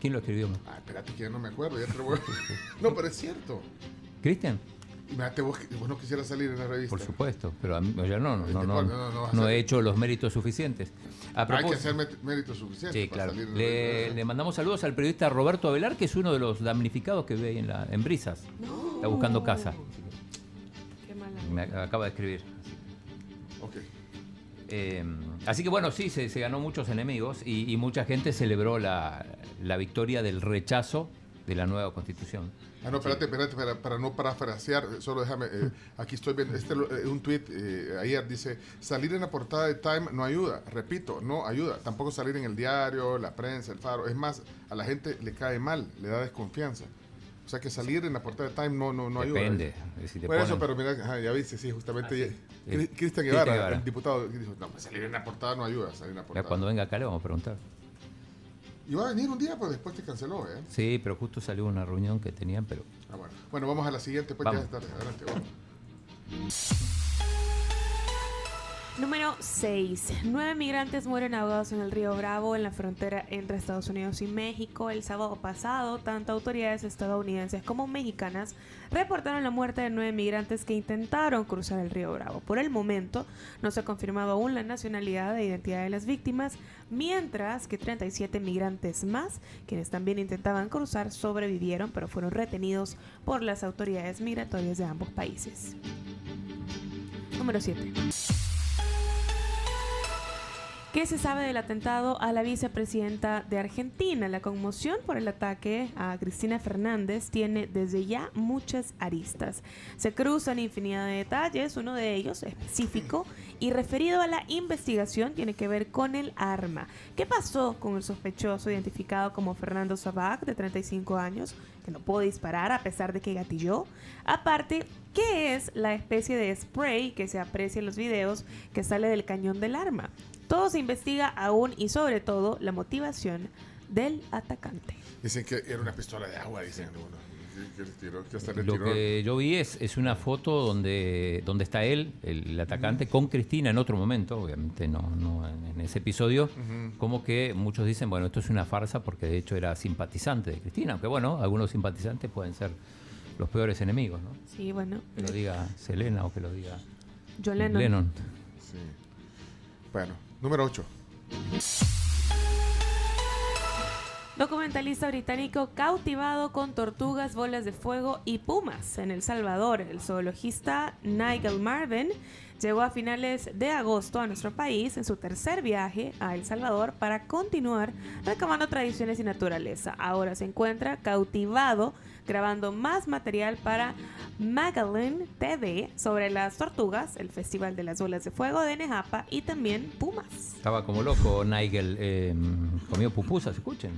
¿Quién lo escribió? Ah, espérate que ya no me acuerdo, ya te lo voy a- No, pero es cierto. ¿Cristian? Imagínate vos, que- vos no quisieras salir en la revista. Por supuesto, pero a mí, yo no, no, no, No, no, no, no vas a no he hecho los méritos suficientes. A Hay que hacer méritos suficientes Sí, para claro. salir en la Le, mandamos saludos al periodista Roberto Avelar, que es uno de los damnificados que ve ahí en, la, en Brisas. Está buscando casa. Qué mala. Me ac- acaba de escribir. Ok. Eh, así que bueno, sí, se, se ganó muchos enemigos y, y mucha gente celebró la, la victoria del rechazo de la nueva constitución. Ah, no, espérate, espérate, para, para no parafrasear, solo déjame, eh, aquí estoy viendo, este eh, un tweet ayer dice, salir en la portada de Time no ayuda, repito, no ayuda, tampoco salir en el diario, la prensa, el faro, es más, a la gente le cae mal, le da desconfianza. O sea que salir en la portada de Time no, no, no ayuda. Depende, eh, si Por eso, pero mira, ajá, ya viste, sí, justamente ya- sí. Cri- Cristian Guevara, Guevara. el diputado, dijo, no, pues salir en la portada no ayuda, salir en la Ya portada. cuando venga acá le vamos a preguntar. Iba a venir un día, pero después te canceló, ¿eh? Sí, pero justo salió una reunión que tenían, pero Ah, bueno. Bueno, vamos a la siguiente, pues Vamos. ya es tarde, adelante, vamos. Número 6. Nueve migrantes mueren ahogados en el río Bravo en la frontera entre Estados Unidos y México. El sábado pasado, tanto autoridades estadounidenses como mexicanas reportaron la muerte de nueve migrantes que intentaron cruzar el río Bravo. Por el momento, no se ha confirmado aún la nacionalidad e identidad de las víctimas, mientras que 37 migrantes más, quienes también intentaban cruzar, sobrevivieron, pero fueron retenidos por las autoridades migratorias de ambos países. Número 7. ¿Qué se sabe del atentado a la vicepresidenta de Argentina? La conmoción por el ataque a Cristina Fernández tiene desde ya muchas aristas. Se cruzan infinidad de detalles, uno de ellos específico y referido a la investigación tiene que ver con el arma. ¿Qué pasó con el sospechoso identificado como Fernando Sabac, de 35 años, que no pudo disparar a pesar de que gatilló? Aparte, ¿qué es la especie de spray que se aprecia en los videos que sale del cañón del arma? Todo se investiga aún y sobre todo la motivación del atacante. Dicen que era una pistola de agua, dicen algunos. Que, le tiró, que hasta le Lo tiró. que yo vi es, es una foto donde, donde está él, el, atacante, con Cristina en otro momento, obviamente no, no en, en ese episodio, como que muchos dicen, bueno, esto es una farsa porque de hecho era simpatizante de Cristina, aunque bueno, algunos simpatizantes pueden ser los peores enemigos, ¿no? Sí, bueno. Que lo diga Selena o que lo diga John Lennon. Sí. Bueno, número 8. Documentalista británico cautivado con tortugas, bolas de fuego y pumas en El Salvador. El zoologista Nigel Marvin llegó a finales de agosto a nuestro país en su tercer viaje a El Salvador para continuar recabando tradiciones y naturaleza. Ahora se encuentra cautivado grabando más material para Magdalene TV sobre las tortugas, el Festival de las Bolas de Fuego de Nejapa y también pumas. Estaba como loco Nigel, eh, comió pupusas, escuchen.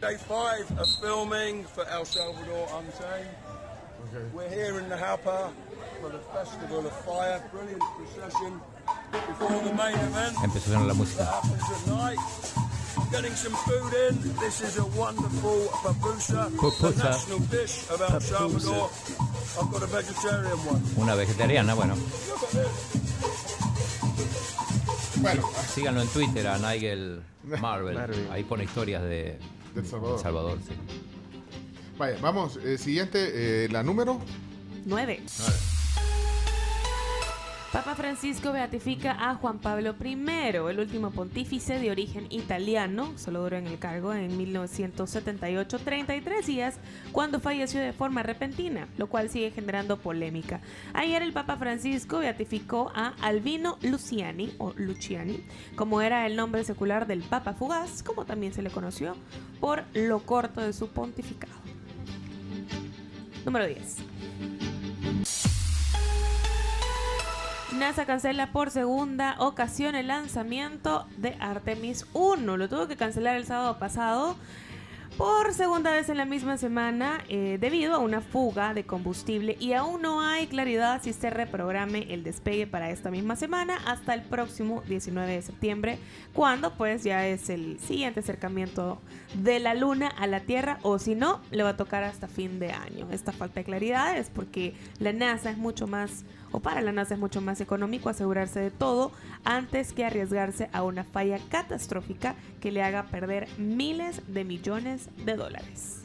Day five of filming for El Salvador Untamed. We're here in Najapa for the Festival of Fire. Brilliant procession before the main event. Sonar la música. Getting some food in. This is a wonderful pupusa, Pupusa. the national dish of El Salvador. I've got a vegetarian one. Una vegetariana, bueno. Bueno, síganlo en Twitter a Nigel Marvel. Marvel. Ahí pone historias de Del Salvador. El Salvador, sí. Vaya, vamos, eh, siguiente, eh, la número. 9. Papa Francisco beatifica a Juan Pablo I, el último pontífice de origen italiano. Solo duró en el cargo en 1978, 33 días, cuando falleció de forma repentina, lo cual sigue generando polémica. Ayer el Papa Francisco beatificó a Albino Luciani, o Luciani, como era el nombre secular del Papa Fugaz, como también se le conoció, por lo corto de su pontificado. Número 10. NASA cancela por segunda ocasión el lanzamiento de Artemis 1. Lo tuvo que cancelar el sábado pasado por segunda vez en la misma semana eh, debido a una fuga de combustible y aún no hay claridad si se reprograme el despegue para esta misma semana hasta el próximo 19 de septiembre, cuando pues ya es el siguiente acercamiento de la luna a la Tierra o si no, le va a tocar hasta fin de año. Esta falta de claridad es porque la NASA es mucho más o para la NASA es mucho más económico asegurarse de todo antes que arriesgarse a una falla catastrófica que le haga perder miles de millones de dólares.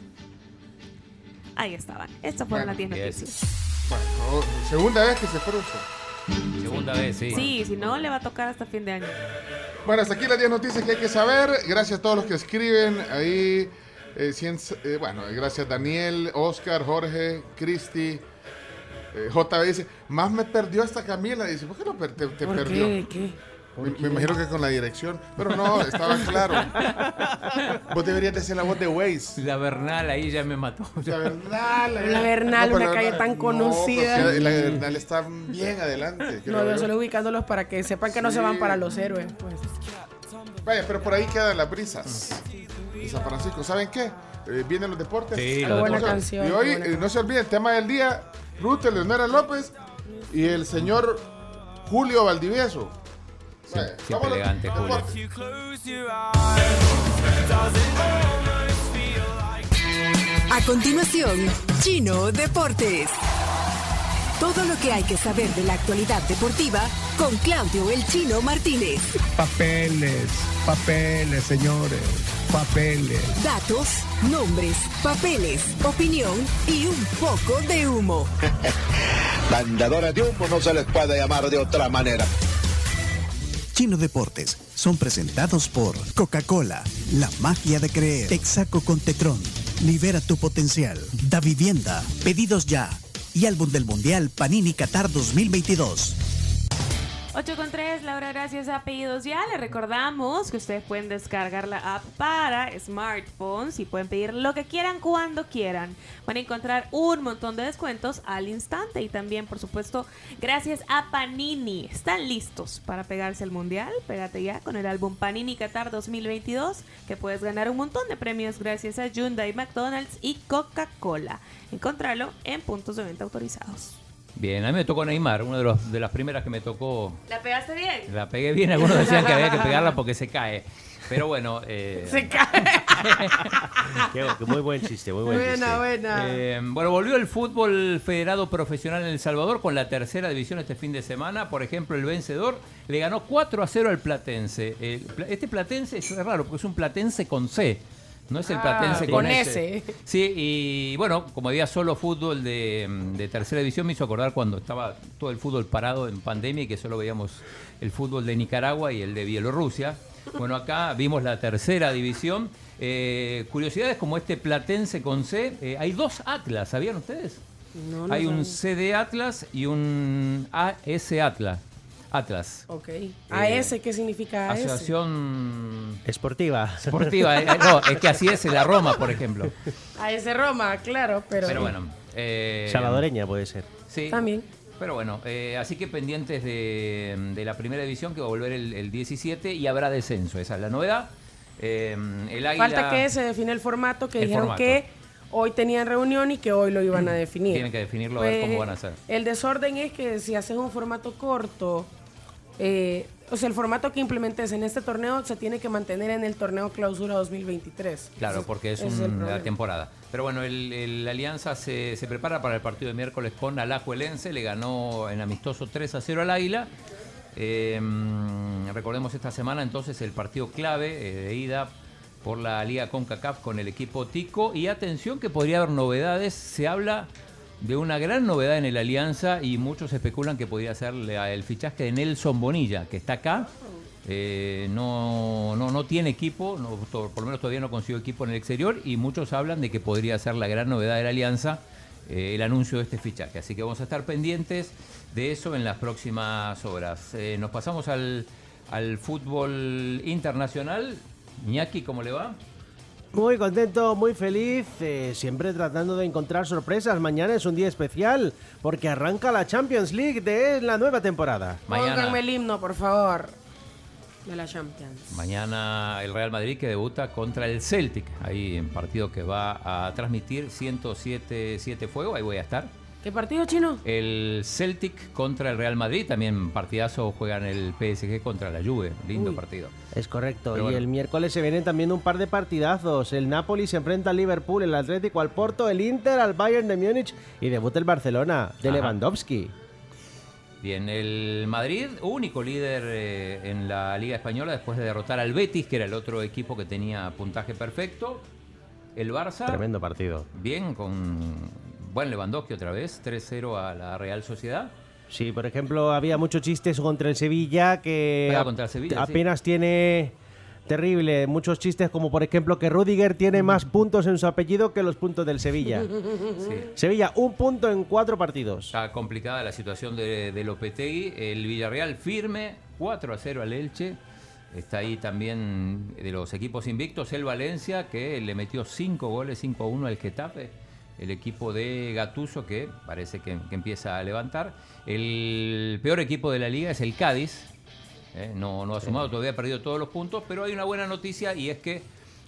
Ahí estaban. Estas fueron las 10 noticias. Bueno, segunda vez que se frustra. Segunda vez, sí. Sí, si no, le va a tocar hasta fin de año. Bueno, hasta aquí las 10 noticias que hay que saber. Gracias a todos los que escriben ahí. eh, cien- eh, bueno, gracias Daniel, Oscar, Jorge, Cristi. Eh, JB dice, más me perdió esta Camila. Dice, ¿por qué no per- te, te ¿Por perdió? qué? ¿Qué? Me, me imagino que con la dirección. Pero no, estaba claro. Vos deberías de ser la voz de Waze. La Bernal ahí ya me mató. La Bernal. La Bernal, una la calle Bernal- tan no, conocida. porque la Bernal está bien adelante. No, yo solo ubicándolos para que sepan que no se van para los héroes. Pues. Vaya, pero por ahí quedan las brisas de San Francisco. ¿Saben qué? Eh, vienen los deportes. Sí, Qué los buena deportes. canción, Y hoy, buena eh, no se olviden, tema del día, Ruth Leonora López y el señor Julio Valdivieso. Siempre vámonos. elegante, Julio. A continuación, Chino Deportes. Todo lo que hay que saber de la actualidad deportiva con Claudio El Chino Martínez. Papeles, papeles, señores, papeles. Datos, nombres, papeles, opinión y un poco de humo. Vendedores de humo no se les puede llamar de otra manera. Chino Deportes son presentados por Coca-Cola, la magia de creer, Texaco con Tetrón, libera tu potencial, Da Vivienda, pedidos ya y álbum del Mundial Panini Qatar 2022. 8 con 3, Laura, gracias a Pedidos Ya. Le recordamos que ustedes pueden descargar la app para smartphones y pueden pedir lo que quieran cuando quieran. Van a encontrar un montón de descuentos al instante y también, por supuesto, gracias a Panini. ¿Están listos para pegarse al mundial? Pégate ya con el álbum Panini Qatar 2022 que puedes ganar un montón de premios gracias a Hyundai, McDonald's y Coca-Cola. Encontrarlo en puntos de venta autorizados. Bien, a mí me tocó Neymar, una de, los, de las primeras que me tocó. ¿La pegaste bien? La pegué bien, algunos decían que había que pegarla porque se cae. Pero bueno, eh, Se cae. Muy buen chiste, muy buen chiste. Buena, buena. Eh, bueno, volvió el fútbol federado profesional en El Salvador con la tercera división este fin de semana. Por ejemplo, el vencedor le ganó 4 a 0 al Platense. El este Platense es raro porque es un Platense con C. No es el Ah, Platense con con, S. Sí, y bueno, como había solo fútbol de, de tercera división, me hizo acordar cuando estaba todo el fútbol parado en pandemia y que solo veíamos el fútbol de Nicaragua y el de Bielorrusia. Bueno, acá vimos la tercera división. Eh, curiosidades como este Platense con C. eh, hay dos Atlas, ¿sabían ustedes? No, no hay un sabía. CD Atlas y un AS Atlas. Atlas. Ok. ¿AS qué significa AS? Asociación Esportiva. Esportiva. eh, no, es que así es la Roma, por ejemplo. AS Roma, claro, pero. Pero bueno. eh, Salvadoreña puede ser. Sí. También. Pero bueno, eh, así que pendientes de, de la primera división que va a volver el, el 17 y habrá descenso. Esa es la novedad. Eh, el Águila Falta que se define el formato, que El dijeron formato. que hoy tenían reunión y que hoy lo iban a definir. tienen que definirlo a ver Pues, cómo van a hacer. El desorden es que si haces un formato corto, eh, o sea, el formato que implementes en este torneo se tiene que mantener en el torneo clausura 2023. Claro, porque es Ese es el un- la problema. temporada. Pero bueno, el, el Alianza se, se prepara para el partido de miércoles con Alajuelense. Le ganó en amistoso 3 a 0 al Águila. Eh, mm, recordemos esta semana entonces el partido clave eh, de ida por la Liga CONCACAF con el equipo Tico. Y atención que podría haber novedades. Se habla de una gran novedad en el Alianza y muchos especulan que podría ser el fichaje de Nelson Bonilla, que está acá. eh, no, no, no tiene equipo, no, por lo menos todavía no consiguió equipo en el exterior y muchos hablan de que podría ser la gran novedad de la Alianza eh, el anuncio de este fichaje. Así que vamos a estar pendientes de eso en las próximas horas. Eh, nos pasamos al, al fútbol internacional. Iñaki, ¿cómo le va? Muy contento, muy feliz, eh, siempre tratando de encontrar sorpresas. Mañana es un día especial porque arranca la Champions League de la nueva temporada. Pónganme el himno, por favor. De la Champions. Mañana el Real Madrid que debuta contra el Celtic, ahí en partido que va a transmitir 107 7 Fuego, ahí voy a estar. ¿Qué partido chino? El Celtic contra el Real Madrid, también partidazo juegan el PSG contra la Juve, lindo Uy. partido. Es correcto. Pero y bueno. el miércoles se vienen también un par de partidazos. El Napoli se enfrenta al Liverpool, el Atlético al Porto, el Inter al Bayern de Múnich y debuta el Barcelona de Ajá. Lewandowski. Bien, el Madrid, único líder eh, en la Liga Española después de derrotar al Betis, que era el otro equipo que tenía puntaje perfecto. El Barça, Tremendo partido. bien, con buen Lewandowski otra vez, 3-0 a la Real Sociedad. Sí, por ejemplo, había muchos chistes contra el Sevilla que Ah, ap- contra el Sevilla, sí. apenas tiene terrible. Muchos chistes como por ejemplo que Rudiger tiene más puntos en su apellido que los puntos del Sevilla. Sí. Sevilla, un punto en cuatro partidos. Está complicada la situación de, de Lopetegui. El Villarreal firme, 4 a 0 al Elche. Está ahí también de los equipos invictos el Valencia, que le metió 5 goles, 5 a 1 al Getafe. El equipo de Gatuso, que parece que, que empieza a levantar. El peor equipo de la liga es el Cádiz. ¿eh? No, no ha sumado, todavía ha perdido todos los puntos. Pero hay una buena noticia y es que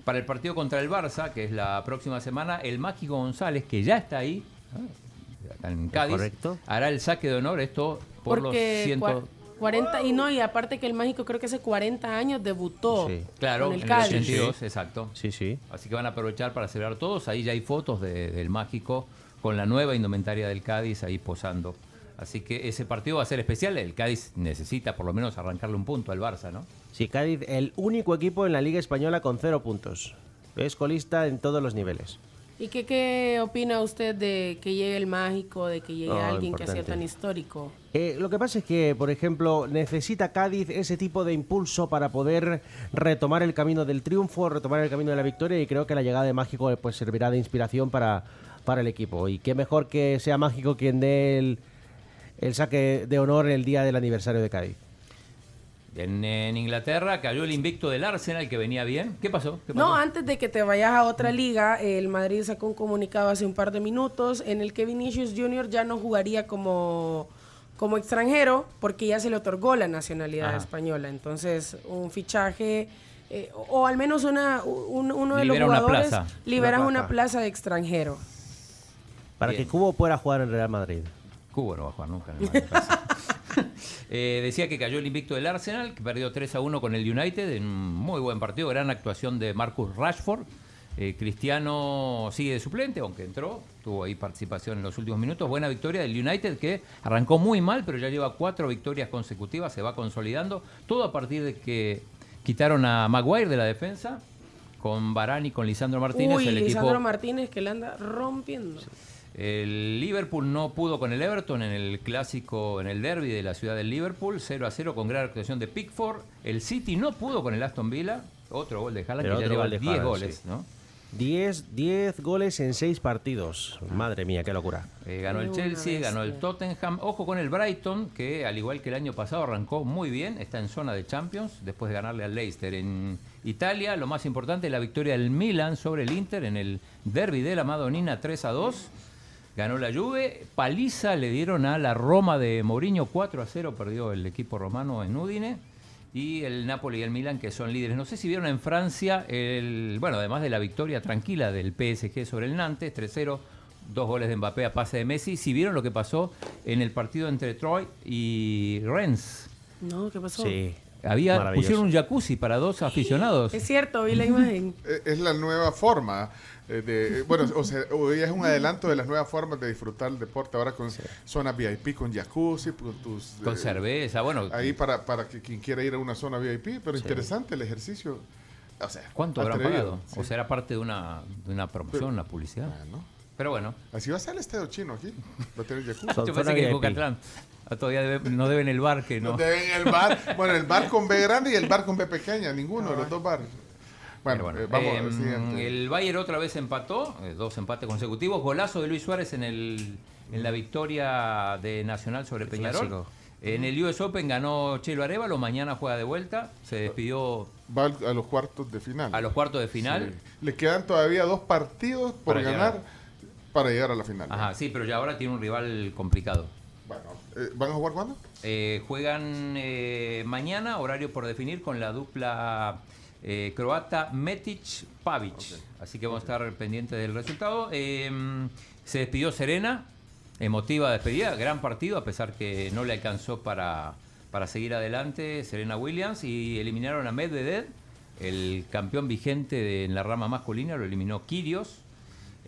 para el partido contra el Barça, que es la próxima semana, el Mágico González, que ya está ahí, ¿eh? en Cádiz, correcto. hará el saque de honor. Esto por Porque los ciento... cua- 40 y no, y aparte que el Mágico creo que hace 40 años debutó Sí, claro, con en el el Cádiz. 82, exacto. Sí, sí. Así que van a aprovechar para celebrar todos. Ahí ya hay fotos de- del Mágico con la nueva indumentaria del Cádiz ahí posando. Así que ese partido va a ser especial. El Cádiz necesita por lo menos arrancarle un punto al Barça, ¿no? Sí, Cádiz, el único equipo en la Liga Española con cero puntos. Es colista en todos los niveles. ¿Y qué, qué opina usted de que llegue el Mágico, de que llegue No, alguien que ha sido importante. tan histórico? Eh, lo que pasa es que, por ejemplo, necesita Cádiz ese tipo de impulso para poder retomar el camino del triunfo, retomar el camino de la victoria y creo que la llegada de Mágico pues servirá de inspiración para, para el equipo. Y qué mejor que sea Mágico quien dé el, el saque de honor el día del aniversario de Cádiz. En, en Inglaterra cayó el invicto del Arsenal que venía bien. ¿Qué pasó? ¿Qué pasó? No, antes de que te vayas a otra liga, el Madrid sacó un comunicado hace un par de minutos en el que Vinicius Junior ya no jugaría como, como extranjero porque ya se le otorgó la nacionalidad Ajá. española. Entonces, un fichaje, eh, o, o al menos una, un- uno de Libera los una jugadores plaza. liberas Una una plaza. de extranjero. Para Bien. que Cubo pueda jugar en Real Madrid. Cubo no va a jugar nunca. en el Madrid, parece. Eh, decía que cayó el invicto del Arsenal, que perdió 3 a 1 con el United en un muy buen partido, gran actuación de Marcus Rashford. Eh, Cristiano sigue de suplente, aunque entró, tuvo ahí participación en los últimos minutos. Buena victoria del United que arrancó muy mal, pero ya lleva cuatro victorias consecutivas, se va consolidando. Todo a partir de que quitaron a Maguire de la defensa, con Varane y con Lisandro Martínez. Uy, el Lisandro equipo Martínez que la anda rompiendo. El Liverpool no pudo con el Everton en el clásico, en el derby de la ciudad del Liverpool, 0 a 0 con gran actuación de Pickford. El City no pudo con el Aston Villa, otro gol de Haaland que ya otro lleva gol de 10 Haaland, goles, sí. ¿no? 10, 10 goles en 6 partidos. Madre mía, qué locura. Eh, ganó el Chelsea, ganó el. Tottenham. Ojo con el Brighton, que al igual que el año pasado arrancó muy bien, está en zona de Champions, después de ganarle al Leicester. En Italia, lo más importante, la victoria del Milan sobre el Inter en el derby de la Madonina 3 a 2. Ganó la Juve, paliza le dieron a la Roma de Mourinho 4 a 0, perdió el equipo romano en Udine. Y el Napoli y el Milan que son líderes. No sé si vieron en Francia, el, bueno, además de la victoria tranquila del PSG sobre el Nantes, 3-0, dos goles de Mbappé a pase de Messi. Si vieron lo que pasó en el partido entre Troy y Rennes. No, ¿qué pasó? Sí. Había, pusieron un jacuzzi para dos aficionados. Es cierto, vi la imagen. Es la nueva forma eh, de... eh, Bueno, o sea, hoy es un adelanto de las nuevas formas de disfrutar el deporte. Ahora con zona VIP, con jacuzzi, con tus... Con eh, cerveza, bueno. Ahí para, para que quien quiera ir a una zona VIP, pero interesante el ejercicio. O sea, ¿Cuánto habrán atrevido, pagado? sí. O sea, era parte de una, de una promoción, una publicidad. Bueno, Pero bueno. Así va a ser el estadio chino aquí. Va a tener jacuzzi. Yo pensé que en Bocatlán. Ah, Todavía debe- no deben el bar que no. No deben el bar. Bueno, el bar con B grande y el bar con B pequeña. Ninguno de los dos bares. Bueno, eh, vamos eh, al siguiente. El Bayern otra vez empató, eh, dos empates consecutivos. Golazo de Luis Suárez en, el, en la victoria de Nacional sobre Peñarol. clásico. En el US Open ganó Chelo Arevalo, mañana juega de vuelta. Se despidió Va a los cuartos de final. a los cuartos de final. Sí. Le quedan todavía dos partidos por Para ganar llegar. para llegar a la final. Ajá, sí, pero ya ahora tiene un rival complicado. Bueno, eh, ¿van a jugar cuándo? Eh, juegan eh, mañana, horario por definir, con la dupla eh, croata Metic-Pavic. Así que vamos a estar pendientes del resultado. Eh, se despidió Serena, emotiva despedida, gran partido, a pesar que no le alcanzó para, para seguir adelante Serena Williams y eliminaron a Medvedev, el campeón vigente de- en la rama masculina, lo eliminó Kirios.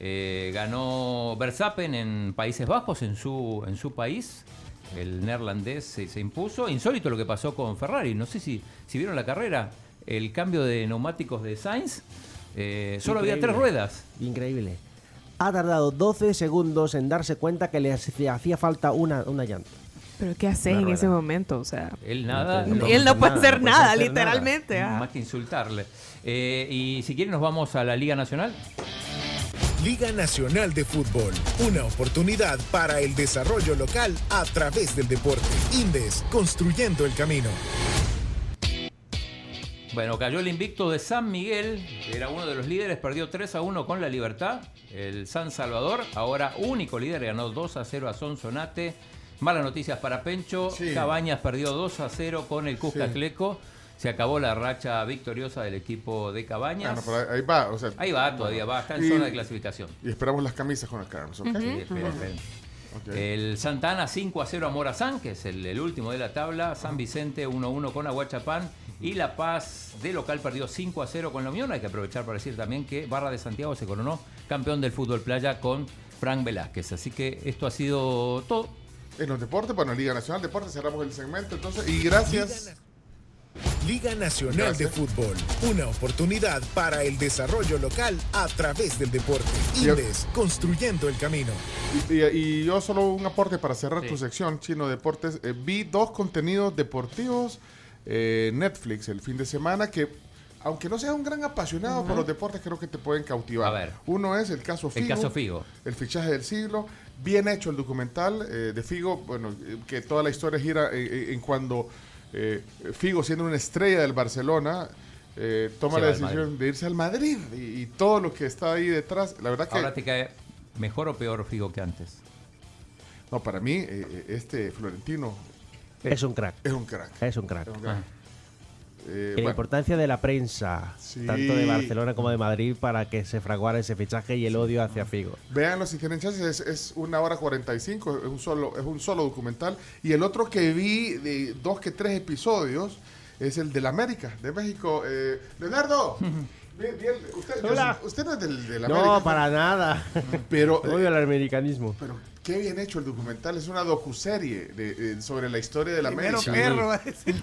Eh, ganó Verstappen en Países Bajos, en su, en su país. El neerlandés se, se impuso. Insólito lo que pasó con Ferrari. No sé si, si vieron la carrera. El cambio de neumáticos de Sainz. eh, solo había tres ruedas. Increíble. Ha tardado 12 segundos en darse cuenta que le hacía falta una, una llanta. Pero ¿qué haces Una en rueda. ese momento? O sea, Él nada. No, él no puede hacer nada, hacer literalmente. ah. Más que insultarle. Eh, y si quieren nos vamos a la Liga Nacional. Liga Nacional de Fútbol, una oportunidad para el desarrollo local a través del deporte. Indes, construyendo el camino. Bueno, cayó el invicto de San Miguel, que era uno de los líderes, perdió 3 a 1 con la Libertad. El San Salvador, ahora único líder, ganó 2 a 0 a Sonsonate. Malas noticias para Pencho. Sí. Cabañas perdió 2 a 0 con el Cusca Sí. Se acabó la racha victoriosa del equipo de Cabañas. Bueno, pero ahí- va. O sea, Ahí va, todavía va, está en Y- zona de clasificación. Y esperamos las camisas con el Carlos, ¿ok? Sí, esperen, esperen. El Santa Ana 5 a 0 a Morazán, que es el, el último de la tabla. San Vicente 1 a 1 con Aguachapán. Y La Paz de local perdió 5 a 0 con la Unión. Hay que aprovechar para decir también que Barra de Santiago se coronó campeón del fútbol playa con Frank Velázquez. Así que esto ha sido todo. En los deportes, bueno, Liga Nacional Deportes, cerramos el segmento entonces. Y gracias. Liga Nacional de Fútbol, una oportunidad para el desarrollo local a través del deporte. Indes, construyendo el camino. Y, y- y yo solo un aporte para cerrar Sí. tu sección, Chino Deportes. Eh, vi dos contenidos deportivos eh, Netflix el fin de semana que, aunque no seas un gran apasionado por los deportes, creo que te pueden cautivar. A ver. Uno es el caso El Figo. caso Figo. El fichaje del siglo. Bien hecho el documental eh, de Figo. Bueno, que toda la historia gira en cuando eh, Figo, siendo una estrella del Barcelona, eh, toma Se la decisión de irse al Madrid y, y todo lo que está ahí detrás. La verdad que. Ahora te cae mejor o peor Figo que antes. No, para mí, eh, eh, este Florentino Es un crack. es un crack. Es un crack. Es un crack. Eh, la bueno, importancia de la prensa, Sí. tanto de Barcelona como de Madrid, para que se fraguara ese fichaje y el odio hacia Figo. véanlo si chance, es, es una hora 45, es un, solo, es un solo documental. Y el otro que vi, de dos que tres episodios, es el del América, de México. Eh, Leonardo, bien, bien, usted, yo Hola. sé- usted no es del, del América. No, para nada. Pero, Odio el americanismo. Pero qué bien hecho el documental, es una docuserie de, de- sobre la historia del Primero América. perro, va a decir.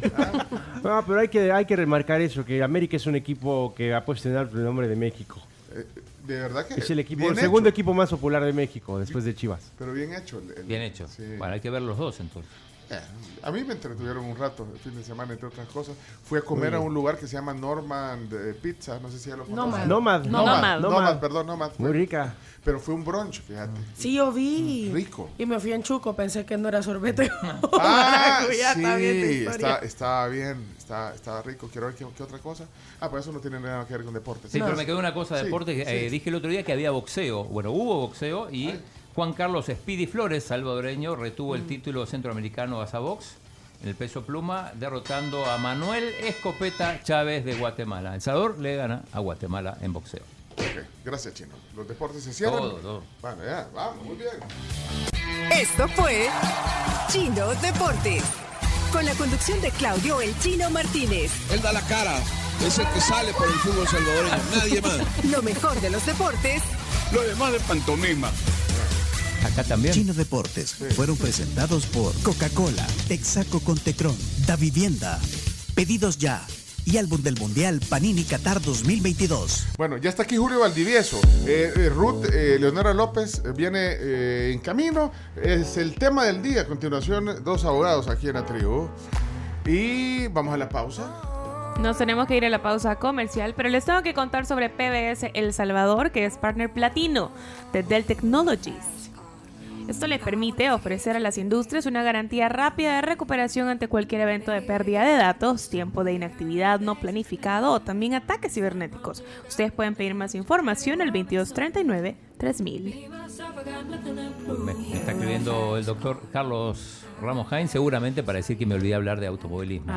No, pero hay que, hay que remarcar eso, que América es un equipo que ha puesto en alto el nombre de México. Eh, de verdad que Es el equipo, el segundo hecho, equipo más popular de México, después de Chivas. Pero bien hecho. el- el- Bien hecho. sí. Bueno, hay que ver los dos entonces. Eh, a mí me entretuvieron un rato el fin de semana, entre otras cosas. Fui a comer a un lugar que se llama Norman eh, Pizza, no sé si ya lo Nomad. conocen. Nomad. Nomad. Nomad. Nomad, perdón, Nomad. Muy rica. Pero fue un brunch, fíjate. Sí, yo vi. Rico. Y me fui en chuco, pensé que no era sorbete. Ah, Maracuyá, está bien sí, está, estaba bien, está, estaba rico. Quiero ver qué, qué otra cosa. Ah, pues eso no tiene nada que ver con deportes. Sí, pero me quedó una cosa de Sí, sí. eh, dije el otro día que había boxeo. Bueno, hubo boxeo y Juan Carlos Speedy Flores, salvadoreño, retuvo Mm. el título centroamericano Asabox en el peso pluma, derrotando a Manuel Escopeta Chávez de Guatemala. El Salvador le gana a Guatemala en boxeo. Ok, gracias, Chino. Los deportes se cierran. Todo, todo. Bueno, ya, vamos, muy bien. Esto fue Chino Deportes. Con la conducción de Claudio El Chino Martínez. Él da la cara, es el que sale por el fútbol salvadoreño, nadie más. Lo mejor de los deportes Lo demás de pantomima. Acá también. Chino Deportes fueron presentados por Coca-Cola, Texaco con Tecron, Da Vivienda, Pedidos Ya y álbum del Mundial Panini Qatar 2022. Bueno, ya está aquí Julio Valdivieso. Eh, eh, Ruth eh, Leonora López eh, viene eh, en camino. Es el tema del día. A continuación, dos abogados aquí en la tribu. Y vamos a la pausa. Nos tenemos que ir a la pausa comercial, pero les tengo que contar sobre PBS El Salvador, que es partner platino de Dell Technologies. Esto le permite ofrecer a las industrias una garantía rápida de recuperación ante cualquier evento de pérdida de datos, tiempo de inactividad no planificado o también ataques cibernéticos. Ustedes pueden pedir más información al 2239 3000. Me, está escribiendo el doctor Carlos Ramos Jaén seguramente para decir que me olvidé hablar de automovilismo.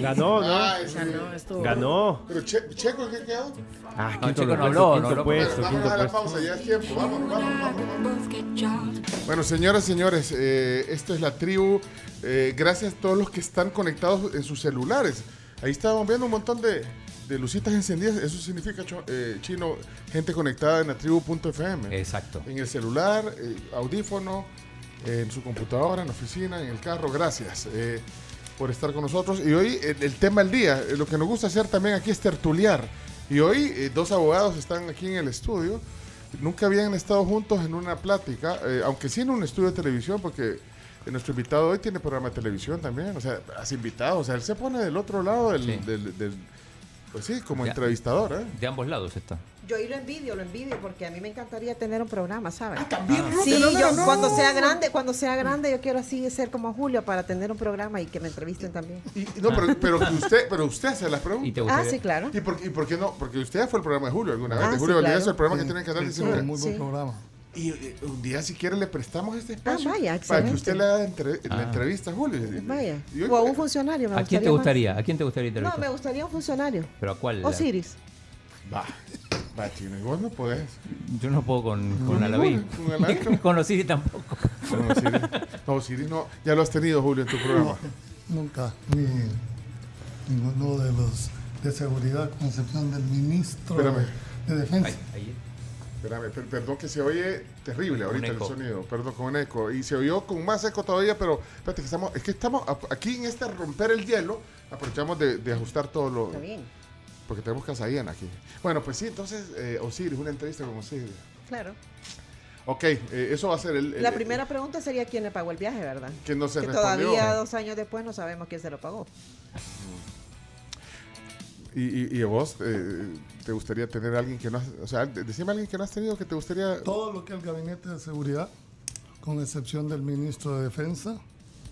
Ganó, ¿no? Ah, Ganó, estuvo. Ganó. Pero che- Checo, ¿qué quedó? Ah, No, Checo no habló, quinto no habló. puesto, Vamos quinto a la puesto. pausa, ya es tiempo. Vámonos, vámonos. Bueno, señoras, señores, eh, esto es la tribu. Eh, gracias a todos los que están conectados en sus celulares. Ahí estábamos viendo un montón de, de lucitas encendidas. Eso significa, eh, chino, gente conectada en la tribu.fm. Exacto. En el celular, eh, audífono, en su computadora, en la oficina, en el carro. Gracias eh, por estar con nosotros. Y hoy el, el tema del día, eh, lo que nos gusta hacer también aquí es tertuliar. Y hoy eh, dos abogados están aquí en el estudio. Nunca habían estado juntos en una plática, eh, aunque sí en un estudio de televisión, porque eh, nuestro invitado hoy tiene programa de televisión también. O sea, has invitado, o sea, él se pone del otro lado del, Sí. del- del- pues sí, como Ya. entrevistador, ¿eh? De ambos lados está. Yo ahí lo envidio, lo envidio, porque a mí me encantaría tener un programa, ¿sabes? Ah, también, Ruth, Sí, no, no, yo no. cuando sea grande, cuando sea grande, yo quiero así ser como Julio para tener un programa y que me entrevisten también. Y- no, pero, pero que usted, pero usted hace las preguntas. ¿Y te Ah, sí, claro. ¿Y por, y por qué no? Porque usted fue el programa de Julio alguna vez. Ah, de sí, Julio Valdivieso, claro. el programa que Sí, tiene en Canal sí, 19. muy buen Sí. programa. Y eh, un día, si quiere, le prestamos este espacio Ah, vaya, para que usted le haga entre- la Ah. entrevista a Julio. Vaya. O a un funcionario, me ¿A quién te más. gustaría? ¿A quién te gustaría No, entrevistar? me gustaría un funcionario. ¿Pero a cuál? Osiris. Va, va, chino, y vos no podés. Yo no puedo con, con Con Alaví. con con Osiris tampoco. No, Osiris, no, Osiris no. Ya lo has tenido, Julio, en tu programa. Nunca, ni ninguno de los de seguridad, con excepción del ministro Espérame. de defensa. Ahí, ahí. Espérame, per- perdón que se oye terrible ahorita el sonido. Perdón, con eco. Y se oyó con más eco todavía, pero espérate que estamos, es que estamos aquí en este romper el hielo, aprovechamos de, de ajustar todo lo. Está bien. Porque tenemos Casaían aquí. Bueno, pues sí, entonces, eh, Osiris, una entrevista con Osiris. Claro. Ok, eh, eso va a ser el. el- La primera pregunta sería quién le pagó el viaje, ¿verdad? Que no se que respondió. todavía dos años después no sabemos quién se lo pagó. Y, y, y a vos, eh, ¿te gustaría tener a alguien que no has. O sea, de- decime a alguien que no has tenido que te gustaría. Todo lo que es el gabinete de seguridad, con excepción del ministro de defensa,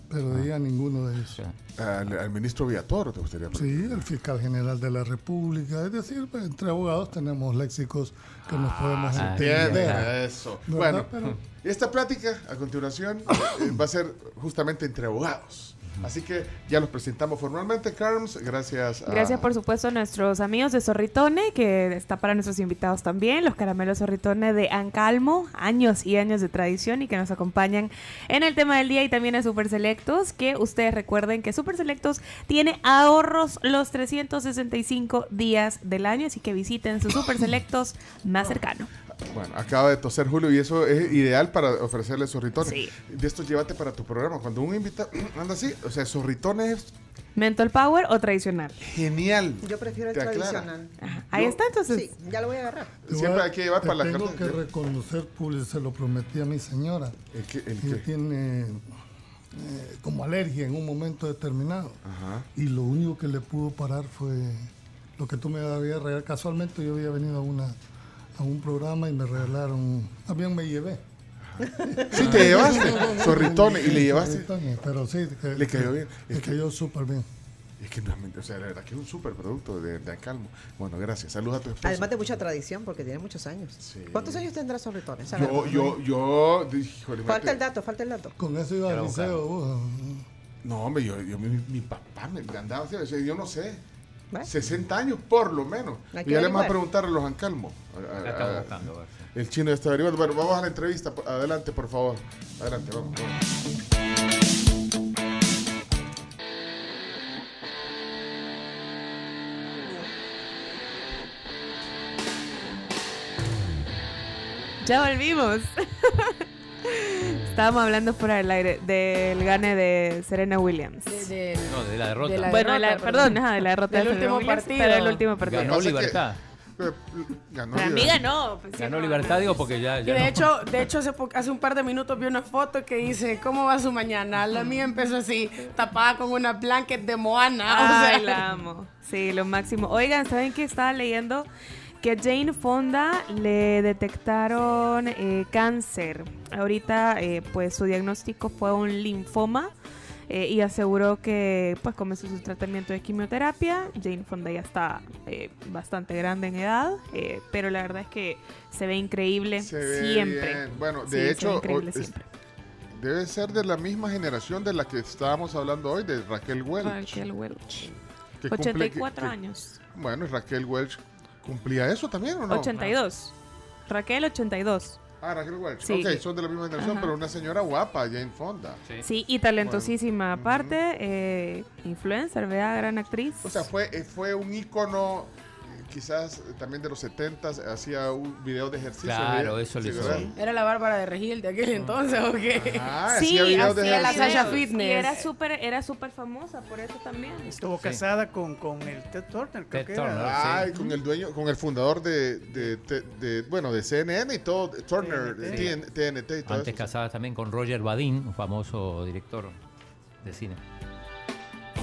pero de ahí a ninguno de ellos. Al, al ministro Viator, ¿te gustaría? Sí, el fiscal general de la República, es decir, pues, entre abogados tenemos léxicos que nos podemos Ah, Entiende, entender. eso. ¿Verdad? Bueno, Pero- esta plática a continuación eh, va a ser justamente entre abogados. Así que ya los presentamos formalmente, Carms. Gracias a. Gracias por supuesto a nuestros amigos de Zorritone, que está para nuestros invitados también, los caramelos Zorritone de Ancalmo, años y años de tradición y que nos acompañan en el tema del día y también a Super Selectos, que ustedes recuerden que Super Selectos tiene ahorros los 365 días del año, así que visiten su Super Selectos más cercano. Bueno, acaba de toser Julio y eso es ideal para ofrecerle zorritones. Sí. De esto llévate para tu programa. Cuando un invitado anda así, o sea, zorritones es Mental Power o tradicional. genial. Yo prefiero el tradicional. Ahí está entonces. Sí, ya lo voy a agarrar. Siempre hay que llevar te para la Tengo que reconocer, Puli, se lo prometí a mi señora. ¿El qué? el que tiene eh, como alergia en un momento determinado. Ajá. Y lo único que le pudo parar fue lo que tú me habías regalado. Casualmente yo había venido a, una, a un programa y me regalaron, también me llevé. Sí, te llevaste zorritones y le llevaste. Pero sí, que- Le cayó bien. Le Es que- cayó súper bien. Es que no, o sea, la verdad que es un súper producto de, de Acalmo. Bueno, gracias. Saludos a tu esposa. Además de mucha tradición, porque tiene muchos años. ¿Cuántos años tendrá Zorritones? Yo, yo, yo, híjole, Falta mate- el dato, falta el dato. Con eso iba al liceo. uh, No, hombre, yo, yo- mi, mi papá me andaba así, o sea, yo no sé. ¿Ve? 60 años por lo menos. Y ya le vamos a preguntar a los Ancalmo. A- a- a- buscando, El chino ya está averiguando. Bueno, vamos a la entrevista. Adelante, por favor. Adelante, vamos. vamos. Ya volvimos. Estábamos hablando fuera del aire del gane de Serena Williams. De- de- No, de la derrota. de la bueno, derrota, la- perdón, ajá, de la derrota Del de último Williams, partido. Pero el último partido. Ganó Libertad. Eh, Ganó Para mí Libertad. ganó. pues, sí, Ganó no, Libertad, digo, porque ya. Y de no. hecho, de hecho hace, po- hace un par de minutos vi una foto que dice, ¿cómo va su mañana? La mía empezó así, tapada con una blanket de Moana. o sea, Ay, la amo. Sí, lo máximo. Oigan, ¿saben qué? Estaba leyendo que Jane Fonda le detectaron eh, cáncer. Ahorita, eh, pues su diagnóstico fue un linfoma. eh, y aseguró que pues comenzó su tratamiento de quimioterapia. Jane Fonda ya está eh, bastante grande en edad, pero la verdad es que se ve increíble Se ve siempre. bien. Bueno, Sí, de se ve hecho, o- siempre. debe ser de la misma generación de la que estábamos hablando hoy, de Raquel Welch. Raquel Welch. que cumple- 84 que- que- años. Bueno, Raquel Welch cumplía eso también, ¿o no? 82. Raquel 82. Ah, Raquel Welch. Sí. Ok, son de la misma generación, Ajá. pero una señora guapa, Jane Fonda. Sí, y talentosísima aparte, eh, influencer, vea, gran actriz. O sea, fue, eh, fue un ícono quizás eh, también de los 70s, hacía un video de ejercicio. Claro, ¿eh? eso le Sí, hizo. ¿verdad? Era la Bárbara de Regil de aquel entonces, ¿o qué? Ah, sí, hacía videos de hacía la. Sasha Fitness. Y era súper era súper famosa por eso también. Estuvo casada con, con el Ted Turner, creo Ted que Turner. era. Ay, con el dueño, con el fundador de, de, de- de- bueno, de CNN y todo, Turner, de TN- TNT y todo Antes eso. casada también con Roger Badin, un famoso director de cine.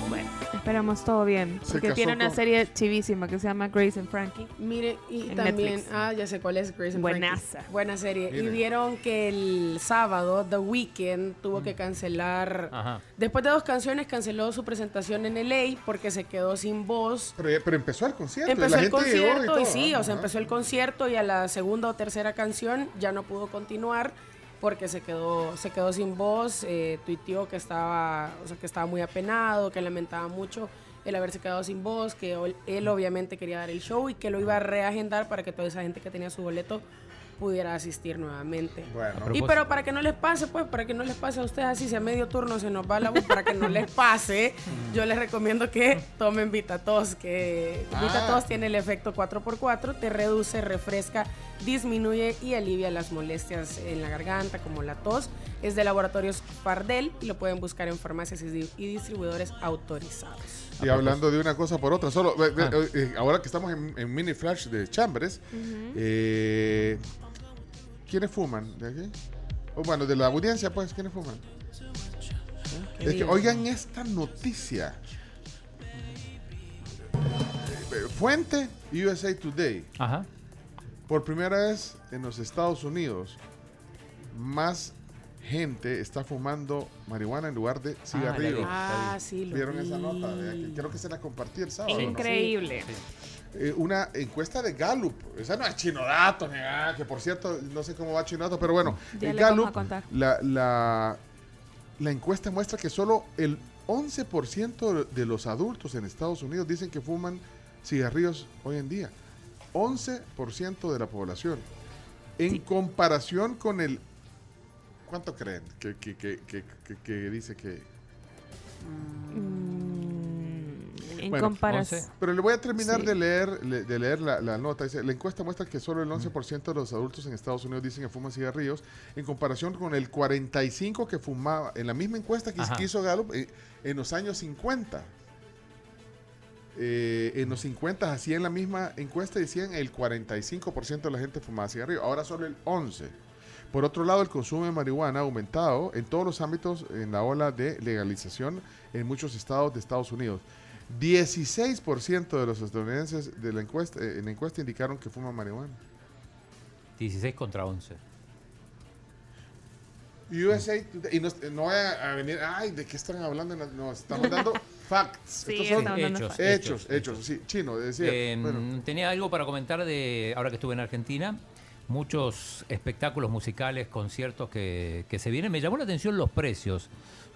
Bueno, esperamos todo bien. Se Porque tiene una con- serie chivísima que se llama Grace and Frankie. Mire, y también, Netflix. ah, ya sé cuál es Grace and Buenaza. Frankie. Buena serie. Mire. Y vieron que el sábado, The Weeknd, tuvo que cancelar. Ajá. Después de dos canciones, canceló su presentación en LA porque se quedó sin voz. Pero, pero empezó el concierto. y Empezó la el gente concierto y, todo, sí, o sea, ajá. empezó el concierto y a la segunda o tercera canción ya no pudo continuar porque se quedó, se quedó sin voz, eh, tuiteó que estaba, o sea, que estaba muy apenado, que lamentaba mucho el haberse quedado sin voz, que él obviamente quería dar el show y que lo iba a reagendar para que toda esa gente que tenía su boleto pudiera asistir nuevamente. Bueno. Y pero para que no les pase, pues, para que no les pase a ustedes así, si a medio turno se nos va la voz, para que no les pase, yo les recomiendo que tomen Vitatos, que Ah. Vitatos tiene el efecto 4x4, te reduce, refresca, disminuye y alivia las molestias en la garganta, como la tos. Es de laboratorios Fardel y lo pueden buscar en farmacias y di- y distribuidores autorizados. Y hablando de una cosa por otra, solo Ah. eh, ahora que estamos en, en mini flash de Chambres, eh, ¿quiénes fuman de aquí? O bueno, de la audiencia, pues, ¿quiénes fuman? Es que oigan esta noticia. Eh, Fuente USA Today. Ajá. Por primera vez en los Estados Unidos, más gente está fumando marihuana en lugar de cigarrillo. Ah, sí, lo ¿Vieron vi. esa nota? De- Creo que se la compartí el sábado. ¿no? Increíble. Eh, una encuesta de Gallup. Esa no es Chinodato, que por cierto, no sé cómo va Chinodato, pero bueno, Ya el Gallup, a contar. la, la, la encuesta muestra que solo el 11% de los adultos en Estados Unidos dicen que fuman cigarrillos hoy en día. 11% de la población. En comparación con el... ¿Cuánto creen que, que, que, que, que- que dice que... Mm, en Bueno, comparación. Pero le voy a terminar Sí. de leer, le- de leer la, la nota. Dice, la encuesta muestra que solo el 11% de los adultos en Estados Unidos dicen que fuman cigarrillos, en comparación con el 45% que fumaba en la misma encuesta que, Ajá. que hizo Gallup eh, en los años 50. Eh, en los 50 hacían la misma encuesta y decían el 45% de la gente fumaba cigarrillos. Ahora solo el 11%. Por otro lado, el consumo de marihuana ha aumentado en todos los ámbitos en la ola de legalización en muchos estados de Estados Unidos. 16% de los estadounidenses de la encuesta, eh, en la encuesta indicaron que fuman marihuana. 16 contra 11. USA Today- y no, no voy a, a venir, ay, ¿de qué están hablando? No, no, estamos dando facts. Sí, Estos son hechos, facts. hechos, hechos, hechos, sí, chino, decía. Eh, bueno. Tenía algo para comentar de, ahora que estuve en Argentina, muchos espectáculos musicales, conciertos que, que se vienen. Me llamó la atención los precios.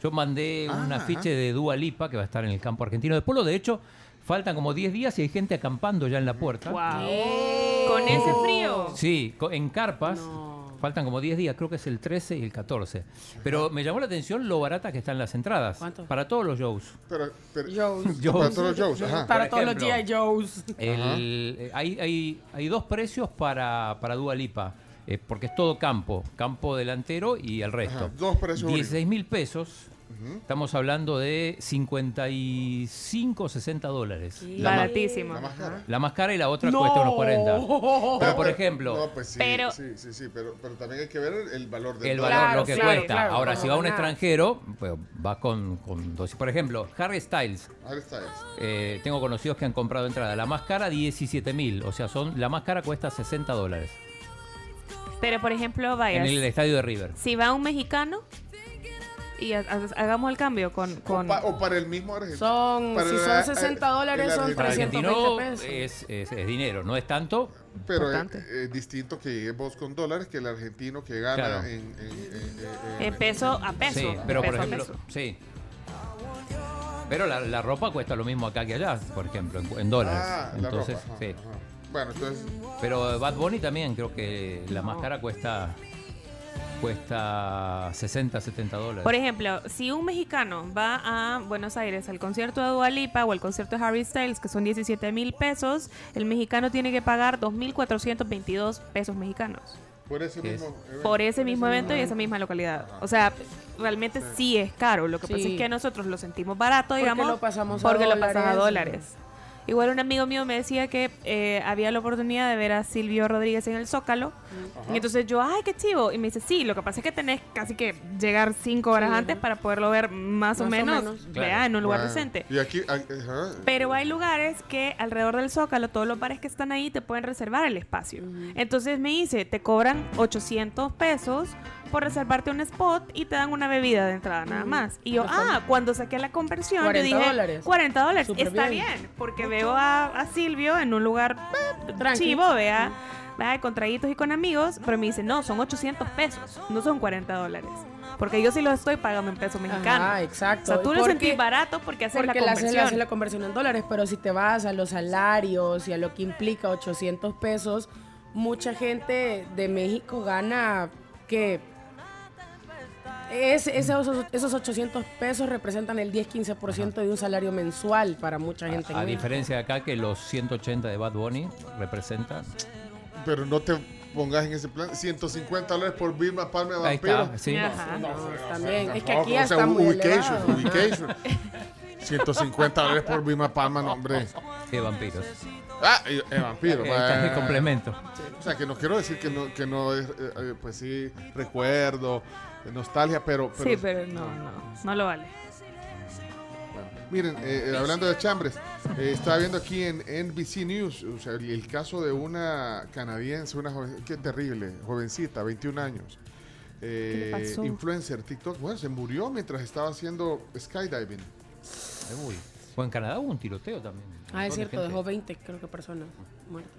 Yo mandé Ah, un afiche de Dua Lipa que va a estar en el campo argentino de Polo. De hecho, faltan como 10 días y hay gente acampando ya en la puerta. Wow. Con ese frío. Sí, en carpas. Faltan como 10 días, creo que es el 13 y el 14. Pero me llamó la atención lo barata que están las entradas. ¿Cuánto? Para todos los shows. Pero, pero-. Para todos los shows, ajá. Para todos los. G.I. Joes. El- eh, hay, hay, hay dos precios para, para Dua Lipa. eh, porque es todo campo, campo delantero y el resto. Ajá, dos precios 16 mil pesos. Estamos hablando de 55, 60 dólares. Sí. La, Baratísimo. La más cara. la más cara y la otra No. cuesta unos 40. Pero por ejemplo, No, pues sí, Pero- sí, sí, sí, pero, pero también hay que ver el, valor del el dólar. valor, Claro, lo que claro, cuesta. claro, Ahora, si va un nada. extranjero, pues va con, con dos. Por ejemplo, Harry Styles. Harry Styles. eh, tengo conocidos que han comprado entrada. La más cara, 17 mil. O sea, son la más cara cuesta 60 dólares. Pero, por ejemplo, vaya, En el estadio de River. si va un mexicano y ha- ha- hagamos el cambio con... con O, pa- o para el mismo argentino. Son, Para si son 60 el dólares, son argentino. Para 320 argentino pesos. es, es- es dinero, no es tanto. Pero es, es distinto que vos con dólares que el argentino que gana Claro. en, en- en- en- en peso a peso. Sí, pero peso ejemplo, sí. Pero la, la ropa cuesta lo mismo acá que allá, por ejemplo, en, en dólares. Ah, la entonces, ropa, ajá, sí. ajá. Bueno, entonces, Pero Bad Bunny también creo que la más cara cuesta cuesta 60, 70 dólares. Por ejemplo, si un mexicano va a Buenos Aires al concierto de Dua Lipa o al concierto de Harry Styles, que son 17 mil pesos, el mexicano tiene que pagar 2.422 pesos mexicanos por ese Es- mismo evento. por ese mismo evento y esa misma localidad. O sea, realmente sí es caro. Lo que pasa es que nosotros lo sentimos barato, Porque digamos, lo pasamos a porque lo pasas a dólares. Igual un amigo mío me decía que eh, había la oportunidad de ver a Silvio Rodríguez en el Zócalo. Y entonces yo, ay, qué chivo. Y me dice, sí, lo que pasa es que tenés casi que llegar cinco horas Sí. antes para poderlo ver más, o Más o menos, menos. vea, Claro. en un lugar Bueno, decente. Y aquí, ah, ajá, Pero hay lugares que alrededor del Zócalo, todos los bares que están ahí te pueden reservar el espacio. Entonces me dice, te cobran 800 pesos por reservarte un spot y te dan una bebida de entrada nada más. Y yo, ah, cuando saqué la conversión, yo 40 dije, dólares. 40 dólares, está bien. bien. porque veo a, a Silvio en un lugar eh, chivo, vea, vea, con traguitos y con amigos, pero me dice, no, son 800 pesos, no son 40 dólares. Porque yo sí lo estoy pagando en pesos mexicanos. Ajá, exacto. O sea, tú lo Porque- sentís barato porque haces la Porque la, conversión. la haces la conversión en dólares, pero si te vas a los salarios y a lo que implica 800 pesos, mucha gente de México gana que es- esos, esos 800 pesos representan el 10-15% de un salario mensual para mucha gente. en A diferencia de acá que los 180 de Bad Bunny representan. pero no te pongas en ese plan. 150 dólares por Vilma Palma Ahí Vampiro. está, sí. Ajá, no, también. Es que aquí o ya sea, está muy ubication, ubication. 150 dólares por Vilma Palma, no, hombre. Qué vampiros. Ah, y- eh, vampiro. El complemento. O sea, que no quiero decir que no, que no es, eh, eh, pues sí, recuerdo, eh, nostalgia, pero... pero sí, pero no, no, no lo vale. Bueno, miren, eh, eh, hablando de chambres, eh, estaba viendo aquí en NBC News, o sea, el, el caso de una canadiense, una joven, qué terrible, jovencita, 21 años. eh, ¿Qué le pasó? influencer TikTok, bueno, se murió mientras estaba haciendo skydiving. Uy. O en Canadá hubo un tiroteo también. Ah, es de cierto, dejó 20, creo que personas muertas.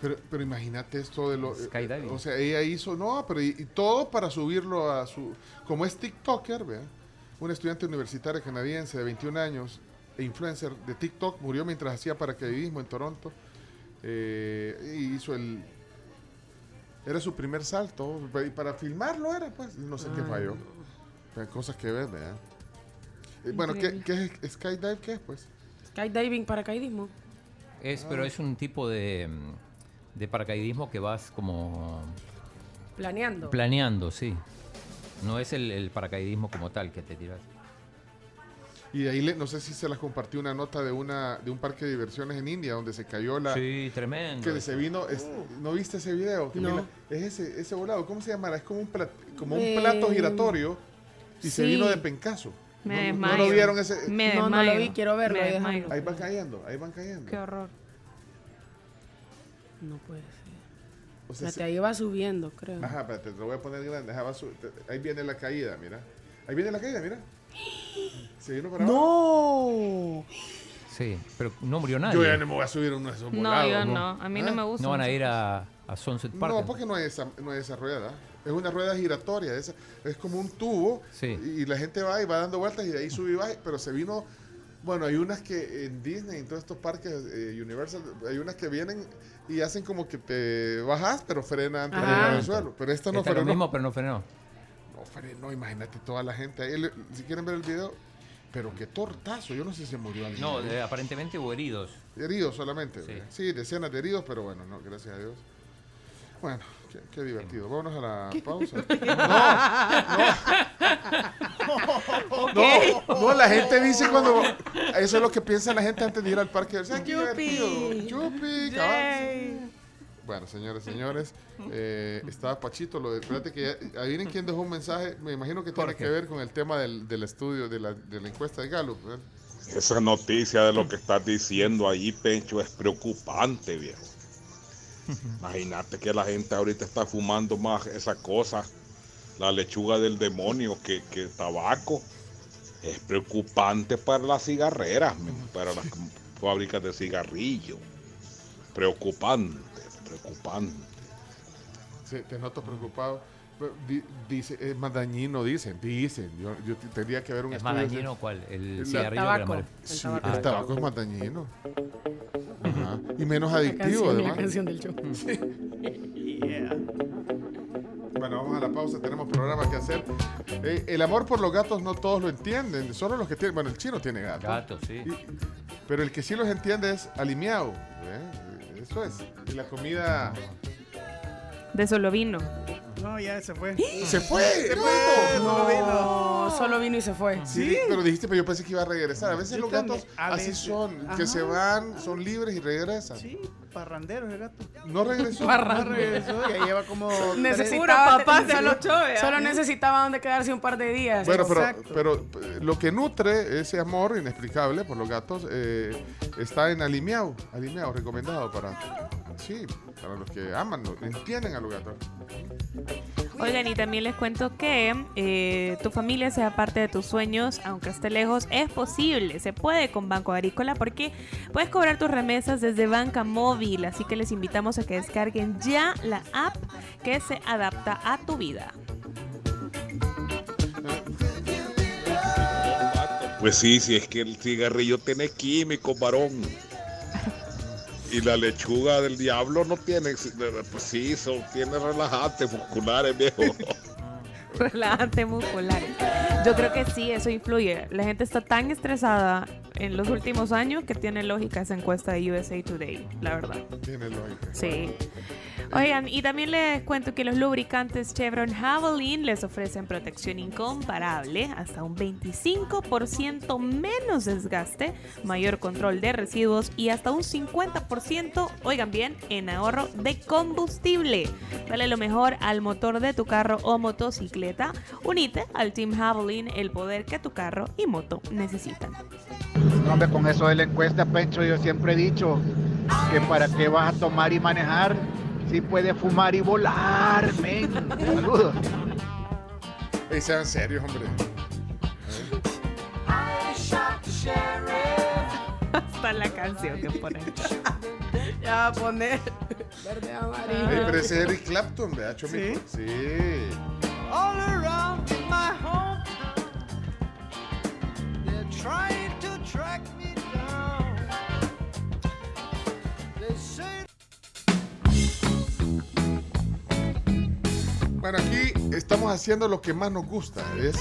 Pero, pero imagínate esto de lo... eh, Skydiving. o sea, ella hizo, no, pero y, y todo para subirlo a su... Como es TikToker, ¿vea? Una estudiante universitaria canadiense de 21 años, e influencer de TikTok, murió mientras hacía paracaidismo en Toronto. eh, y hizo el... Era su primer salto, y para filmarlo era, pues, no sé qué Ah, falló. Cosas que ves, ¿verdad? Eh, bueno, ¿qué. ¿qué es skydive? ¿Qué es, pues? Skydiving, paracaidismo. Es, pero es un tipo de, mm, de paracaidismo que vas como Planeando. planeando, sí. No es el, el paracaidismo como tal que te tiras. Y de ahí, le- no sé si se las compartió una nota de una de un parque de diversiones en India donde se cayó la... Sí, tremendo. Que se vino, es- ¿no viste ese video? Que No. mira, es ese, ese volado, ¿cómo se llamará? Es como un, plat- como un Eh, plato giratorio y se vino de pencaso. Me no, no lo vieron ese... Me No, no lo vi, quiero verlo, Me. Ahí van cayendo, ahí van cayendo. Qué horror. No puede ser. O sea, Fíjate, ahí va subiendo, creo. Ajá, espérate, te lo voy a poner grande. ajá, va su- te- ahí viene la caída, mira. Ahí viene la caída, mira. Se vino para abajo. ¡No! Sí, pero no murió nadie. Yo ya no me voy a subir a uno de esos No, volados. yo no. A mí no me gusta. No van a ir a, a Sunset Park. No, porque no es esa, no es esa rueda. Es una rueda giratoria. esa- es como un tubo. Sí. Y, y la gente va y va dando vueltas y de ahí sube y baja. Pero se vino. Bueno, hay unas que en Disney, en todos estos parques eh, Universal, hay unas que vienen y hacen como que te bajas, pero frena antes de llegar al suelo. Pero esta no Esta es lo frenó. mismo, pero no frenó. No frenó, imagínate toda la gente ahí. Si quieren ver el video, pero qué tortazo. Yo no sé si se murió alguien. No, eh, aparentemente hubo heridos. Heridos solamente. Sí. Sí. decenas de heridos, pero bueno, no, gracias a Dios. Bueno, qué, qué divertido. Vámonos a la pausa. No, no, no, la gente dice cuando. Eso es lo que piensa la gente antes de ir al parque. "Ah, qué divertido. Yupi, cabal". Bueno, señores, señores, eh, estaba Pachito. Lo de, espérate que ya- adivinen quién dejó un mensaje. Me imagino que tiene que ver con el tema del, del estudio, de la, de la encuesta de Gallup. ¿verdad? Esa noticia de lo que estás diciendo ahí, Pencho, es preocupante, viejo. Imagínate que la gente ahorita está fumando más esa cosa, la lechuga del demonio, que, que el tabaco. Es preocupante para las cigarreras, para las fábricas de cigarrillos. Preocupante, preocupante. Sí, te noto preocupado. Dice, es más dañino, dicen, dicen. Yo, yo tendría que ver un ¿Es más estudio. dañino cuál? ¿El cigarrillo la tabaco. El Sí, tabaco. el tabaco es más dañino. Ajá. Y menos La adictivo, canción, la además. canción del show. Bueno, vamos a la pausa, tenemos programa que hacer. Eh, el amor por los gatos no todos lo entienden, solo los que tienen, bueno, el chino tiene gatos. Gatos, sí. Y- pero el que sí los entiende es alimiao, ¿eh? eso es. Y la comida... De solo vino. No, ya se fue. ¡Se fue! Se ¡No! fue. Solo vino. No, solo vino y se fue. Sí, pero dijiste, pero yo pensé que iba a regresar. A veces Yo los también, gatos a así veces. son, que se van, son libres y regresan. Sí, parrandero el gato. No regresó. No regresó, ya lleva como. Necesitaba, papás de solo, los choves, solo necesitaba donde quedarse un par de días. Bueno, pero, Exacto. pero eh, lo que nutre ese amor inexplicable por los gatos eh, está en Alimiao. Alimiao, recomendado para. Sí, para los que aman, entienden a los gatos. Oigan, y también les cuento que eh, tu familia sea parte de tus sueños, aunque esté lejos, es posible, se puede con Banco Agrícola porque puedes cobrar tus remesas desde banca móvil, así que les invitamos a que descarguen ya la app que se adapta a tu vida. Pues sí, si es que el cigarrillo tiene químicos, varón. Y la lechuga del diablo no tiene, pues sí, son, tiene relajantes musculares, viejo. Relajante muscular. Yo creo que sí, eso influye. La gente está tan estresada en los últimos años que tiene lógica esa encuesta de USA Today, la verdad. Tiene lógica. Sí. Oigan, y también les cuento que los lubricantes Chevron Javelin les ofrecen protección incomparable, hasta un 25% menos desgaste, mayor control de residuos y hasta un 50%, oigan bien, en ahorro de combustible. Dale lo mejor al motor de tu carro o motocicleta. Unite al Team Javelin, el poder que tu carro y moto necesitan. Hombre, con eso de la encuesta, Pencho, yo siempre he dicho que para qué vas a tomar y manejar si puedes fumar y volar, men. Saludos. Ey, sean serios, hombre. Hasta la canción que ponen. Ya va a poner verde amarillo. Ey, pero ese es Eric Clapton, ¿verdad, Chomico? Sí. All around my home, they're trying to track me down. Bueno, aquí estamos haciendo lo que más nos gusta, es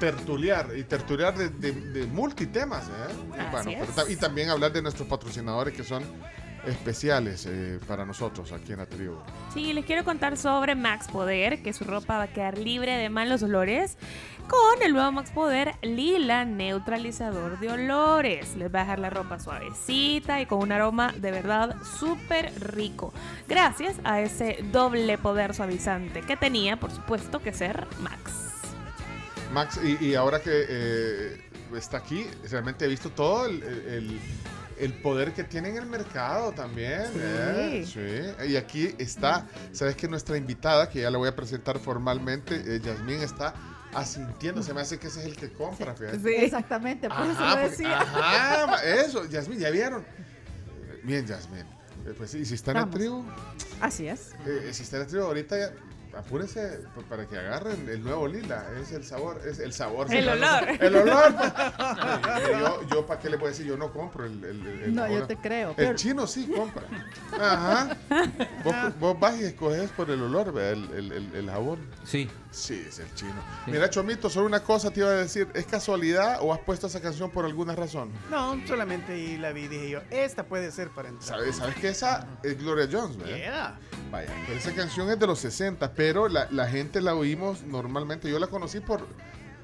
tertuliar y tertuliar de, de, de multitemas. ¿eh? Bueno, pero y también hablar de nuestros patrocinadores que son especiales eh, para nosotros aquí en la tribu. Sí, les quiero contar sobre Max Poder, que su ropa va a quedar libre de malos olores con el nuevo Max Poder Lila Neutralizador de Olores. Les va a dejar la ropa suavecita y con un aroma de verdad súper rico. Gracias a ese doble poder suavizante que tenía, por supuesto, que ser Max. Max, y, y ahora que eh, está aquí, realmente he visto todo el, el- el poder que tiene en el mercado también. Sí. ¿eh? Sí. Y aquí está, sabes que nuestra invitada, que ya la voy a presentar formalmente, eh, Yasmín, está asintiendo. Se me hace que ese es el que compra, fíjate. Exactamente, por eso Ajá, lo porque- decía. ajá, eso, Yasmín, ¿ya vieron? Bien, Yasmín. Eh, Pues sí, si está en tribu, Así es. eh, si está en la tribu, ahorita ya apúrese para que agarren el nuevo lila. Es el sabor, es el sabor. El olor. El olor. yo, yo ¿para qué le puedo decir? Yo no compro el. el- el- el No, yo te creo, El pero- chino sí compra. Ajá. Vos, vos vas y escoges por el olor, ¿verdad? El, el, el, el jabón. Sí. Sí, es el chino. Mira, Chomito, solo una cosa te iba a decir. ¿Es casualidad o has puesto esa canción por alguna razón? No, solamente la vi y dije yo, esta puede ser para entrar. ¿Sabes, ¿Sabes que esa es Gloria Jones, ¿verdad? Yeah. Vaya, pero esa canción es de los 60, pero la, la gente la oímos normalmente. Yo la conocí por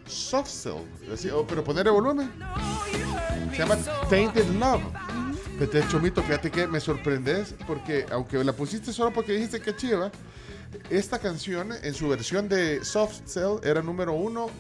Soft Cell, oh, pero ponerle volumen. Se llama Tainted Love. Este Chomito, fíjate que me sorprendes porque, aunque la pusiste solo porque dijiste que chiva, esta canción en su versión de Soft Cell era número uno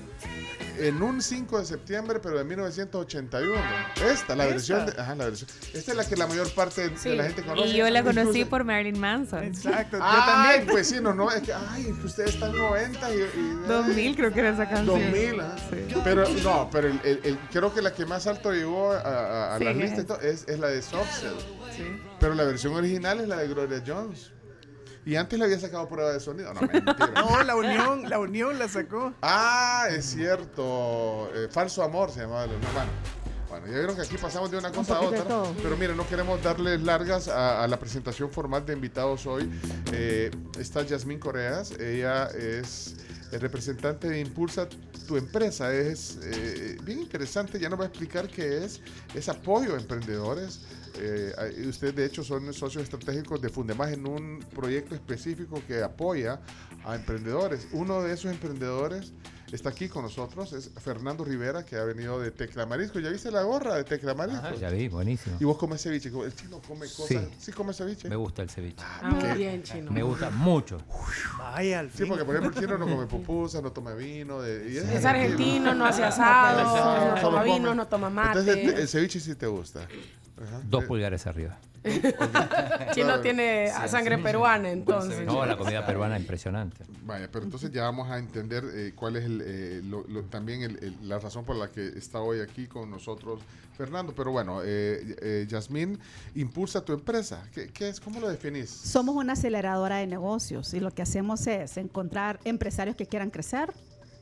en un 5 de septiembre, pero de 1981. Esta, la ¿Esta? versión de, ajá, la versión. Esta es la que la mayor parte de, de la gente conoce. Y yo la conocí Incluso- por Marilyn Manson. Exacto, Ay, pues sí, no, no, es que, ay, que ustedes están 90 y... y 2000 creo que era esa canción. 2000, ajá. Pero no, pero el, el- el- creo que la que más alto llegó a, a- a Sí, la es lista y esa. todo es, es la de Soft Cell. Sí. Pero la versión original es la de Gloria Jones. Y antes le había sacado prueba de sonido. No, mentira. No, la unión, la unión la sacó. Ah, es cierto. Eh, falso amor se llamaba. el- no, bueno. Bueno, ya vieron que aquí pasamos de una cosa a otra. Pero miren, no queremos darles largas a, a la presentación formal de invitados hoy. Eh, está Yasmín Coreas. Ella es el representante de Impulsa tu empresa. Es eh, bien interesante. Ya nos va a explicar qué es. Es apoyo a emprendedores. Eh, ahí ustedes, de hecho, son socios estratégicos de Fundemás en un proyecto específico que apoya a emprendedores. Uno de esos emprendedores está aquí con nosotros, es Fernando Rivera, que ha venido de Tecla Marisco. ¿Ya viste la gorra de Tecla Marisco? Ajá, ya vi, buenísimo. Y vos comes ceviche. El chino come cosas. Sí. Sí, come ceviche. Me gusta el ceviche. Ah, muy bien, chino. Me gusta mucho. Vaya, al Sí, fin. porque por ejemplo el chino no come pupusas, no toma vino. de- y Es argentino, no hace asado, no toma vino, no toma mate. Entonces el, el ceviche sí te gusta. Ajá. Dos pulgares arriba. Chino tiene Sí, sangre sí. peruana, entonces. No, la comida peruana impresionante. Vaya, pero entonces ya vamos a entender eh, cuál es el, eh, lo- lo- también el- el- la razón por la que está hoy aquí con nosotros Fernando. Pero bueno, eh, eh, Yasmín, impulsa tu empresa. ¿Qué, qué es? ¿Cómo lo definís? Somos una aceleradora de negocios y lo que hacemos es encontrar empresarios que quieran crecer.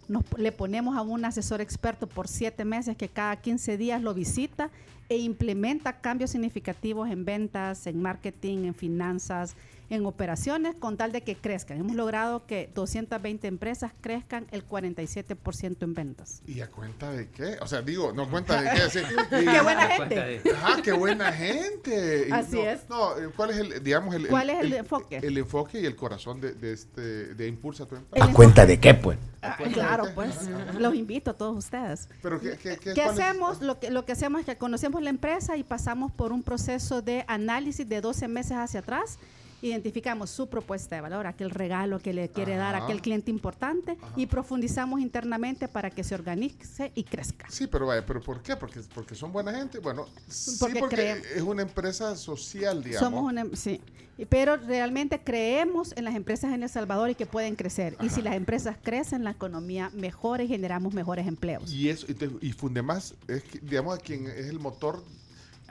Nos, le ponemos a un asesor experto por siete meses que cada 15 días lo visita e implementa cambios significativos en ventas, en marketing, en finanzas, en operaciones, con tal de que crezcan. Hemos logrado que 220 empresas crezcan el 47% en ventas. ¿Y a cuenta de qué? O sea, digo, no cuenta de qué. sí. ¡Qué buena A gente! cuenta de- Ajá, qué buena gente. Y Así no, es. No, ¿cuál es el, digamos, el, ¿Cuál es el enfoque? El enfoque y el corazón de, de este, de Impulsa tu empresa. ¿A cuenta de qué, pues? Ah, claro, pues los invito a todos ustedes. Pero ¿qué, qué, qué, ¿Qué cuál es? hacemos? Lo que, lo que hacemos es que conocemos la empresa y pasamos por un proceso de análisis de 12 meses hacia atrás. Identificamos su propuesta de valor, aquel regalo que le quiere dar a aquel cliente importante y profundizamos internamente para que se organice y crezca. Sí, pero vaya, ¿pero por qué? Porque, porque son buena gente. Bueno, sí, Porque es una empresa social, digamos. Somos una, em, sí, pero realmente creemos en las empresas en El Salvador y que pueden crecer. Y si las empresas crecen, la economía mejora y generamos mejores empleos. Y eso, y, te- y Fundemás es, digamos, a quien es el motor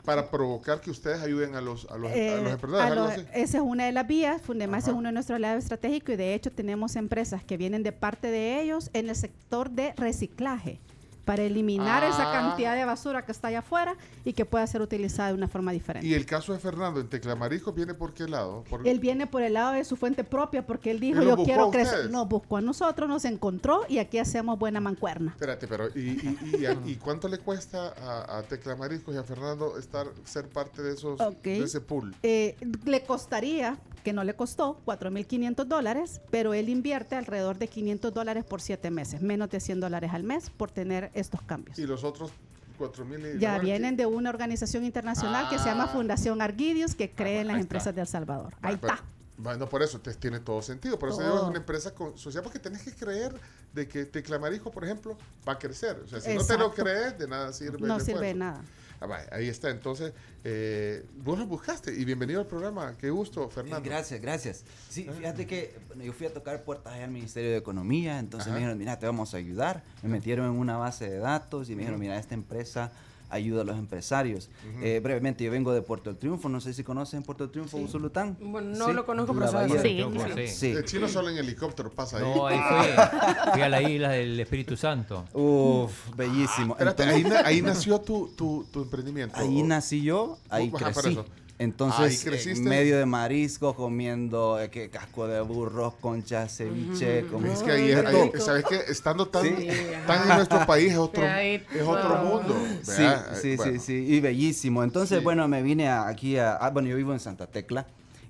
para provocar que ustedes ayuden a los, a los, a Eh, los emprendedores. a los- así. esa es una de las vías. Fundemás Ajá. es uno de nuestros aliados estratégicos y de hecho tenemos empresas que vienen de parte de ellos en el sector de reciclaje para eliminar esa Ah. cantidad de basura que está allá afuera y que pueda ser utilizada de una forma diferente. Y el caso de Fernando en Teclamarisco viene por qué lado? Por- Él viene por el lado de su fuente propia porque él dijo, ¿Él los yo quiero crecer. Nos buscó a nosotros, nos encontró y aquí hacemos buena mancuerna. Espérate, pero ¿y, y, y, a- y cuánto le cuesta a, a Teclamariscos y a Fernando estar ser parte de esos de ese pool? Eh, le costaría, que no le costó, 4.500 dólares, pero él invierte alrededor de 500 dólares por 7 meses, menos de 100 dólares al mes por tener estos cambios. Y los otros cuatro mil y- Ya vienen de una organización internacional que se llama Ah. Fundación Argidius, que cree en las empresas de El Salvador. Ahí Pero- está. Bueno, por eso te- tiene todo sentido. Por eso es una empresa con, social porque tenés que creer de que Teclamarijo, por ejemplo, va a crecer. O sea, si no te lo crees, de nada sirve. No el sirve de nada. Ah, ahí está. Entonces, eh, vos lo buscaste y bienvenido al programa. Qué gusto, Fernando. Gracias, gracias. Sí, fíjate que yo fui a tocar puertas allá al Ministerio de Economía, entonces Ajá. me dijeron, mira, te vamos a ayudar. Me metieron en una base de datos y me dijeron, mira, esta empresa ayuda a los empresarios. Eh, brevemente, yo vengo de Puerto del Triunfo, no sé si conocen Puerto del Triunfo, Usulután. Bueno, no Sí, lo conozco, pero sabes. Sí, sí. Sí. El chino solo en helicóptero pasa ahí. No, ahí fue. Fui a la isla del Espíritu Santo. Uf, bellísimo. Espérate, ahí, Entonces- ahí nació tu, tu, tu emprendimiento. Ahí ¿o? nací yo, ahí crecí. Entonces, en medio de mariscos, comiendo eh, que casco de burro, concha, ceviche. como- Es que ahí, es- de ahí- todo. ¿sabes qué? Estando tan, Sí. tan en nuestro país es otro, es otro mundo. Sí, ¿verdad? sí, Bueno, sí, sí, y bellísimo. Entonces, Sí. bueno, me vine a- aquí a, ah, bueno, yo vivo en Santa Tecla.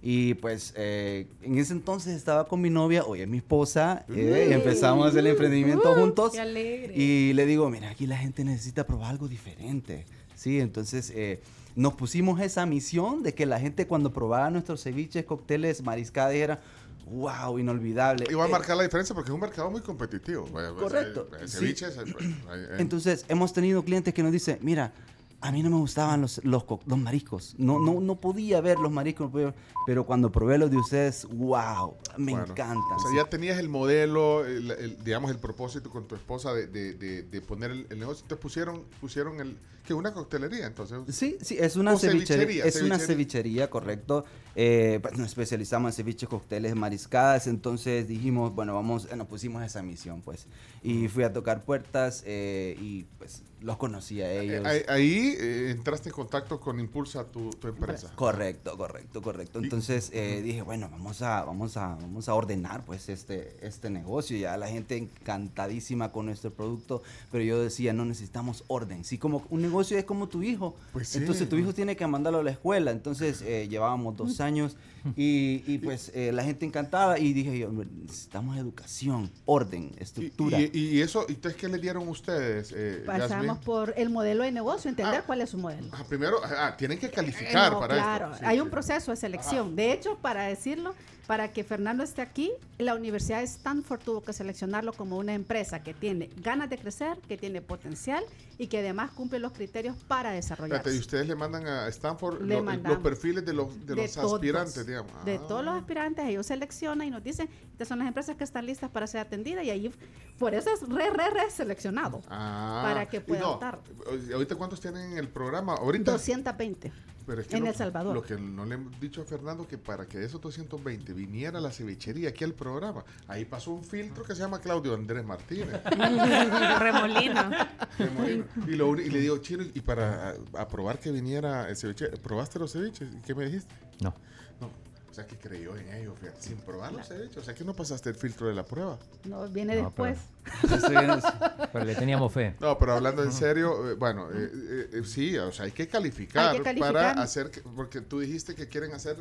Y pues eh, en ese entonces estaba con mi novia, hoy es mi esposa, eh, y empezamos el emprendimiento Uh, juntos. qué alegre. Y le digo, mira, aquí la gente necesita probar algo diferente. Sí, entonces eh, nos pusimos esa misión de que la gente cuando probaba nuestros ceviches, cócteles, mariscadas, era, wow, inolvidable. Y va a Eh, marcar la diferencia porque es un mercado muy competitivo. Bueno, pues, Correcto. Sí. Ceviches. eh, eh, Entonces, hemos tenido clientes que nos dicen, mira, a mí no me gustaban los, los, los mariscos. No, no, no podía ver los mariscos, no podía ver, pero cuando probé los de ustedes, wow, me Bueno, encantan. O sea, sí. ya tenías el modelo, el, el- digamos, el propósito con tu esposa de, de- de- de poner el, el negocio. Te pusieron, pusieron el, que una coctelería, entonces. Sí, sí, es una cevichería, es una cevichería. cevichería, correcto. Eh, pues nos especializamos en ceviches, cócteles, mariscadas, entonces dijimos, bueno, vamos, eh, nos pusimos esa misión, pues. Y fui a tocar puertas eh, y pues los conocí a ellos. Ahí, ahí, eh, entraste en contacto con Impulsa, tu, tu empresa. Correcto, correcto, correcto. Entonces eh, dije, bueno, vamos a, vamos a, vamos a ordenar pues este, este negocio. Ya la gente encantadísima con nuestro producto, pero yo decía, no necesitamos orden. Sí, como un negocio es como tu hijo. Pues sí. Entonces tu hijo tiene que mandarlo a la escuela. Entonces eh, llevábamos dos años y, y, pues eh, la gente encantada y dije, yo, necesitamos educación, orden, estructura. Y, y eso, ¿y entonces qué le dieron ustedes, eh, Pasamos Yasmin? por el modelo de negocio, entender cuál es su modelo. Ah, primero, ah, tienen que calificar No, para claro, esto. Sí, hay sí. un proceso de selección. De hecho, para decirlo, para que Fernando esté aquí, la Universidad de Stanford tuvo que seleccionarlo como una empresa que tiene ganas de crecer, que tiene potencial y que además cumple los criterios para desarrollarse. Y ustedes le mandan a Stanford lo- los perfiles de los, de De los todos, aspirantes, digamos. De Ah. todos los aspirantes, ellos seleccionan y nos dicen, estas son las empresas que están listas para ser atendidas y ahí, por eso es re, re, re seleccionado. Ah, para que pueda no, optar. eh, ¿Ahorita cuántos tienen en el programa? Ahorita. 220 Pero es que en lo- El Salvador. Lo que no le hemos dicho a Fernando que para que esos 220 viniera la cevichería aquí al programa, ahí pasó un filtro que se llama Claudio Andrés Martínez. Remolino. Remolino. Y, lo y le digo, chino, y para a- aprobar que viniera el ceviche, ¿probaste los ceviches? ¿Y qué me dijiste? No. No. O sea que creyó en ellos, fíjate, sin probar los ceviches. O sea que no pasaste el filtro de la prueba. No, viene No, pero- después. Pero le teníamos fe. No, pero hablando en serio, eh, bueno, eh, eh, eh, sí, o sea, hay que calificar, Hay que calificar. para hacer, que- porque tú dijiste que quieren hacer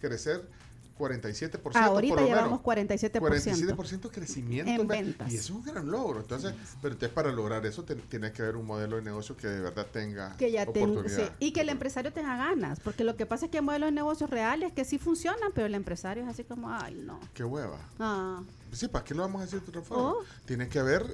crecer 47%. Ahorita por lo llevamos menos. 47%. 47% crecimiento En ve- ventas. Y eso es un gran logro. Entonces, pero entonces para lograr eso te- tiene que haber un modelo de negocio que de verdad tenga que ya ten- oportunidad. sí, y que el empresario tenga ganas, porque lo que pasa es que hay modelos de negocios reales que sí funcionan, pero el empresario es así como, ay, no. Qué hueva. Ah, Sí, ¿para qué lo vamos a decir de otra forma? Oh. Tiene que haber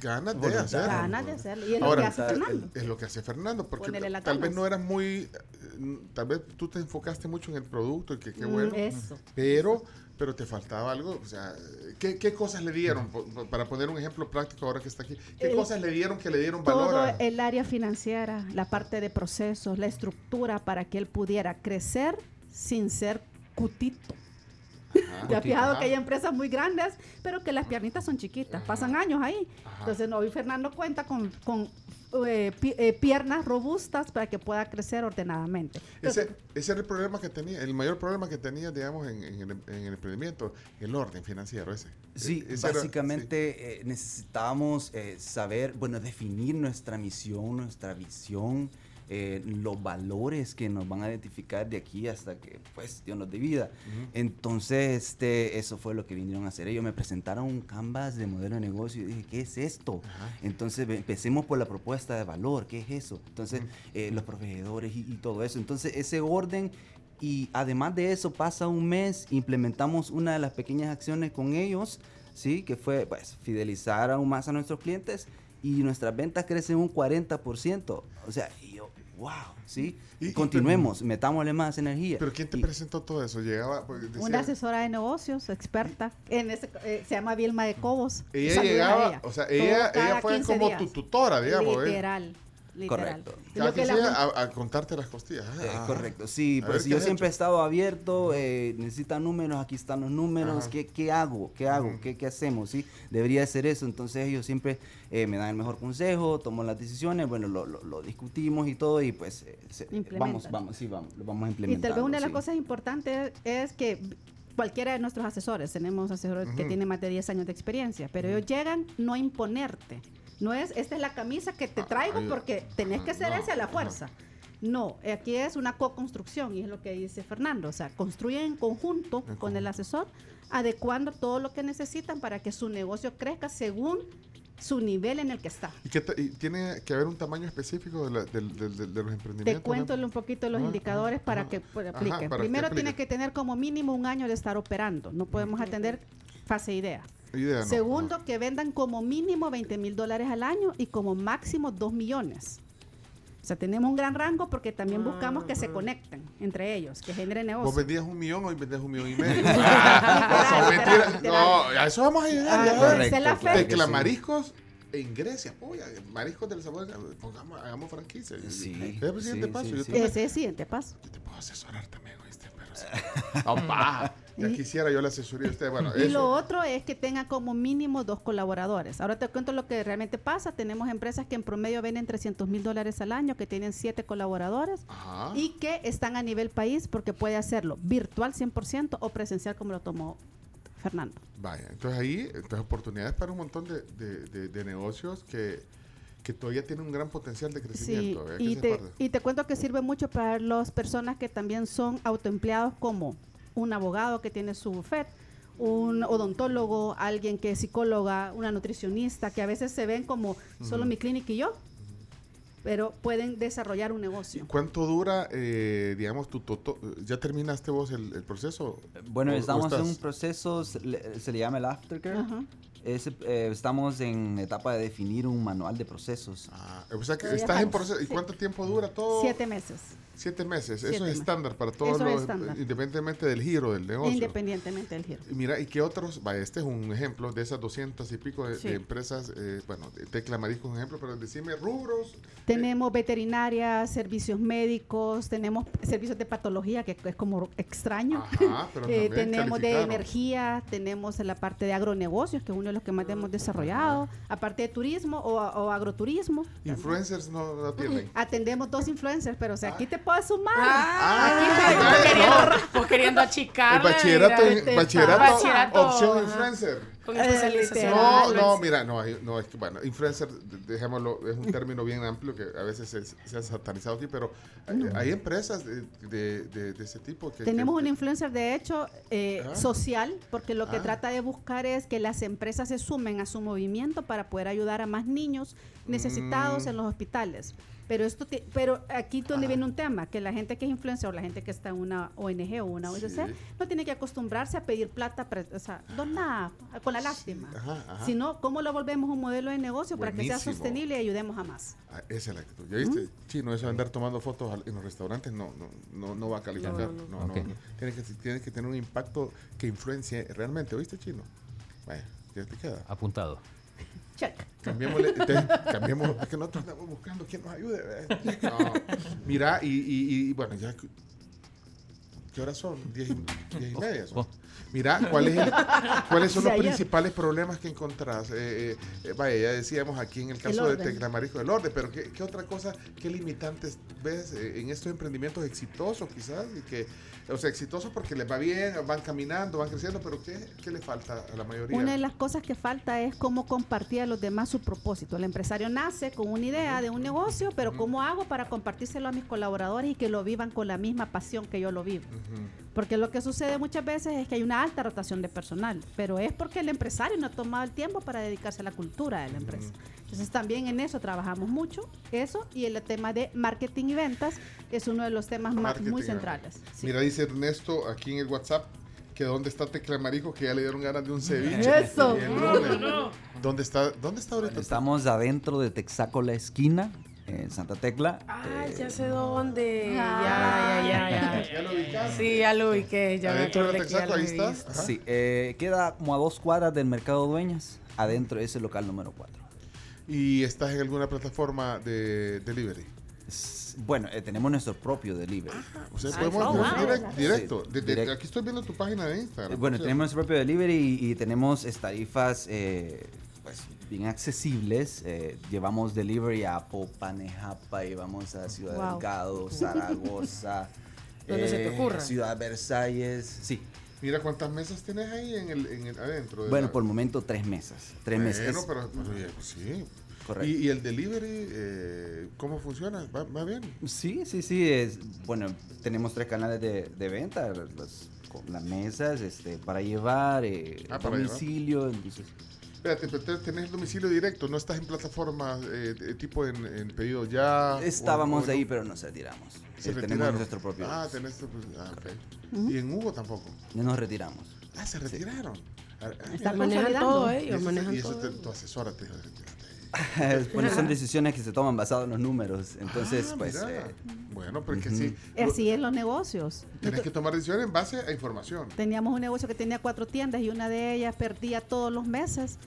ganas de Voluntad. hacerlo. ganas de hacerlo. Y es lo Ahora, que hace Fernando. Es lo que hace Fernando, porque tal vez no eras muy, eh, tal vez tú te enfocaste mucho en el producto y que qué Mm, bueno, eso. pero pero te faltaba algo, o sea, ¿qué, qué cosas le dieron? Para poner un ejemplo práctico ahora que está aquí, ¿qué El- cosas le dieron que le dieron valor Todo a- el área financiera, la parte de procesos, la estructura para que él pudiera crecer sin ser cutito. ¿Te has fijado ajá. que hay empresas muy grandes, pero que las piernitas son chiquitas? Pasan años ahí. Entonces, no, hoy Fernando cuenta con, con eh, pi- eh, piernas robustas para que pueda crecer ordenadamente. Ese, ese era el problema que tenía, el mayor problema que tenía, digamos, en, en el, en el emprendimiento, el orden financiero ese. Sí, E- ese era- básicamente eh, necesitábamos eh, saber, bueno, definir nuestra misión, nuestra visión, eh, los valores que nos van a identificar de aquí hasta que, pues, Dios nos dé vida. Entonces, este, eso fue lo que vinieron a hacer. Ellos me presentaron un canvas de modelo de negocio y dije, ¿qué es esto? Entonces, ve- empecemos por la propuesta de valor, ¿qué es eso? Entonces, eh, los proveedores y, y todo eso. Entonces, ese orden y además de eso, pasa un mes, implementamos una de las pequeñas acciones con ellos, ¿sí? Que fue, pues, fidelizar aún más a nuestros clientes y nuestras ventas crecen un 40%. O sea, wow, ¿sí? Y- y- Continuemos, metámosle más energía. Pero ¿quién te Y- presentó todo eso? Llegaba, pues, decía- Una asesora de negocios, experta, en ese, eh, se llama Vilma de Cobos. Ella llegaba, ella. o sea, ella, ella fue 15 como días. tu tutora, digamos. ¿eh? Literal. Correcto. Y lo que la- Aquí sí, a, a contarte las costillas. ¿eh? Eh, Ah. correcto, sí, pues ver, ¿qué yo siempre he estado abierto, eh, necesitan números, aquí están los números. ¿qué, qué hago? ¿Qué hago? ¿Qué, qué hacemos? ¿Sí? Debería ser eso, entonces ellos siempre eh, me dan el mejor consejo, tomo las decisiones, bueno, lo, lo- lo discutimos y todo y pues eh, se- vamos, Implementan. vamos, sí, vamos, lo vamos a Y implementar. tal vez una de las cosas importantes es que cualquiera de nuestros asesores, tenemos asesores que tienen más de 10 años de experiencia, pero ellos llegan no a imponerte. No es, esta es la camisa que te traigo ay, porque tenés que ser no, ese a la fuerza. No, aquí es una co-construcción y es lo que dice Fernando. O sea, construyen en conjunto con el asesor, adecuando todo lo que necesitan para que su negocio crezca según su nivel en el que está. ¿Y, y tiene que haber un tamaño específico de, la- de los Te emprendimientos? cuento un poquito los Ajá, indicadores para ajá. que pues, Ajá, apliquen. para que Primero aplique. tiene que tener como mínimo un año de estar operando. No podemos atender fase idea. Idea no, Segundo, que vendan como mínimo 20 mil dólares al año y como máximo 2 millones. O sea, tenemos un gran rango porque también buscamos que se conecten entre ellos, que generen ¿Vos negocio. vendías un millón hoy vendés un millón y medio? Ah. No, a eso vamos a llegar. Ah, correcto, es la fe. Tecla mariscos en Grecia. Oye, mariscos del sabor. Pongamos, hagamos franquicia. Sí, Es el siguiente sí, paso. sí, yo sí. también- Ese es el siguiente paso. Te puedo asesorar también, paja. Ya quisiera yo la asesoría de usted. Bueno, Y eso. lo otro es que tenga como mínimo dos colaboradores. Ahora te cuento lo que realmente pasa. Tenemos empresas que en promedio venden 300 mil dólares al año, que tienen siete colaboradores Ajá. y que están a nivel país porque puede hacerlo virtual 100% o presencial como lo tomó Fernando. Vaya, entonces ahí, entonces oportunidades para un montón de, de- de- de negocios que, que todavía tienen un gran potencial de crecimiento. Que y te, acuerda. y te cuento que sirve mucho para las personas que también son autoempleados como un abogado que tiene su bufet, un odontólogo, alguien que es psicóloga, una nutricionista, que a veces se ven como solo mi clínica y yo, pero pueden desarrollar un negocio. ¿Cuánto dura, eh, digamos, tu toto? ¿Ya terminaste vos el, el proceso? Bueno, ¿O- o estamos en un proceso, se le, se le llama el aftercare. Ajá. Eh, estamos en etapa de definir un manual de procesos. Ah, o sea que estás en proceso. ¿Y sí. cuánto tiempo dura todo? Siete meses, Siete meses. Siete Eso es meses. estándar para todos Eso es los, estándar. independientemente del giro del negocio. independientemente del giro. Y mira, ¿y qué otros? Vaya, este es un ejemplo de esas doscientas y pico de, Sí. de empresas. eh, bueno, Tecla Marisco es un ejemplo, pero decime rubros. Tenemos veterinaria, servicios médicos, tenemos servicios de patología, que es como extraño. Ajá, pero Eh, tenemos de energía, tenemos la parte de agronegocios, que es uno de los que más hemos desarrollado, aparte de turismo o, o agroturismo. Influencers no, no tienen. Atendemos dos influencers, pero o sea, aquí te puedes sumar. Ah, Aquí vos te- queriendo, vos queriendo achicarle. El bachillerato, en- bachillerato, Bachillerato, opción ajá. influencer. Con Eh, especialización. No, no, mira, no, hay- no, es que, bueno, influencer, de- dejémoslo, es un término bien amplio que a veces se, se ha satanizado aquí, pero hay, hay empresas de, de, de- de ese tipo que... Tenemos que- un influencer de hecho eh, Ah. social, porque lo que Ah. trata de buscar es que las empresas se sumen a su movimiento para poder ayudar a más niños necesitados Mm. en los hospitales. Pero esto, ti- pero aquí donde viene un tema, que la gente que es influencer o la gente que está en una ONG o una OSC Sí. no tiene que acostumbrarse a pedir plata, pre- o sea, donar con la lástima, Ajá, ajá. sino cómo lo volvemos un modelo de negocio para que sea sostenible y ayudemos a más. Ah, esa es la actitud. ¿Ya viste? Chino, eso de andar tomando fotos al- en los restaurantes no, no, no, no va a calificar. No, No, no, no, Ok. no. Tiene, que, tiene que tener un impacto que influencie realmente. ¿Oíste, Chino? Vaya, ya te queda. Apuntado. Check. Cambiémosle, te- cambiemos, es que nosotros andamos buscando quién nos ayude. Mira, y, y- y, bueno, ya. ¿Qué horas son? Diez y, diez y media. son. Mira, ¿cuál es el- ¿cuáles son De los principales problemas que encontrás? Eh, eh, eh, vaya, ya decíamos aquí en el caso de orden. Teclamarisco del orden, pero ¿qué, qué otra cosa, qué limitantes ves en estos emprendimientos exitosos quizás? Y que, o sea, exitosos porque les va bien, van caminando, van creciendo, pero ¿qué, qué le falta a la mayoría? Una de las cosas que falta es cómo compartir a los demás su propósito. El empresario nace con una idea de un negocio, pero ¿cómo hago para compartírselo a mis colaboradores y que lo vivan con la misma pasión que yo lo vivo? Porque lo que sucede muchas veces es que hay una alta rotación de personal, pero es porque el empresario no ha tomado el tiempo para dedicarse a la cultura de la empresa. Entonces también en eso trabajamos mucho, eso y el tema de marketing y ventas es uno de los temas más, muy centrales. Sí. Mira, dice Ernesto aquí en el WhatsApp que dónde está Teclamarijo, que ya le dieron ganas de un ceviche. Eso. El lunes. ¿Dónde está, ¿Dónde está ahorita? Estamos adentro de Texaco La Esquina, en Santa Tecla. Ah, Eh, ya sé dónde. Ah. Ya, ya, ya, ya. ¿Ya lo ubicaste? Sí, ya lo ubiqué. Ya me que ya Texaco, lo ahí está. Ajá. Sí, eh, queda como a dos cuadras del Mercado Dueñas, adentro de ese local número 4. ¿Y estás en alguna plataforma de delivery? Bueno, eh, tenemos nuestro propio delivery. O sea, Sí. podemos Oh, hacer wow. direct- directo. Sí. Aquí estoy viendo tu página de Instagram. Bueno, tenemos nuestro propio delivery y, y tenemos tarifas eh, pues, bien accesibles. Eh, llevamos delivery a Popanejapa, llevamos a Ciudad Wow. Delgado, Zaragoza, Donde se te ocurra. Ciudad Versalles. Sí. Mira cuántas mesas tenés ahí en el, en el- adentro. de Bueno, la- por el momento tres mesas. Tres Bueno, mesas. pero, pero, pues sí. Correcto. ¿Y, y el delivery, eh, cómo funciona? ¿Va, va bien? Sí, sí, sí. Es, bueno, tenemos tres canales de, de venta. Las, con las mesas este, para llevar, eh, Ah, para llevar. domicilio. Entonces, Espérate, pero te- tenés el domicilio directo, no estás en plataformas eh, tipo en, en pedido ya. estábamos o- o- ahí, pero nos retiramos. Se Eh, tenemos nuestro propio. Ah, tenés tu- ah, ok. Y en Hugo tampoco. Ya nos retiramos. Ah, se retiraron. Ah, ah, Están manejan todo, eh, Y ellos eso- manejan y eso todo. te- tu asesora te dijo, bueno, son decisiones que se toman basadas en los números. Entonces, Ah, pues. eh, bueno, porque ujú. sí. Así es los negocios. Tienes que tomar decisiones en base a información. Teníamos un negocio que tenía cuatro tiendas y una de ellas perdía todos los meses.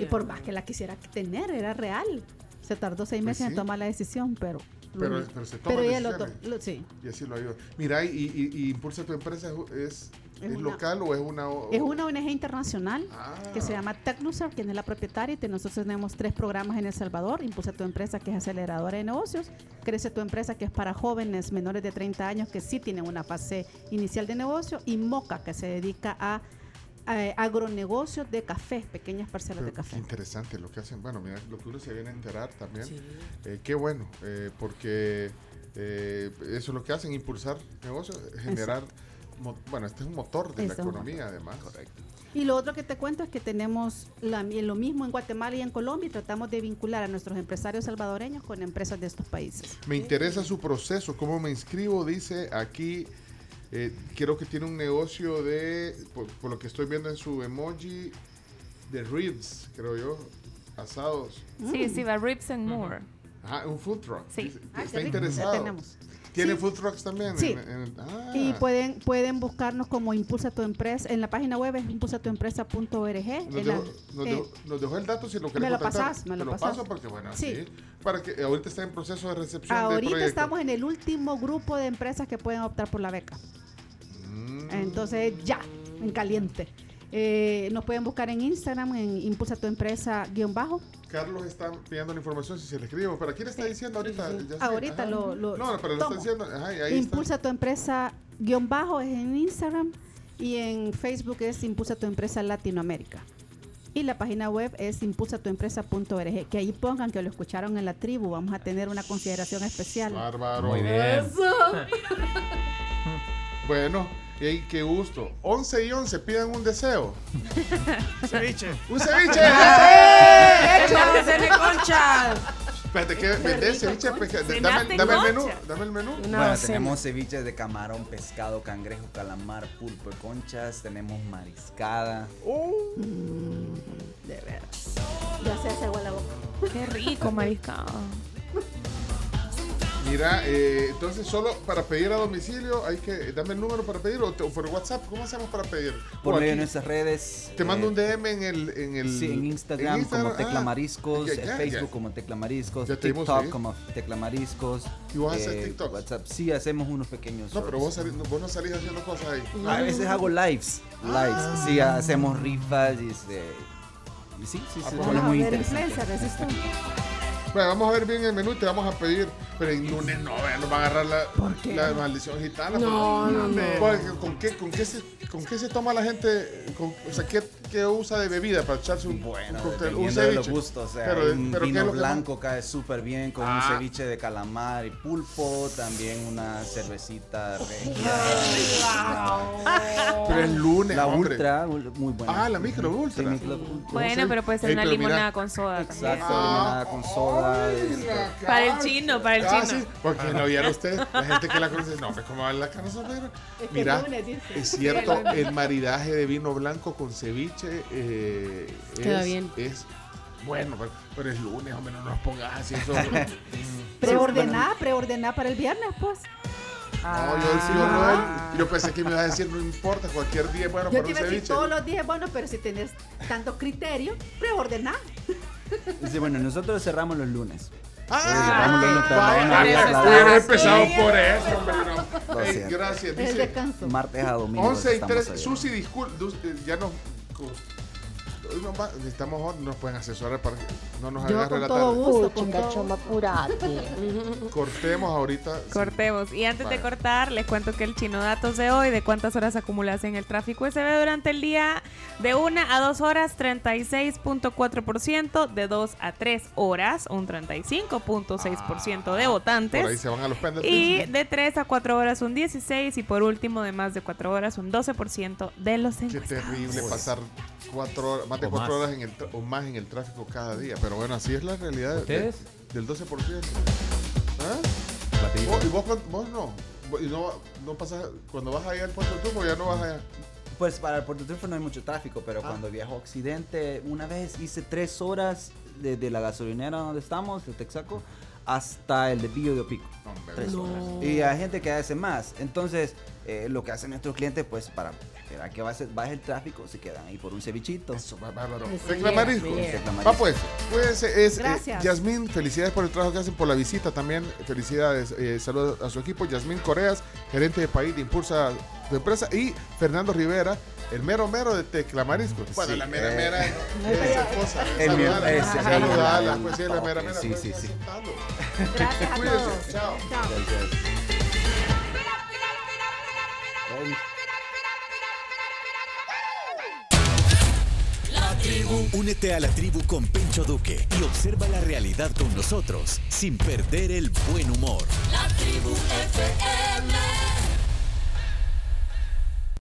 Y por más que la quisiera tener, era real. Se tardó seis Pues meses en tomar la decisión, pero... Pero, pero se toman pero ella lo, decisiones. to- lo- sí. Y así lo ayuda. Mira, y, y- y Impulsa tu empresa es, es, Es una- local o es una. o- Es una ONG internacional Ah. que se llama Tecnuser, quien es la propietaria. y Nosotros tenemos tres programas en El Salvador. Impulsa tu empresa, que es aceleradora de negocios. Crece tu empresa, que es para jóvenes menores de 30 años que sí tienen una fase inicial de negocio. Y Moca, que se dedica a, eh, agronegocios de café, pequeñas parcelas Pero de Qué café. interesante lo que hacen. Bueno, mira, lo que uno se viene a enterar también. Eh, qué bueno, eh, porque eh, eso es lo que hacen, impulsar negocios, generar. mo- bueno, este es un motor de Este la es un economía, además. Correcto. Y lo otro que te cuento es que tenemos la- lo mismo en Guatemala y en Colombia y tratamos de vincular a nuestros empresarios salvadoreños con empresas de estos países. Me interesa su proceso, cómo me inscribo, dice aquí. Eh, creo que tiene un negocio de, por, por lo que estoy viendo en su emoji, de ribs, creo yo, asados. Sí, sí, va Ribs and More. Ajá, un food truck. Sí. Ah, está interesado. Ya tenemos. ¿Tiene Sí. food trucks también? Sí. En- en- ah. Y pueden pueden buscarnos como Impulsa tu empresa. En la página web es impulsatuempresa.org. Nos dejó, eh, dejó, nos dejó el dato si lo querés me lo pasás, me Te lo paso porque, bueno, Sí. sí. Para que ahorita está en proceso de recepción ahorita estamos en el último grupo de empresas que pueden optar por la beca. Mm. Entonces, ya, en caliente. Eh, nos pueden buscar en Instagram, en Impulsa tu empresa guion bajo. Carlos está pidiendo la información si se le escribo. ¿Pero quién está diciendo ahorita? Ahorita Ajá. lo, lo No, pero lo está diciendo. Ajá, y ahí Impulsa tu empresa guion bajo es en Instagram y en Facebook es Impulsa tu empresa Latinoamérica. Y la página web es impulsatuempresa.org. Que ahí pongan que lo escucharon en la tribu. Vamos a tener una consideración especial. Bárbaro. Muy bien. Eso. Bueno, y qué gusto. 11 y 11, pidan un deseo. Ceviche. ¡Un ceviche! ¡Eh! ¡Échale, cene concha! Espérate, ¿qué vendés ceviche? Pesca- Cenaste Dame, dame el menú. Dame el menú. bueno, tenemos ceviches de camarón, pescado, cangrejo, calamar, pulpo de conchas. Tenemos mariscada. De veras. Ya se hace agua la boca. Qué rico, mariscado. Mira, eh, entonces solo para pedir a domicilio hay que dame el número para pedir o, te- o por WhatsApp. ¿Cómo hacemos para pedir? Por O medio de nuestras redes. Te mando eh, un DM en el en el Sí, en Instagram, como Tecla ah, Mariscos, ya, en ya, Facebook ya. como Tecla Mariscos, TikTok como Tecla Mariscos. ¿Y vos haces eh, TikToks? WhatsApp. Sí, hacemos unos pequeños. No, pero vos, salís- no, vos no salís haciendo cosas ahí. A veces hago lives. Lives. Sí, hacemos rifas y este. y sí, sí, Ah, sí, pues muy interesante. Bueno, vamos a ver bien el menú y te vamos a pedir. Pero el lunes no, vea, nos va a agarrar la, la maldición gitana. No, porque- no, no. porque ¿con, qué, con, qué se, ¿Con qué se toma la gente? Con- o sea, ¿qué, qué usa de bebida para echarse un, Bueno, un cóctel? Un dependiendo de los ceviche. gustos. O sea, pero, un pero ¿qué es vino lo que blanco cae súper bien con Ah. un ceviche de calamar y pulpo. También una cervecita regia. Pero es lunes, La hombre. ultra, muy buena. Ah, la micro ultra. Sí, micro ultra. Bueno, pero puede ser Ey, una mira. limonada con soda también. Exacto, limonada con soda. Para el chino, para el Ah, chino. sí, porque lo vieron ustedes, la gente que la conoce, no, hombre, ¿cómo va la? Es que Mira, es cierto, el maridaje de vino blanco con ceviche eh, Queda es, bien. es bueno, pero, pero es lunes, hombre, no nos pongas así eso. Preordená, preordená para el viernes, pues. No, yo, yo, no, yo pensé que me ibas a decir, no importa, cualquier día es bueno Yo para te un iba a decir ceviche. todos los días, bueno, pero si tenés tanto criterio, preordená. Dice, bueno, nosotros cerramos los lunes. Ah, hubiera empezado por eso, hombre, no. Ey, gracias, dice. Martes a domingo. 11 y estamos 3. ahí. Susi, disculpe, ya nos. Va- necesitamos, nos pueden asesorar para que no nos Yo agarre la todo tarde. gusto, con todo. Cortemos ahorita. Cortemos. Y antes de Vale. cortar, les cuento que el chino datos de hoy, de cuántas horas acumulas en el tráfico SB durante el día, de 1 a 2 horas, 36.4%, de 2 a 3 horas, un 35.6% de votantes. Por ahí se van a los pendientes. Y de 3 a 4 horas un 16 y por último de más de 4 horas un 12% de los Qué encuestados. terrible pasar cuatro horas, más de O cuatro más. horas en el o más en el tráfico cada día. Pero bueno, así es la realidad de- del 12%. ¿Ah? Rapidito. ¿Vos- ¿Y vos, vos no? ¿Vos- ¿Y no, no pasas, cuando vas allá al puerto de Turbo ya no vas allá? Pues para el Puerto Triunfo no hay mucho tráfico, pero Ah. cuando viajo a Occidente, una vez hice tres horas desde la gasolinera donde estamos, de Texaco, hasta el de Billo de Opico. Tres horas. Y hay gente que hace más. Entonces, eh, lo que hacen nuestros clientes, pues para esperar que baje, baje el tráfico, se quedan ahí por un cevichito. Eso, bá- bárbaro. Bien. Va pues, cuídense. Es, eh, Gracias. Yasmín, felicidades por el trabajo que hacen, por la visita también. Felicidades. eh, saludos a su equipo. Yasmín Coreas, gerente de país de Impulsa tu empresa. Y Fernando Rivera, el mero mero de Teclamarisco. Bueno, Sí, la mera eh, mera. esa cosa. el ese, saludarla, el- pues sí, la mera mera. sí, pues, sí, sí. Gracias a Cuídense. todos. Chao. Chao. Únete a la tribu con Pencho Duque y observa la realidad con nosotros sin perder el buen humor. La tribu FM.